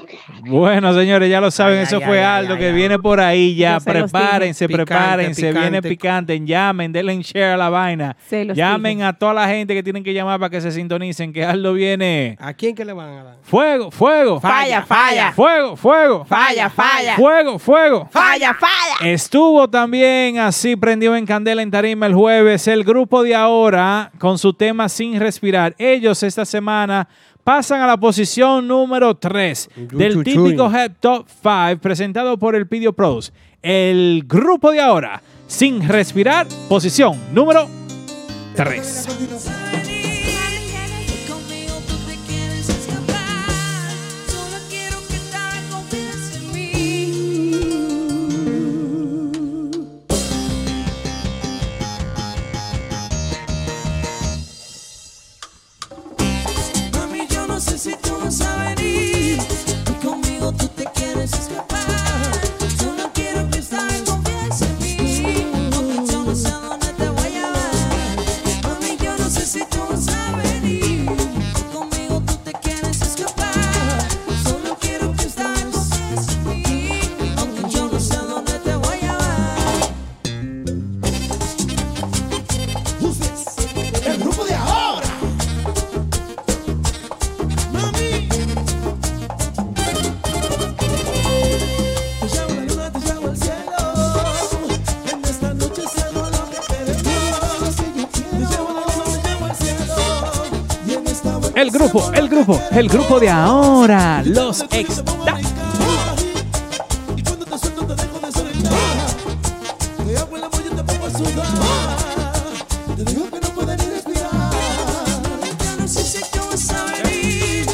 Bueno, señores, ya lo saben, Ay, eso ay, fue ay, Aldo ay, que ay. viene por ahí ya. Prepárense, prepárense, Picante, viene picante. Llamen, denle share a la vaina. Se los Llamen a toda la gente que tienen que llamar para que se sintonicen, que Aldo viene. ¿A quién que le van a dar? Fuego, fuego. Falla, falla. Fuego, fuego. Falla, falla. Fuego, fuego. Falla, falla. Estuvo también así prendido en candela en tarima el jueves el grupo de ahora con su tema Sin Respirar. Ellos esta semana pasan a la posición número 3 del típico Head Top 5 presentado por el Pidio Pros. El grupo de ahora Sin Respirar, posición número 3. Te quieres escapar. Tú vas a venir.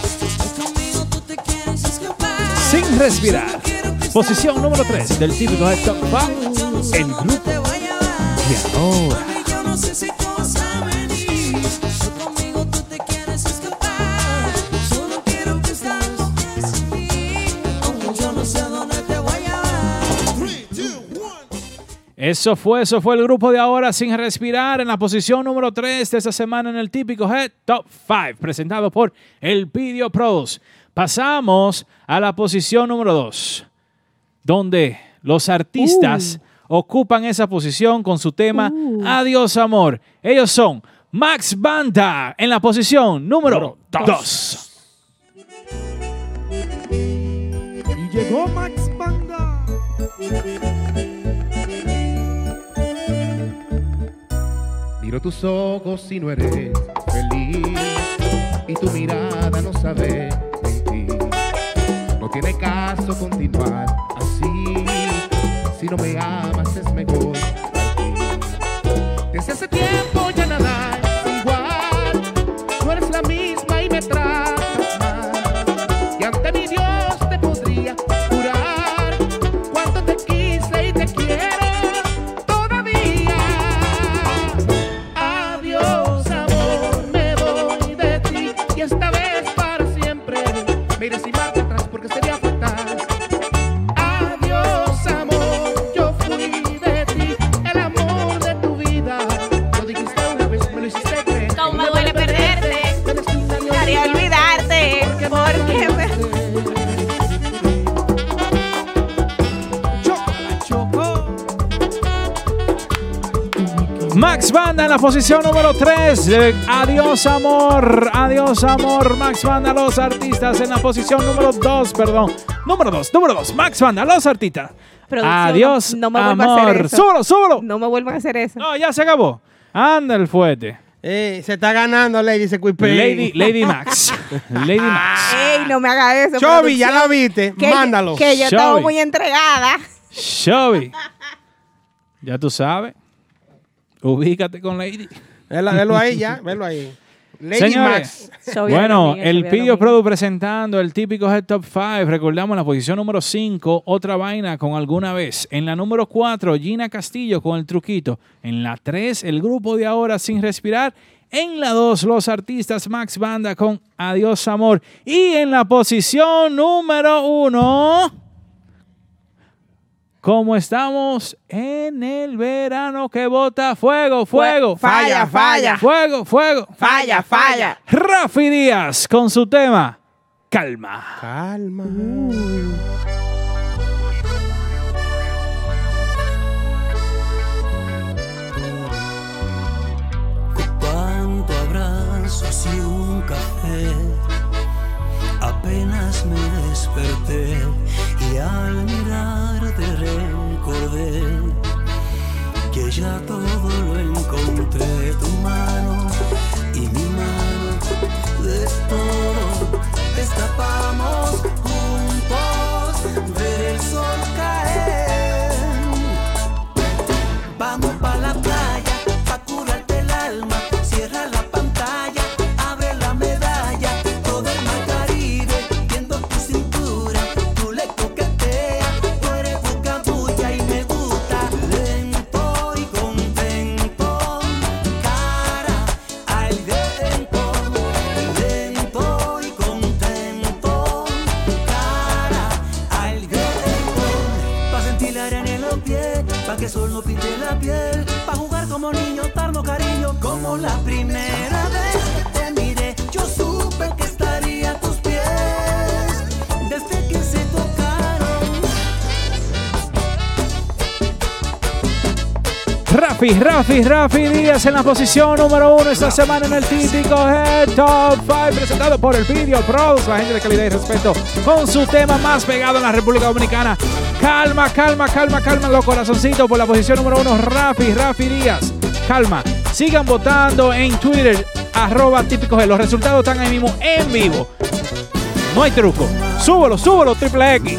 Conmigo tú te quieres escapar. Sin respirar. Posición número 3 del típico Head Top 5. El grupo de ahora. Eso fue, eso fue el grupo de ahora sin respirar en la posición número 3 de esta semana en el típico Head Top 5, presentado por el Video Pros. Pasamos a la posición número 2, donde los artistas ocupan esa posición con su tema Adiós Amor. Ellos son Max Banda en la posición número 2. Y llegó Max Banda. Miro tus ojos y no eres feliz y tu mirada no sabe mentir. No tiene caso continuar así. Si no me amas es mejor. Desde hace tiempo ya nada Max Banda en la posición número 3. Adiós amor, adiós amor. Max Banda, los artistas en la posición número 2, perdón. Número 2, número 2. Max Banda, los artistas. Producción, Adiós no, no me vuelvan a hacer amor. eso. No me vuelvan a hacer eso. No, ya se acabó. Anda el fuerte. Eh, se está ganando Lady ese Quipé. Lady, Lady Max. Lady Max. Ey, no me haga eso. Chobi, ya la viste. Que yo- Mándalo. Que yo estaba muy entregada. Shelby. Ya tú sabes. Ubícate con Lady. Velo, velo ahí ya, velo ahí. Lady Señores, Max. bueno, el Pidio Produ presentando el típico Head Top 5. Recordamos la posición número 5, otra vaina con alguna vez. En la número 4, Gina Castillo con el truquito. En la 3, el grupo de ahora sin respirar. En la 2, los artistas Max Banda con Adiós Amor. Y en la posición número 1, como estamos en el verano que bota fuego, fuego, Falla, falla. fuego, fuego, Falla, falla. Rafi Díaz con su tema Calma. Calma. Cuánto abrazos y un café. Apenas me desperté y al ya todo lo encontré. Tu mano y mi mano de todo destapamos Rafi, Rafi, Díaz en la posición número uno esta semana en el típico Head Top 5 presentado por el Video Pros, la gente de calidad y respeto con su tema más pegado en la República Dominicana. Calma, calma, calma, calma los corazoncitos por la posición número uno Rafi, Rafi Díaz. Calma, sigan votando en Twitter arroba típico Head. Los resultados están ahí mismo en vivo. No hay truco. Súbelo, súbelo, triple X.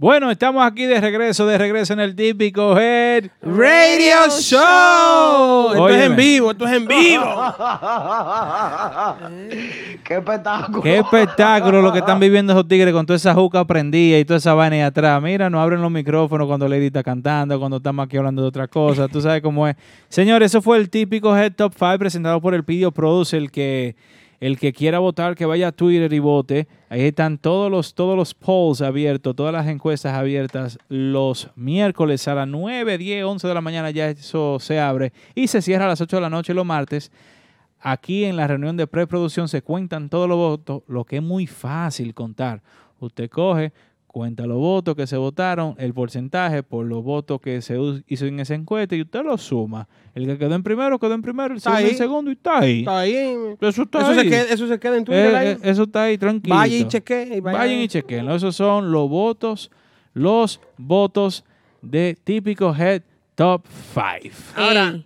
Bueno, estamos aquí de regreso, de regreso en el típico Head Radio Show. Esto es en vivo, esto es en vivo. Qué espectáculo. Qué espectáculo lo que están viviendo esos tigres con toda esa juca prendida y toda esa vaina ahí atrás. Mira, no abren los micrófonos cuando Lady está cantando, cuando estamos aquí hablando de otra cosa. Tú sabes cómo es. Señores, eso fue el típico Head Top 5 presentado por el Pidio Produce, el que el que quiera votar, que vaya a Twitter y vote. Ahí están todos los, todos los polls abiertos, todas las encuestas abiertas. Los miércoles a las 9, 10, 11 de la mañana ya eso se abre. Y se cierra a las 8 de la noche los martes. Aquí en la reunión de preproducción se cuentan todos los votos, lo que es muy fácil contar. Usted coge, cuenta los votos que se votaron, el porcentaje por los votos que se hizo en esa encuesta y usted lo suma. El que quedó en primero, quedó en primero, el Está segundo en segundo y está ahí. Está ahí. Eso está Eso ahí. se queda, eso se queda en Twitter. Eh, ahí. eh, eso está ahí, tranquilo. Vaya y chequee. y vaya- Vayan y chequenlo. Esos son los votos, los votos de típico Head Top 5. Ahora,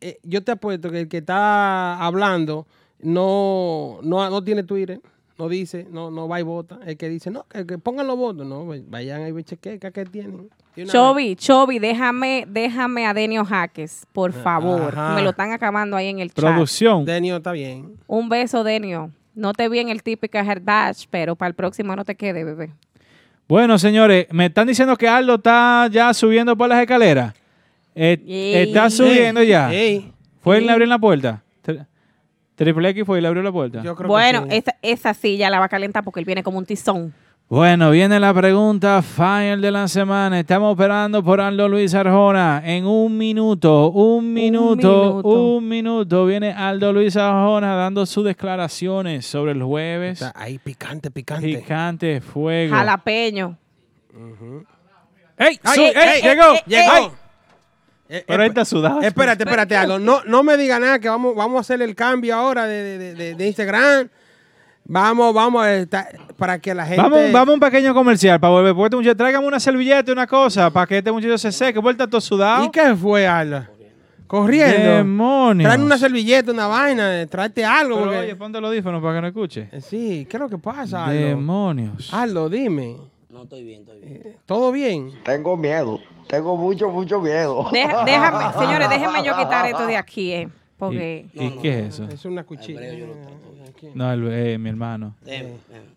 eh, yo te apuesto que el que está hablando no, no, no tiene Twitter, no dice, no, no va y vota. El que dice, no, que, que pongan los votos, no, vayan ahí y chequen qué tienen. Chobi, Chobi, déjame, déjame a Denio Jaques, por favor. Ajá. Me lo están acabando ahí en el chat. Producción. Denio está bien. Un beso, Denio. No te vi en el típico Head Batch, pero para el próximo no te quede, bebé. Bueno, señores, me están diciendo que Aldo está ya subiendo por las escaleras. Eh, está subiendo ya. Ey. ¿Fue él le abrió la puerta? Tri- Triple X fue y le abrió la puerta. Bueno, esa, esa silla la va a calentar porque él viene como un tizón. Bueno, viene la pregunta final de la semana. Estamos esperando por Aldo Luis Arjona. En un minuto, un minuto, un minuto, minuto. viene Aldo Luis Arjona dando sus declaraciones sobre el jueves. Está ahí picante, picante. Picante, fuego. Jalapeño. ¡Ey! Ay, su- ey, ey, ey, ¡Llegó! ey, llegó. Eh, Pero ahí está sudado. Espérate, espérate, algo. No, no me diga nada que vamos, vamos a hacer el cambio ahora de, de- de- de Instagram. Vamos, vamos a estar, para que la gente. Vamos, vamos a un pequeño comercial para volver. Porque este muchacho, tráigame una servilleta y una cosa para que este muchacho se seque. Vuelta todo sudado. ¿Y qué fue, Alda? Corriendo. Demonios. Traen una servilleta, una vaina, eh, tráete algo. Pero, porque- oye, ponte los audífonos para que no escuche. Eh, Sí, ¿qué es lo que pasa, Aldo? Demonios. Aldo, dime. No estoy bien, estoy bien. ¿Todo bien? Tengo miedo. Tengo mucho, mucho miedo. Deja- déjame, señores, déjenme yo quitar esto de aquí, eh. Porque. ¿Y, y qué es eso? Es una cuchilla. No, el- eh, mi hermano.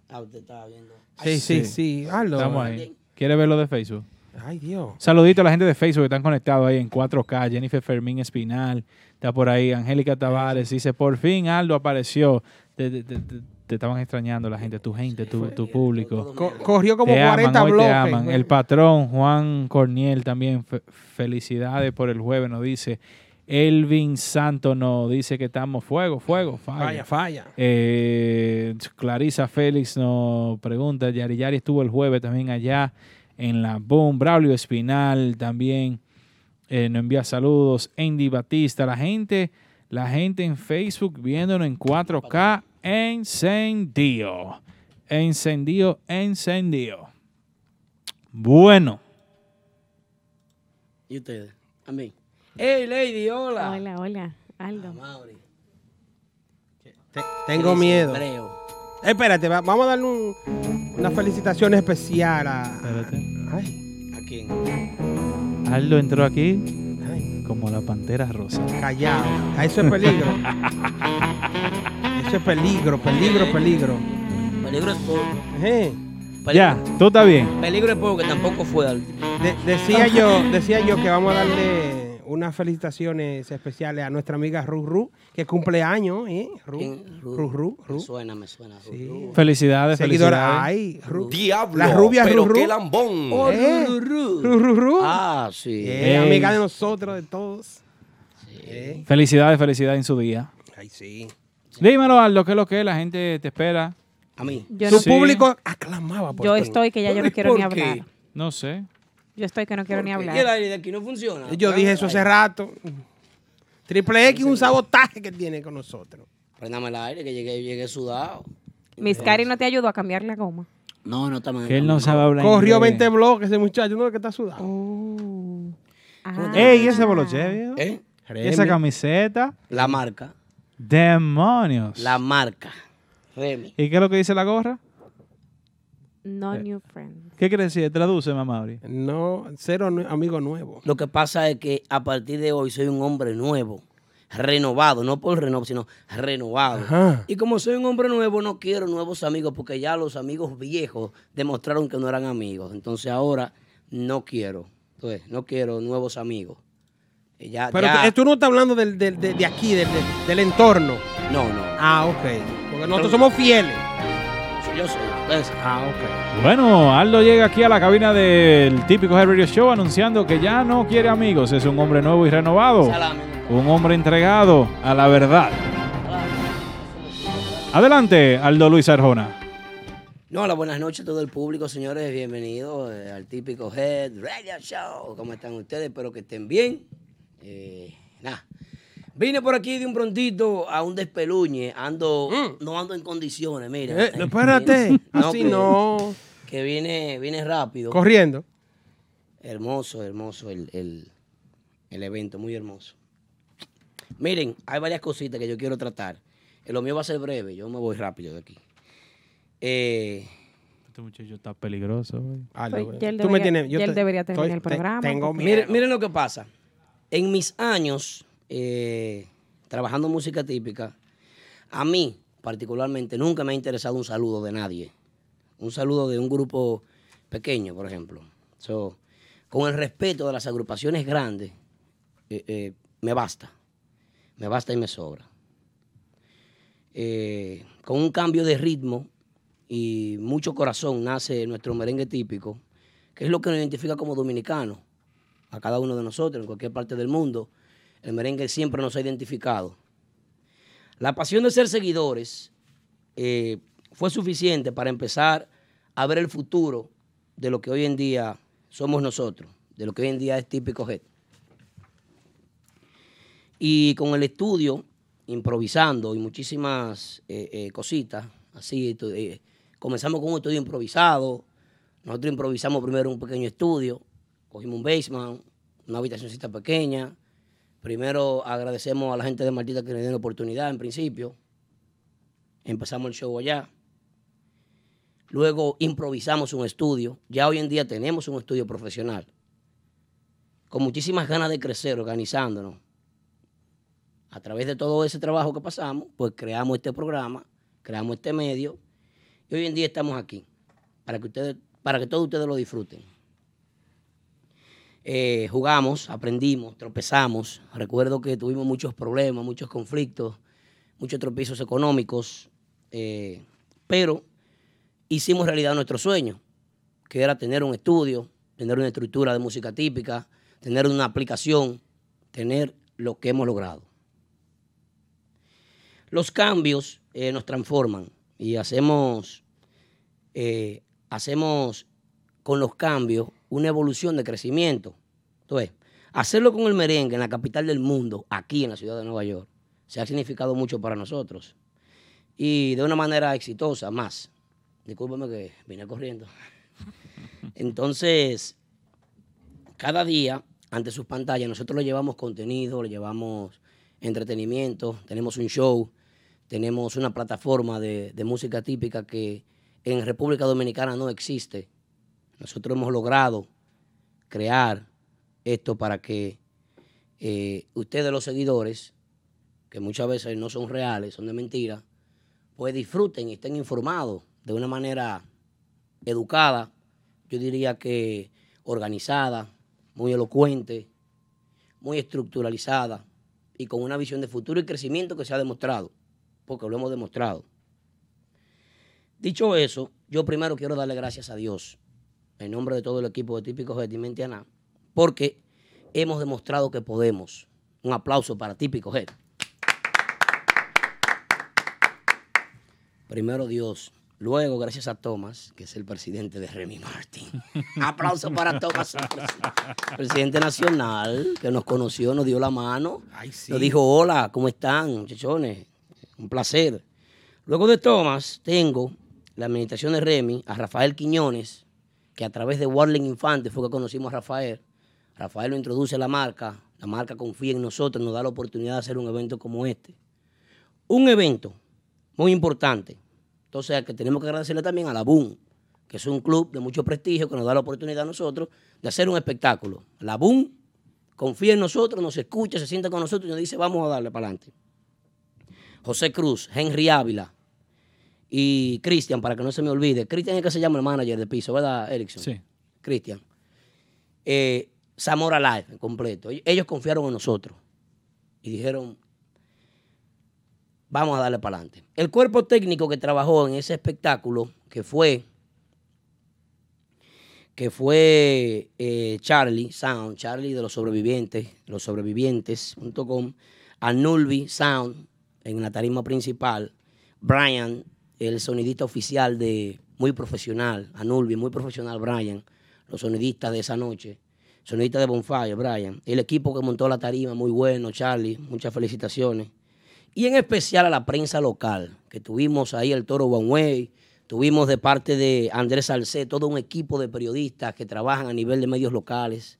Ah, usted estaba viendo. Sí, sí, sí. Aldo. Estamos ahí. ¿Quiere verlo de Facebook? Ay, Dios. Saludito a la gente de Facebook que están conectados ahí en 4K. Jennifer Fermín Espinal está por ahí. Angélica Tavares dice, por fin Aldo apareció. Te, te- te- te- estaban extrañando la gente, tu gente, tu, tu público. Co- corrió como Te 40 aman, hoy bloques. Te aman. El patrón Juan Corniel también. fe- felicidades por el jueves, nos dice. Elvin Santo nos dice que estamos fuego, fuego, falla. Falla, falla. Eh, Clarisa Félix nos pregunta, Yari Yari estuvo el jueves también allá en la Boom. Braulio Espinal también eh, nos envía saludos. Andy Batista, la gente, la gente en Facebook viéndonos en 4K, encendido. Encendido, encendido. Bueno, ¿Y ustedes? A mí. ¡Hey, Lady! Hola. Hola, hola. Aldo. Tengo miedo. hebreo. Espérate, va- vamos a darle un- una felicitación especial a. Ay, ¿A quién? Aldo entró aquí como la pantera rosa. callado. A eso es peligro. eso es peligro, peligro, peligro. Peligro es poco. Ejé. Ya, tú estás bien. Peligro es poco, que tampoco fue al. De- decía yo, decía yo que vamos a darle unas felicitaciones especiales a nuestra amiga Ru Ru, que cumple años, ¿eh? Ru. Ru. Ru, Ru, Ru. Me suena, me suena. Ru. Felicidades, Seguidora. felicidades. Ay, Ru. Diablo, La rubia pero Ru Ru. qué lambón. Oh, Eh, Ru, Ru, Ru, Ru, Ru. Ah, sí. Eh, amiga de nosotros, de todos. Eh. Felicidades, felicidades en su día. Ay, sí. Dímelo, Aldo, ¿qué es lo que es? La gente te espera. A mí. Yo Su no- público aclamaba por Yo estoy que ya yo no quiero ni ¿Por qué? hablar. No sé. Yo estoy que no quiero ni ¿Y el hablar. aire de aquí no funciona? Yo dije eso hace rato. Triple X, un sabotaje que tiene con nosotros. Prendame el aire, que llegué, llegué sudado. Miss Cari no te ayudó a cambiar la goma. No, no está mal. Que él no sabe hablar Corrió inglés. 20 bloques ese muchacho, no es que está sudado. Ah. Ey, ese boloche, viejo. ¿Eh? Esa camiseta. La marca. Demonios. La marca. Remy. ¿Y qué es lo que dice la gorra? No new friends. ¿Qué quiere decir? Traduce, mamá. Mauri. No, cero nu- amigo nuevo. Lo que pasa es que a partir de hoy soy un hombre nuevo. Renovado, no por renovo, sino renovado. Ajá. Y como soy un hombre nuevo, no quiero nuevos amigos porque ya los amigos viejos demostraron que no eran amigos. Entonces ahora no quiero. Entonces, no quiero nuevos amigos. Ya, Pero ya- tú, no estás hablando del, del- de, de aquí, del, del- del entorno. No, no. Ah, ok. Porque nosotros somos fieles. Yo soy. Entonces, Ah, ok. Bueno, Aldo llega aquí a la cabina del típico Head Radio Show anunciando que ya no quiere amigos. Es un hombre nuevo y renovado. Salame. Un hombre entregado a la verdad. Adelante, Aldo Luis Arjona. No, hola, buenas noches a todo el público, señores. Bienvenidos eh, al típico Head Radio Show. ¿Cómo están ustedes? Espero que estén bien. Eh, nada. Vine por aquí de un prontito a un despeluñe. Ando, no ando en condiciones, mira. Eh, no, espérate. No, Así que- no. Que viene, viene rápido. Corriendo. Hermoso, hermoso el, el- el evento, muy hermoso. Miren, hay varias cositas que yo quiero tratar. Eh, Lo mío va a ser breve, yo me voy rápido de aquí. Eh, Este muchacho está peligroso. güey. Pues ya él debería- ya él debería terminar el programa. porque- Miren, miren lo que pasa. En mis años eh, trabajando música típica, a mí particularmente nunca me ha interesado un saludo de nadie. Un saludo de un grupo pequeño, por ejemplo. Con el respeto de las agrupaciones grandes, eh, eh, me basta. Me basta y me sobra. Con un cambio de ritmo y mucho corazón nace nuestro merengue típico, que es lo que nos identifica como dominicanos, a cada uno de nosotros, en cualquier parte del mundo. El merengue siempre nos ha identificado. La pasión de ser seguidores eh, fue suficiente para empezar a ver el futuro de lo que hoy en día somos nosotros, de lo que hoy en día es típico Head. Y con el estudio, improvisando y muchísimas eh, eh, cositas, así, comenzamos con un estudio improvisado. Nosotros improvisamos primero un pequeño estudio, cogimos un basement, una habitacióncita pequeña. Primero agradecemos a la gente de Martita que nos dio la oportunidad en principio. Empezamos el show allá. Luego improvisamos un estudio. Ya hoy en día tenemos un estudio profesional. Con muchísimas ganas de crecer, organizándonos. A través de todo ese trabajo que pasamos, pues creamos este programa, creamos este medio. Y hoy en día estamos aquí para que ustedes, para que todos ustedes lo disfruten. Eh, jugamos, aprendimos, tropezamos. Recuerdo que tuvimos muchos problemas, muchos conflictos, muchos tropiezos económicos, eh, pero hicimos realidad nuestro sueño, que era tener un estudio, tener una estructura de música típica, tener una aplicación, tener lo que hemos logrado. Los cambios eh, nos transforman y hacemos, hacemos con los cambios una evolución de crecimiento. Entonces, hacerlo con el merengue en la capital del mundo, aquí en la ciudad de Nueva York, se ha significado mucho para nosotros. Y de una manera exitosa, más. Discúlpame que vine corriendo. Entonces, cada día, ante sus pantallas, nosotros le llevamos contenido, le llevamos entretenimiento, tenemos un show, tenemos una plataforma de, de música típica que en República Dominicana no existe. Nosotros hemos logrado crear esto para que eh, ustedes los seguidores, que muchas veces no son reales, son de mentira, pues disfruten y estén informados de una manera educada, yo diría que organizada, muy elocuente, muy estructuralizada y con una visión de futuro y crecimiento que se ha demostrado, porque lo hemos demostrado. Dicho eso, yo primero quiero darle gracias a Dios, en nombre de todo el equipo de Típicos de Dimentiana, porque hemos demostrado que podemos. Un aplauso para Típicos Head. Primero Dios, luego gracias a Thomas, que es el presidente de Remy Martin. Aplauso para Thomas, presidente nacional, que nos conoció, nos dio la mano, nos dijo, hola, ¿cómo están, muchachones? Un placer. Luego de Thomas, tengo la administración de Remy, a Rafael Quiñones, que a través de Warling Infante fue que conocimos a Rafael. Rafael lo introduce a la marca, la marca confía en nosotros, nos da la oportunidad de hacer un evento como este. Un evento muy importante. Entonces, que tenemos que agradecerle también a la Boom, que es un club de mucho prestigio que nos da la oportunidad a nosotros de hacer un espectáculo. La Boom confía en nosotros, nos escucha, se sienta con nosotros y nos dice, vamos a darle para adelante. José Cruz, Henry Ávila y Cristian, para que no se me olvide. Cristian es que se llama el manager de piso, ¿verdad, Erickson? Sí. Cristian. Eh, Zamora Live, completo. Ellos confiaron en nosotros y dijeron, vamos a darle para adelante. El cuerpo técnico que trabajó en ese espectáculo, que fue, que fue eh, Charlie Sound, Charlie de los sobrevivientes, los sobrevivientes.com, Anulvi Sound en la tarima principal, Brian, el sonidista oficial de muy profesional, Anulvi, muy profesional Brian, los sonidistas de esa noche, sonidista de Bonfire, Brian, el equipo que montó la tarima, muy bueno, Charlie, muchas felicitaciones y en especial a la prensa local, que tuvimos ahí el Toro One Way, Tuvimos de parte de Andrés Salcé todo un equipo de periodistas que trabajan a nivel de medios locales.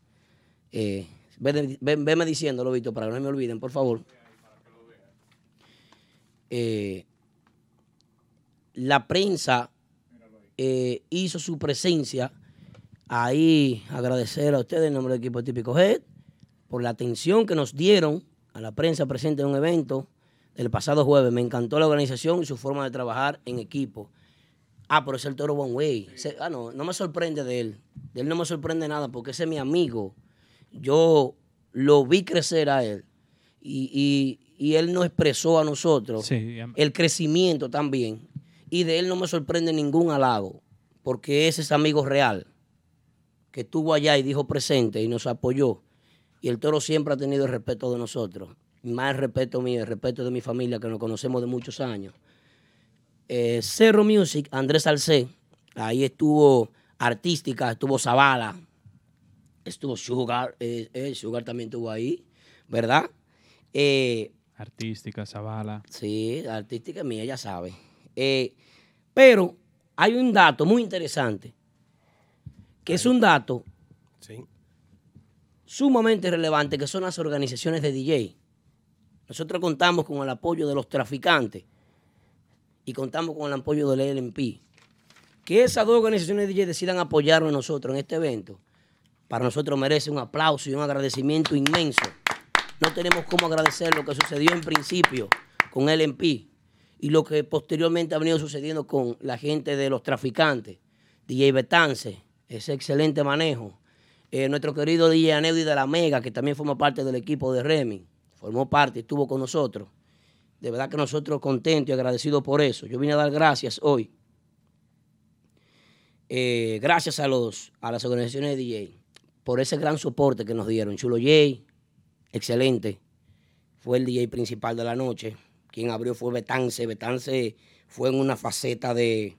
Eh, ven- ven- venme diciéndolo, Víctor, para que no me olviden, por favor. Eh, la prensa eh, hizo su presencia ahí. Agradecer a ustedes en nombre del equipo típico Head por la atención que nos dieron a la prensa presente en un evento del pasado jueves. Me encantó la organización y su forma de trabajar en equipo. Ah, pero es el toro One Way. Ah, no, no me sorprende de él. De él no me sorprende nada porque ese es mi amigo. Yo lo vi crecer a él y, y- y él nos expresó a nosotros Sí, el crecimiento también. Y de él no me sorprende ningún halago porque ese es amigo real que estuvo allá y dijo presente y nos apoyó. Y el toro siempre ha tenido el respeto de nosotros. Más el respeto mío, el respeto de mi familia, que nos conocemos de muchos años. Eh, Cerro Music, Andrés Alcé, ahí estuvo Artística, estuvo Zavala, estuvo Sugar, eh, eh, Sugar también estuvo ahí, ¿verdad? Eh, Artística, Zavala. Sí, artística mía, ya sabe. Pero hay un dato muy interesante, que es un dato sumamente relevante, que son las organizaciones de DJ. Nosotros contamos con el apoyo de los traficantes y contamos con el apoyo del LMP. Que esas dos organizaciones de DJ decidan apoyarnos a nosotros en este evento, para nosotros merece un aplauso y un agradecimiento inmenso. No tenemos cómo agradecer lo que sucedió en principio con LMP y lo que posteriormente ha venido sucediendo con la gente de los traficantes. DJ Betance, ese excelente manejo. Eh, nuestro querido DJ Aneudi de la Mega, que también forma parte del equipo de Remy, formó parte, estuvo con nosotros. De verdad que nosotros contentos y agradecidos por eso. Yo vine a dar gracias hoy. Eh, gracias a, los, a las organizaciones de DJ por ese gran soporte que nos dieron. Chulo J, excelente. Fue el DJ principal de la noche. Quien abrió fue Betance. Betance fue en una faceta de,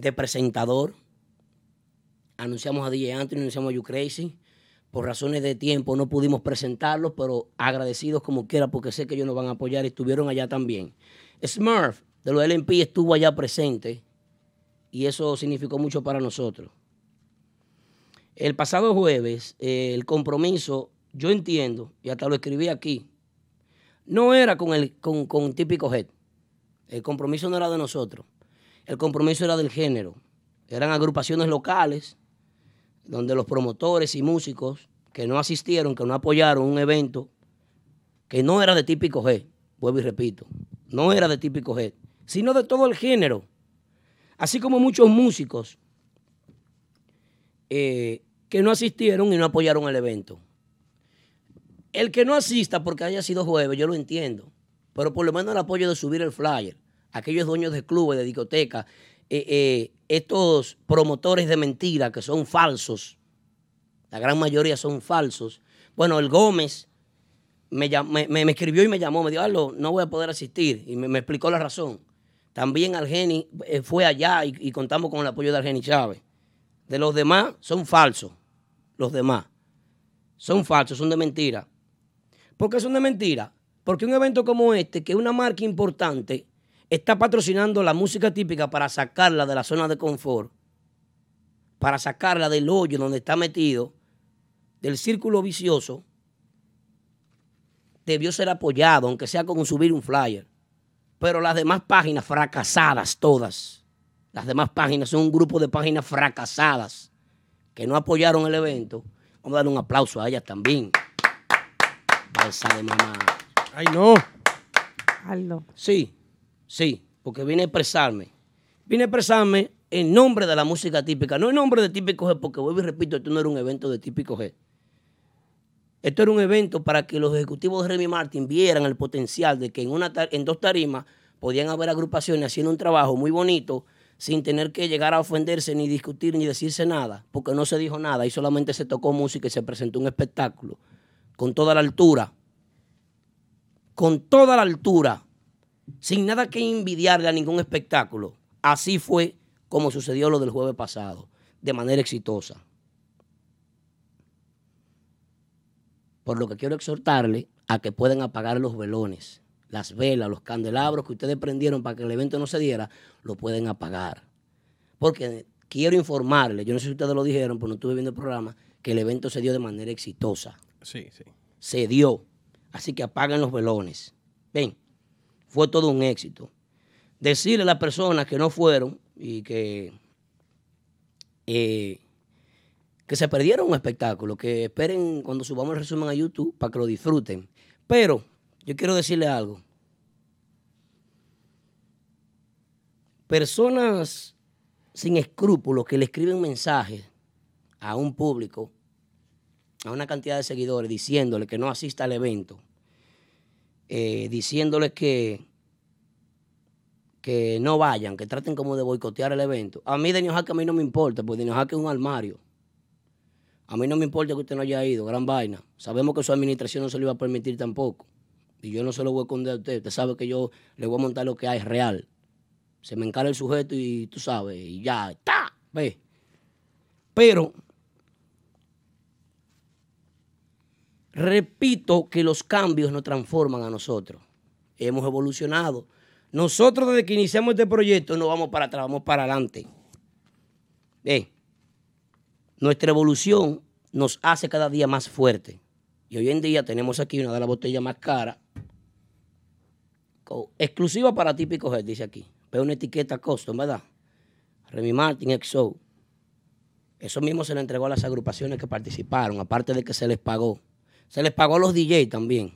de presentador. Anunciamos a DJ Anthony, anunciamos a You Crazy. Por razones de tiempo no pudimos presentarlos, pero agradecidos como quiera porque sé que ellos nos van a apoyar estuvieron allá también. Smurf de los LMP estuvo allá presente y eso significó mucho para nosotros. El pasado jueves, eh, el compromiso, yo entiendo, y hasta lo escribí aquí, no era con el con, con típico head. El compromiso no era de nosotros. El compromiso era del género. Eran agrupaciones locales donde los promotores y músicos que no asistieron, que no apoyaron un evento que no era de típico G, vuelvo y repito, no era de típico G, sino de todo el género. Así como muchos músicos eh, que no asistieron y no apoyaron el evento. El que no asista porque haya sido jueves, yo lo entiendo, pero por lo menos el apoyo de subir el flyer, aquellos dueños de clubes, de discotecas, eh, eh, estos promotores de mentira que son falsos, la gran mayoría son falsos. Bueno, el Gómez me, me- me- escribió y me llamó, me dijo, Arlo, no voy a poder asistir, y me, me explicó la razón. También Argeni eh, fue allá y, y contamos con el apoyo de Argeni Chávez. De los demás son falsos, los demás. Son falsos, son de mentira. ¿Por qué son de mentira? Porque un evento como este, que es una marca importante, está patrocinando la música típica para sacarla de la zona de confort, para sacarla del hoyo donde está metido, del círculo vicioso, debió ser apoyado, aunque sea con subir un flyer. Pero las demás páginas fracasadas, todas, las demás páginas son un grupo de páginas fracasadas que no apoyaron el evento. Vamos a darle un aplauso a ellas también. Balsa de mamá. Ay, no. Aldo. Sí, sí, porque vine a expresarme. Vine a expresarme en nombre de la música típica, no en nombre de Típico G, porque vuelvo y repito, esto no era un evento de Típico G. Esto era un evento para que los ejecutivos de Remy Martin vieran el potencial de que en, una en dos tarimas podían haber agrupaciones haciendo un trabajo muy bonito sin tener que llegar a ofenderse, ni discutir, ni decirse nada, porque no se dijo nada y solamente se tocó música y se presentó un espectáculo con toda la altura, con toda la altura, sin nada que envidiarle a ningún espectáculo. Así fue como sucedió lo del jueves pasado, de manera exitosa. Por lo que quiero exhortarle a que puedan apagar los velones, las velas, los candelabros que ustedes prendieron para que el evento no se diera, lo pueden apagar. Porque quiero informarles, yo no sé si ustedes lo dijeron, pero no estuve viendo el programa, que el evento se dio de manera exitosa. Sí, sí. Se dio. Así que apaguen los velones. Ven, fue todo un éxito. Decirle a las personas que no fueron y que, eh, que se perdieron un espectáculo, que esperen cuando subamos el resumen a YouTube para que lo disfruten. Pero yo quiero decirle algo. Personas sin escrúpulos que le escriben mensajes a un público, a una cantidad de seguidores, diciéndole que no asista al evento, eh, diciéndole que, que no vayan, que traten como de boicotear el evento. A mí, Daniel Jaque, a mí no me importa, porque Daniel Jaque es un armario. A mí no me importa que usted no haya ido, gran vaina. Sabemos que su administración no se lo iba a permitir tampoco. Y yo no se lo voy a esconder a usted. Usted sabe que yo le voy a montar lo que hay real. Se me encara el sujeto y tú sabes, y ya, ¡ta! Ve. Pero, repito que los cambios nos transforman a nosotros. Hemos evolucionado. Nosotros desde que iniciamos este proyecto no vamos para atrás, vamos para adelante. Ve. Nuestra evolución nos hace cada día más fuerte. Y hoy en día tenemos aquí una de las botellas más caras, exclusiva para Head, dice aquí. Veo una etiqueta custom, ¿verdad? Remy Martin XO. Eso mismo se le entregó a las agrupaciones que participaron, aparte de que se les pagó. Se les pagó a los DJ también.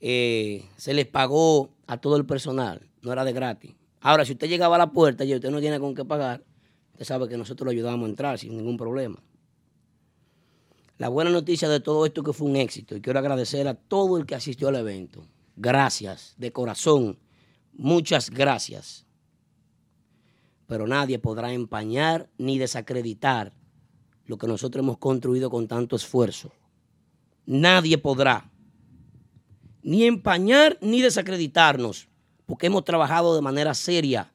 Eh, se les pagó a todo el personal, no era de gratis. Ahora, si usted llegaba a la puerta y usted no tiene con qué pagar, usted sabe que nosotros lo ayudábamos a entrar sin ningún problema. La buena noticia de todo esto es que fue un éxito y quiero agradecer a todo el que asistió al evento. Gracias, de corazón, muchas gracias. Pero nadie podrá empañar ni desacreditar lo que nosotros hemos construido con tanto esfuerzo. Nadie podrá ni empañar ni desacreditarnos, porque hemos trabajado de manera seria.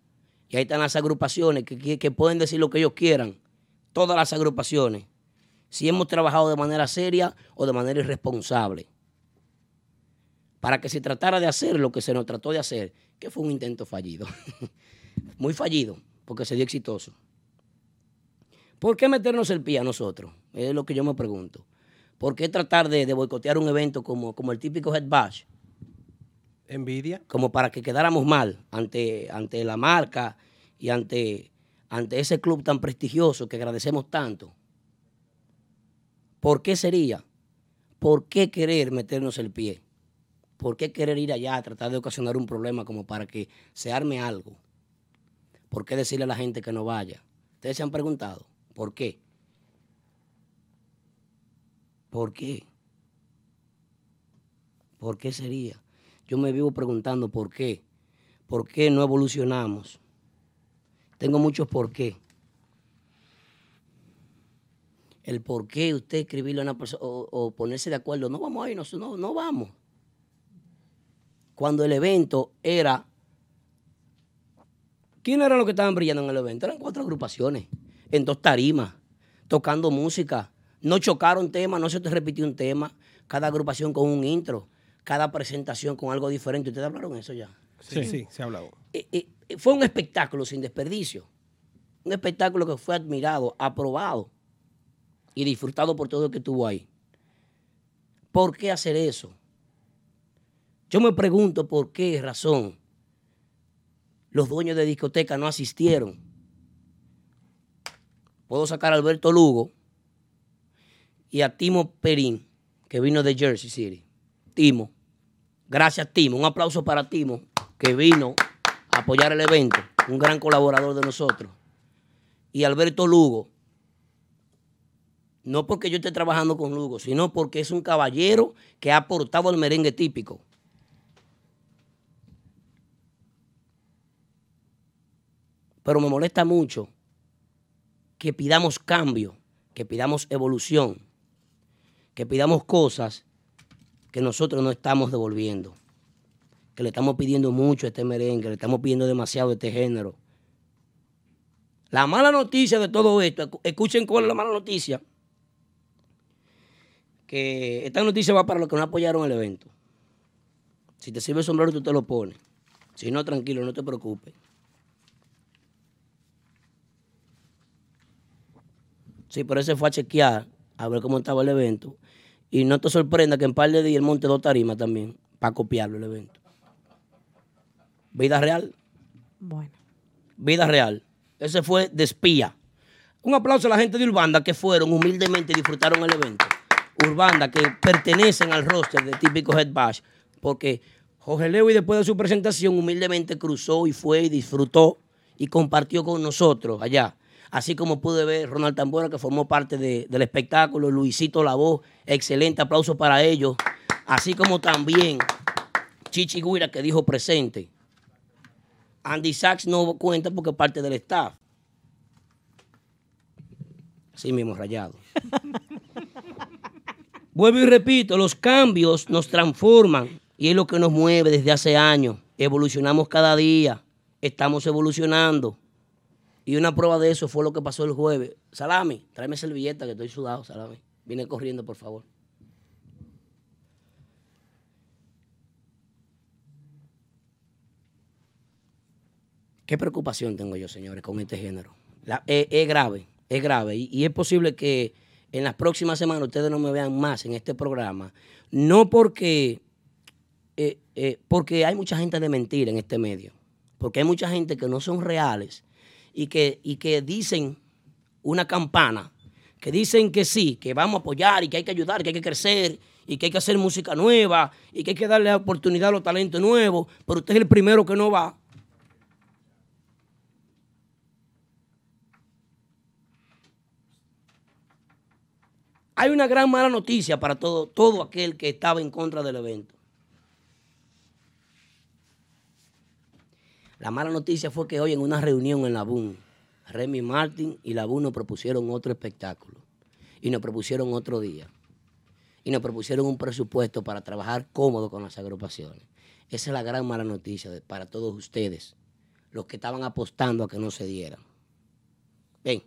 Y ahí están las agrupaciones que, que- pueden decir lo que ellos quieran, todas las agrupaciones, si hemos trabajado de manera seria o de manera irresponsable. Para que se tratara de hacer lo que se nos trató de hacer, que fue un intento fallido. Muy fallido, porque se dio exitoso. ¿Por qué meternos el pie a nosotros? Es lo que yo me pregunto. ¿Por qué tratar de, de boicotear un evento como, como el típico Head Bash? Envidia. Como para que quedáramos mal ante, ante la marca y ante, ante ese club tan prestigioso que agradecemos tanto. ¿Por qué sería? ¿Por qué querer meternos el pie? ¿Por qué querer ir allá a tratar de ocasionar un problema como para que se arme algo? ¿Por qué decirle a la gente que no vaya? Ustedes se han preguntado, ¿por qué? ¿Por qué? ¿Por qué sería? Yo me vivo preguntando por qué. ¿Por qué no evolucionamos? Tengo muchos por qué. El por qué usted escribirle a una persona o, ponerse de acuerdo, no vamos a irnos, no, no vamos. Cuando el evento era. ¿Quién eran los que estaban brillando en el evento? Eran cuatro agrupaciones, en dos tarimas, tocando música. No chocaron temas, no se te repitió un tema. Cada agrupación con un intro, cada presentación con algo diferente. ¿Ustedes hablaron eso ya? Sí, sí, se ha hablado. Eh, eh, eh, fue un espectáculo sin desperdicio. Un espectáculo que fue admirado, aprobado y disfrutado por todo el que estuvo ahí. ¿Por qué hacer eso? Yo me pregunto por qué razón los dueños de discoteca no asistieron. Puedo sacar a Alberto Lugo y a Timo Perín, que vino de Jersey City. Timo. Gracias, Timo. Un aplauso para Timo, que vino a apoyar el evento. Un gran colaborador de nosotros. Y Alberto Lugo. No porque yo esté trabajando con Lugo, sino porque es un caballero que ha aportado al merengue típico. Pero me molesta mucho que pidamos cambio, que pidamos evolución, que pidamos cosas que nosotros no estamos devolviendo, que le estamos pidiendo mucho a este merengue, le estamos pidiendo demasiado a este género. La mala noticia de todo esto, escu- escuchen cuál es la mala noticia, que esta noticia va para los que no apoyaron el evento. Si te sirve el sombrero, tú te lo pones. Si no, tranquilo, no te preocupes. Sí, pero ese fue a chequear, a ver cómo estaba el evento. Y no te sorprenda que en par de días él monte dos tarimas también, para copiarlo el evento. Vida real. Bueno. Vida real. Ese fue de espía. Un aplauso a la gente de Urbanda que fueron humildemente y disfrutaron el evento. Urbanda que pertenecen al roster de Típico Head Bash. Porque Jorge Lewis después de su presentación humildemente cruzó y fue y disfrutó y compartió con nosotros allá. Así como pude ver Ronald Tambora que formó parte de- del espectáculo, Luisito La Voz, excelente aplauso para ellos. Así como también Chichi Guira que dijo presente. Andy Sachs no cuenta porque es parte del staff. Así mismo, rayado. Vuelvo y repito, los cambios nos transforman y es lo que nos mueve desde hace años. Evolucionamos cada día, estamos evolucionando. Y una prueba de eso fue lo que pasó el jueves. Salami, tráeme servilleta que estoy sudado, Salami. Viene corriendo, por favor. ¿Qué preocupación tengo yo, señores, con este género? La- es, grave, es grave. Y, y es posible que en las próximas semanas ustedes no me vean más en este programa. No porque, eh, eh, porque hay mucha gente de mentira en este medio. Porque hay mucha gente que no son reales y que, y que dicen una campana, que dicen que sí, que vamos a apoyar y que hay que ayudar, que hay que crecer y que hay que hacer música nueva y que hay que darle oportunidad a los talentos nuevos, pero usted es el primero que no va. Hay una gran mala noticia para todo, todo aquel que estaba en contra del evento. La mala noticia fue que hoy en una reunión en la BUN, Remy Martin y la BUN nos propusieron otro espectáculo y nos propusieron otro día y nos propusieron un presupuesto para trabajar cómodo con las agrupaciones. Esa es la gran mala noticia para todos ustedes, los que estaban apostando a que no se dieran. Ven,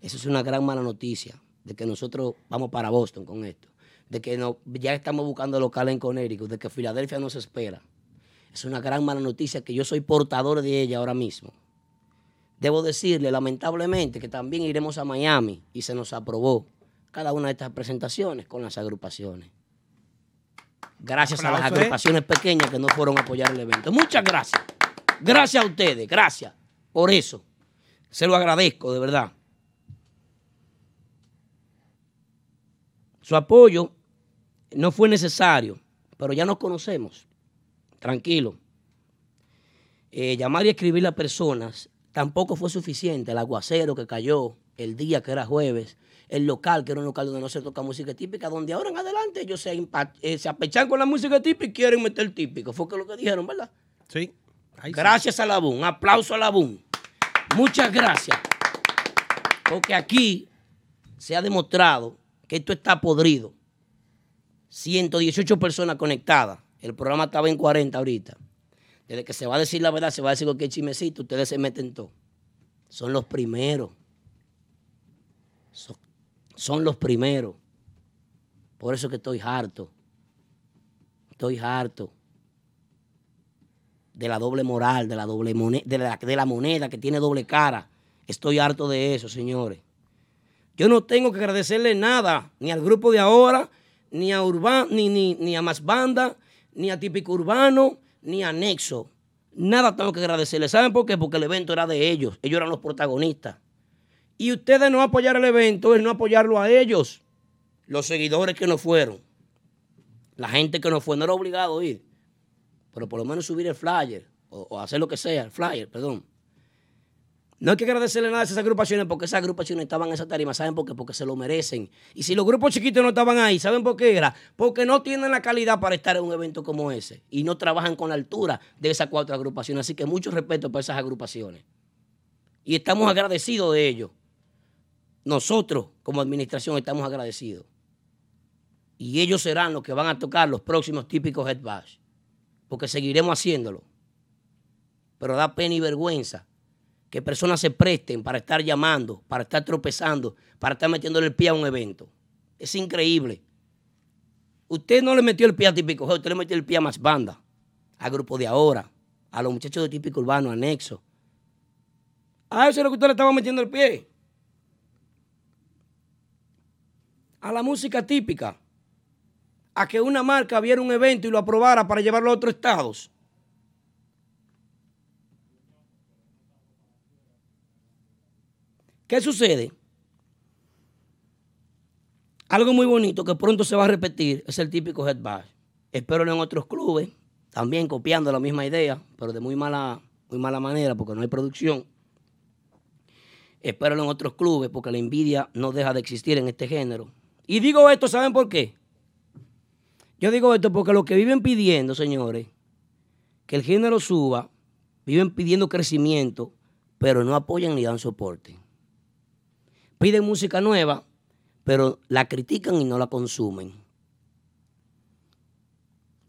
eso es una gran mala noticia de que nosotros vamos para Boston con esto, de que no, ya estamos buscando local en Connecticut, de que Filadelfia nos espera. Es una gran mala noticia que yo soy portador de ella ahora mismo. Debo decirle, lamentablemente, que también iremos a Miami y se nos aprobó cada una de estas presentaciones con las agrupaciones. Gracias a las ¿eh? agrupaciones pequeñas que no fueron a apoyar el evento. Muchas gracias. Gracias a ustedes, gracias por eso. Se lo agradezco, de verdad. Su apoyo no fue necesario, pero ya nos conocemos. Tranquilo. Eh, llamar y escribirle a personas tampoco fue suficiente. El aguacero que cayó el día que era jueves, el local que era un local donde no se toca música típica, donde ahora en adelante ellos se, eh, se apechan con la música típica y quieren meter típico. Fue que lo que dijeron, ¿verdad? Sí. Gracias a la. Un aplauso a la BUN. Muchas gracias. Porque aquí se ha demostrado que esto está podrido. 118 personas conectadas. El programa estaba en 40 ahorita. Desde que se va a decir la verdad, se va a decir cualquier chismecito, ustedes se meten todo. Son los primeros. Son, los primeros. Por eso que estoy harto. Estoy harto de la doble moral, de la doble moneda, de la, de la moneda que tiene doble cara. Estoy harto de eso, señores. Yo no tengo que agradecerle nada, ni al grupo de ahora, ni a Urban, ni, ni, ni a Más Banda, ni a Típico Urbano, ni a Nexo. Nada tengo que agradecerle. ¿Saben por qué? Porque el evento era de ellos. Ellos eran los protagonistas. Y ustedes no apoyar el evento es no apoyarlo a ellos. Los seguidores que no fueron. La gente que no fue. No era obligado a ir. Pero por lo menos subir el flyer. O, o hacer lo que sea. El flyer, perdón. No hay que agradecerle nada a esas agrupaciones porque esas agrupaciones estaban en esa tarima. ¿Saben por qué? Porque se lo merecen. Y si los grupos chiquitos no estaban ahí, ¿saben por qué era? Porque no tienen la calidad para estar en un evento como ese. Y no trabajan con la altura de esas cuatro agrupaciones. Así que mucho respeto para esas agrupaciones. Y estamos agradecidos de ello. Nosotros, como administración, estamos agradecidos. Y ellos serán los que van a tocar los próximos típicos Head Bash. Porque seguiremos haciéndolo. Pero da pena y vergüenza que personas se presten para estar llamando, para estar tropezando, para estar metiéndole el pie a un evento. Es increíble. Usted no le metió el pie a Típico usted le metió el pie a más banda. al grupo de ahora, a los muchachos de típico urbano, anexo. A eso es lo que usted le estaba metiendo el pie. A la música típica. A que una marca viera un evento y lo aprobara para llevarlo a otros estados. ¿Qué sucede? Algo muy bonito que pronto se va a repetir es el típico head bash. Espero en otros clubes, también copiando la misma idea, pero de muy mala, muy mala manera porque no hay producción. Espero en otros clubes porque la envidia no deja de existir en este género. Y digo esto, ¿saben por qué? Yo digo esto porque los que viven pidiendo, señores, que el género suba, viven pidiendo crecimiento, pero no apoyan ni dan soporte. Piden música nueva, pero la critican y no la consumen.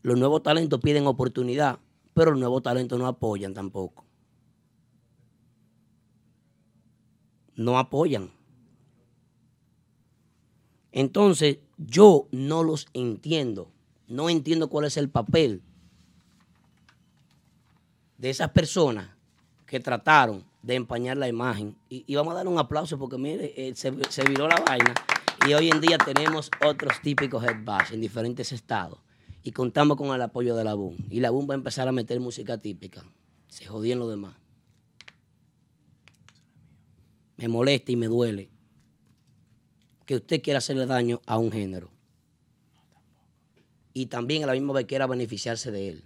Los nuevos talentos piden oportunidad, pero los nuevos talentos no apoyan tampoco. No apoyan. Entonces, yo no los entiendo. No entiendo cuál es el papel de esas personas que trataron de empañar la imagen. Y, vamos a dar un aplauso porque, mire, eh, se, viró la vaina. Y hoy en día tenemos otros típicos head bash en diferentes estados. Y contamos con el apoyo de la BUM. Y la BUM va a empezar a meter música típica. Se jodían los demás. Me molesta y me duele que usted quiera hacerle daño a un género. Y también a la misma vez quiera beneficiarse de él.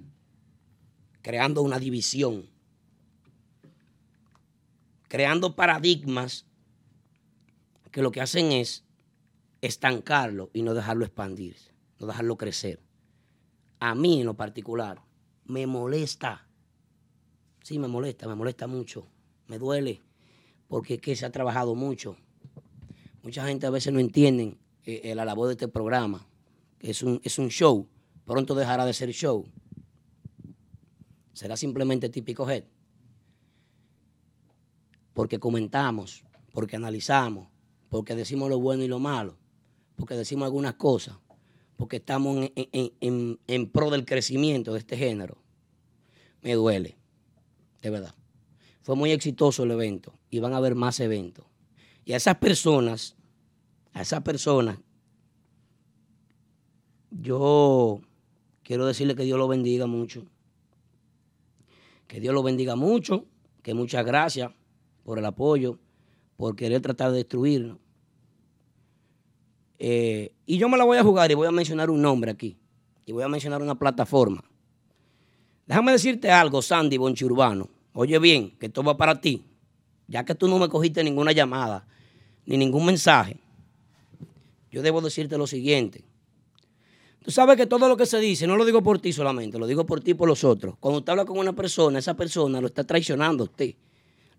Creando una división. Creando paradigmas que lo que hacen es estancarlo y no dejarlo expandirse, no dejarlo crecer. A mí en lo particular me molesta. Sí, me molesta, me molesta mucho. Me duele porque es que se ha trabajado mucho. Mucha gente a veces no entiende eh, eh, la labor de este programa. Es un, es un show. Pronto dejará de ser show. Será simplemente típico head. Porque comentamos, porque analizamos, porque decimos lo bueno y lo malo, porque decimos algunas cosas, porque estamos en, pro del crecimiento de este género. Me duele, de verdad. Fue muy exitoso el evento y van a haber más eventos. Y a esas personas, a esas personas, yo quiero decirle que Dios lo bendiga mucho. Que Dios lo bendiga mucho, que muchas gracias por el apoyo, por querer tratar de destruirnos. Eh, y yo me la voy a jugar y voy a mencionar un nombre aquí. Y voy a mencionar una plataforma. Déjame decirte algo, Sandy Bonchi Urbano. Oye bien, que esto va para ti. Ya que tú no me cogiste ninguna llamada, ni ningún mensaje, yo debo decirte lo siguiente. Tú sabes que todo lo que se dice, no lo digo por ti solamente, lo digo por ti y por los otros. Cuando usted habla con una persona, esa persona lo está traicionando a usted.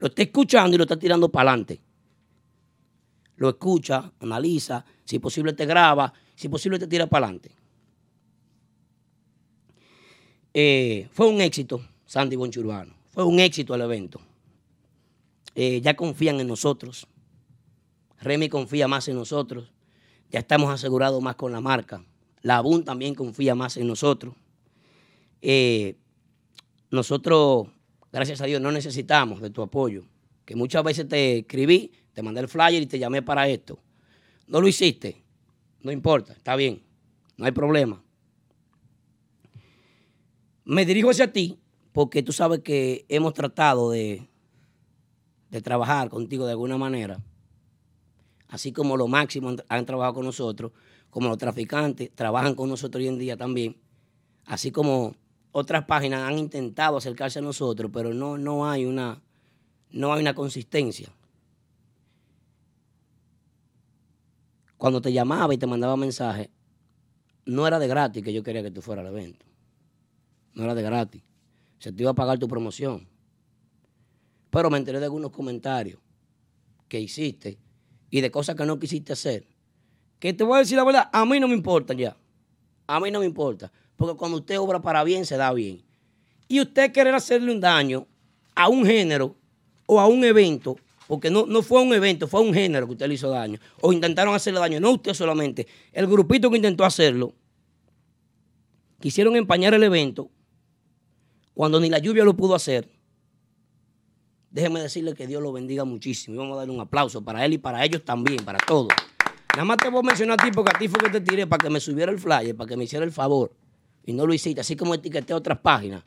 Lo está escuchando y lo está tirando para adelante. Lo escucha, analiza, si posible te graba, si posible te tira para adelante. Eh, fue un éxito, Sandy Bonchurbano. Fue un éxito el evento. Eh, ya confían en nosotros. Remy confía más en nosotros. Ya estamos asegurados más con la marca. La también confía más en nosotros. Eh, nosotros, gracias a Dios, no necesitamos de tu apoyo. Que muchas veces te escribí, te mandé el flyer y te llamé para esto. No lo hiciste. No importa, está bien. No hay problema. Me dirijo hacia ti porque tú sabes que hemos tratado de, de trabajar contigo de alguna manera. Así como los máximos han, han trabajado con nosotros, como los traficantes trabajan con nosotros hoy en día también. Así como otras páginas han intentado acercarse a nosotros, pero no, no, hay, una, no hay una consistencia. Cuando te llamaba y te mandaba mensajes, no era de gratis que yo quería que tú fueras al evento. No era de gratis. Se te iba a pagar tu promoción. Pero me enteré de algunos comentarios que hiciste y de cosas que no quisiste hacer. Que te voy a decir la verdad, a mí no me importa ya. A mí no me importa. Porque cuando usted obra para bien, se da bien. Y usted querer hacerle un daño a un género o a un evento, porque no, no fue un evento, fue un género que usted le hizo daño, o intentaron hacerle daño, no usted solamente, el grupito que intentó hacerlo, quisieron empañar el evento, cuando ni la lluvia lo pudo hacer, déjeme decirle que Dios lo bendiga muchísimo. Y vamos a darle un aplauso para él y para ellos también, para todos. Nada más te voy a mencionar a ti porque a ti fue que te tiré para que me subiera el flyer, para que me hiciera el favor. Y no lo hiciste, así como etiqueté otras páginas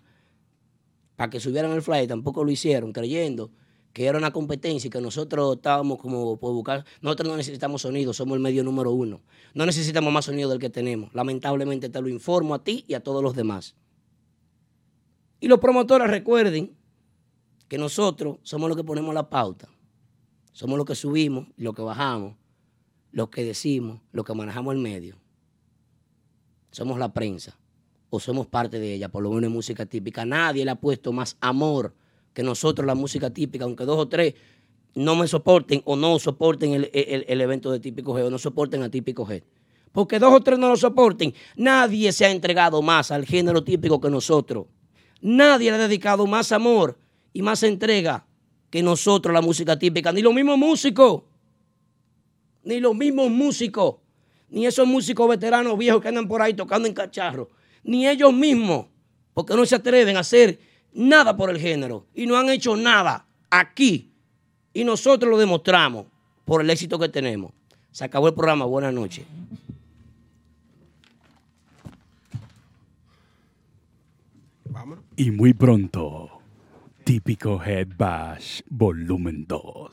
para que subieran el flyer, tampoco lo hicieron, creyendo que era una competencia y que nosotros estábamos como por buscar. Nosotros no necesitamos sonido, somos el medio número uno. No necesitamos más sonido del que tenemos. Lamentablemente te lo informo a ti y a todos los demás. Y los promotores recuerden que nosotros somos los que ponemos la pauta. Somos los que subimos los que bajamos, los que decimos, los que manejamos el medio. Somos la prensa o somos parte de ella, por lo menos en música típica. Nadie le ha puesto más amor que nosotros la música típica, aunque dos o tres no me soporten o no soporten el, el- el evento de Típico G o no soporten a Típico G. Porque dos o tres no lo soporten, nadie se ha entregado más al género típico que nosotros. Nadie le ha dedicado más amor y más entrega que nosotros la música típica. Ni los mismos músicos, ni los mismos músicos, ni esos músicos veteranos viejos que andan por ahí tocando en cacharro, ni ellos mismos, porque no se atreven a hacer nada por el género y no han hecho nada aquí. Y nosotros lo demostramos por el éxito que tenemos. Se acabó el programa. Buenas noches. Y muy pronto, Típico Head Bash Volumen 2.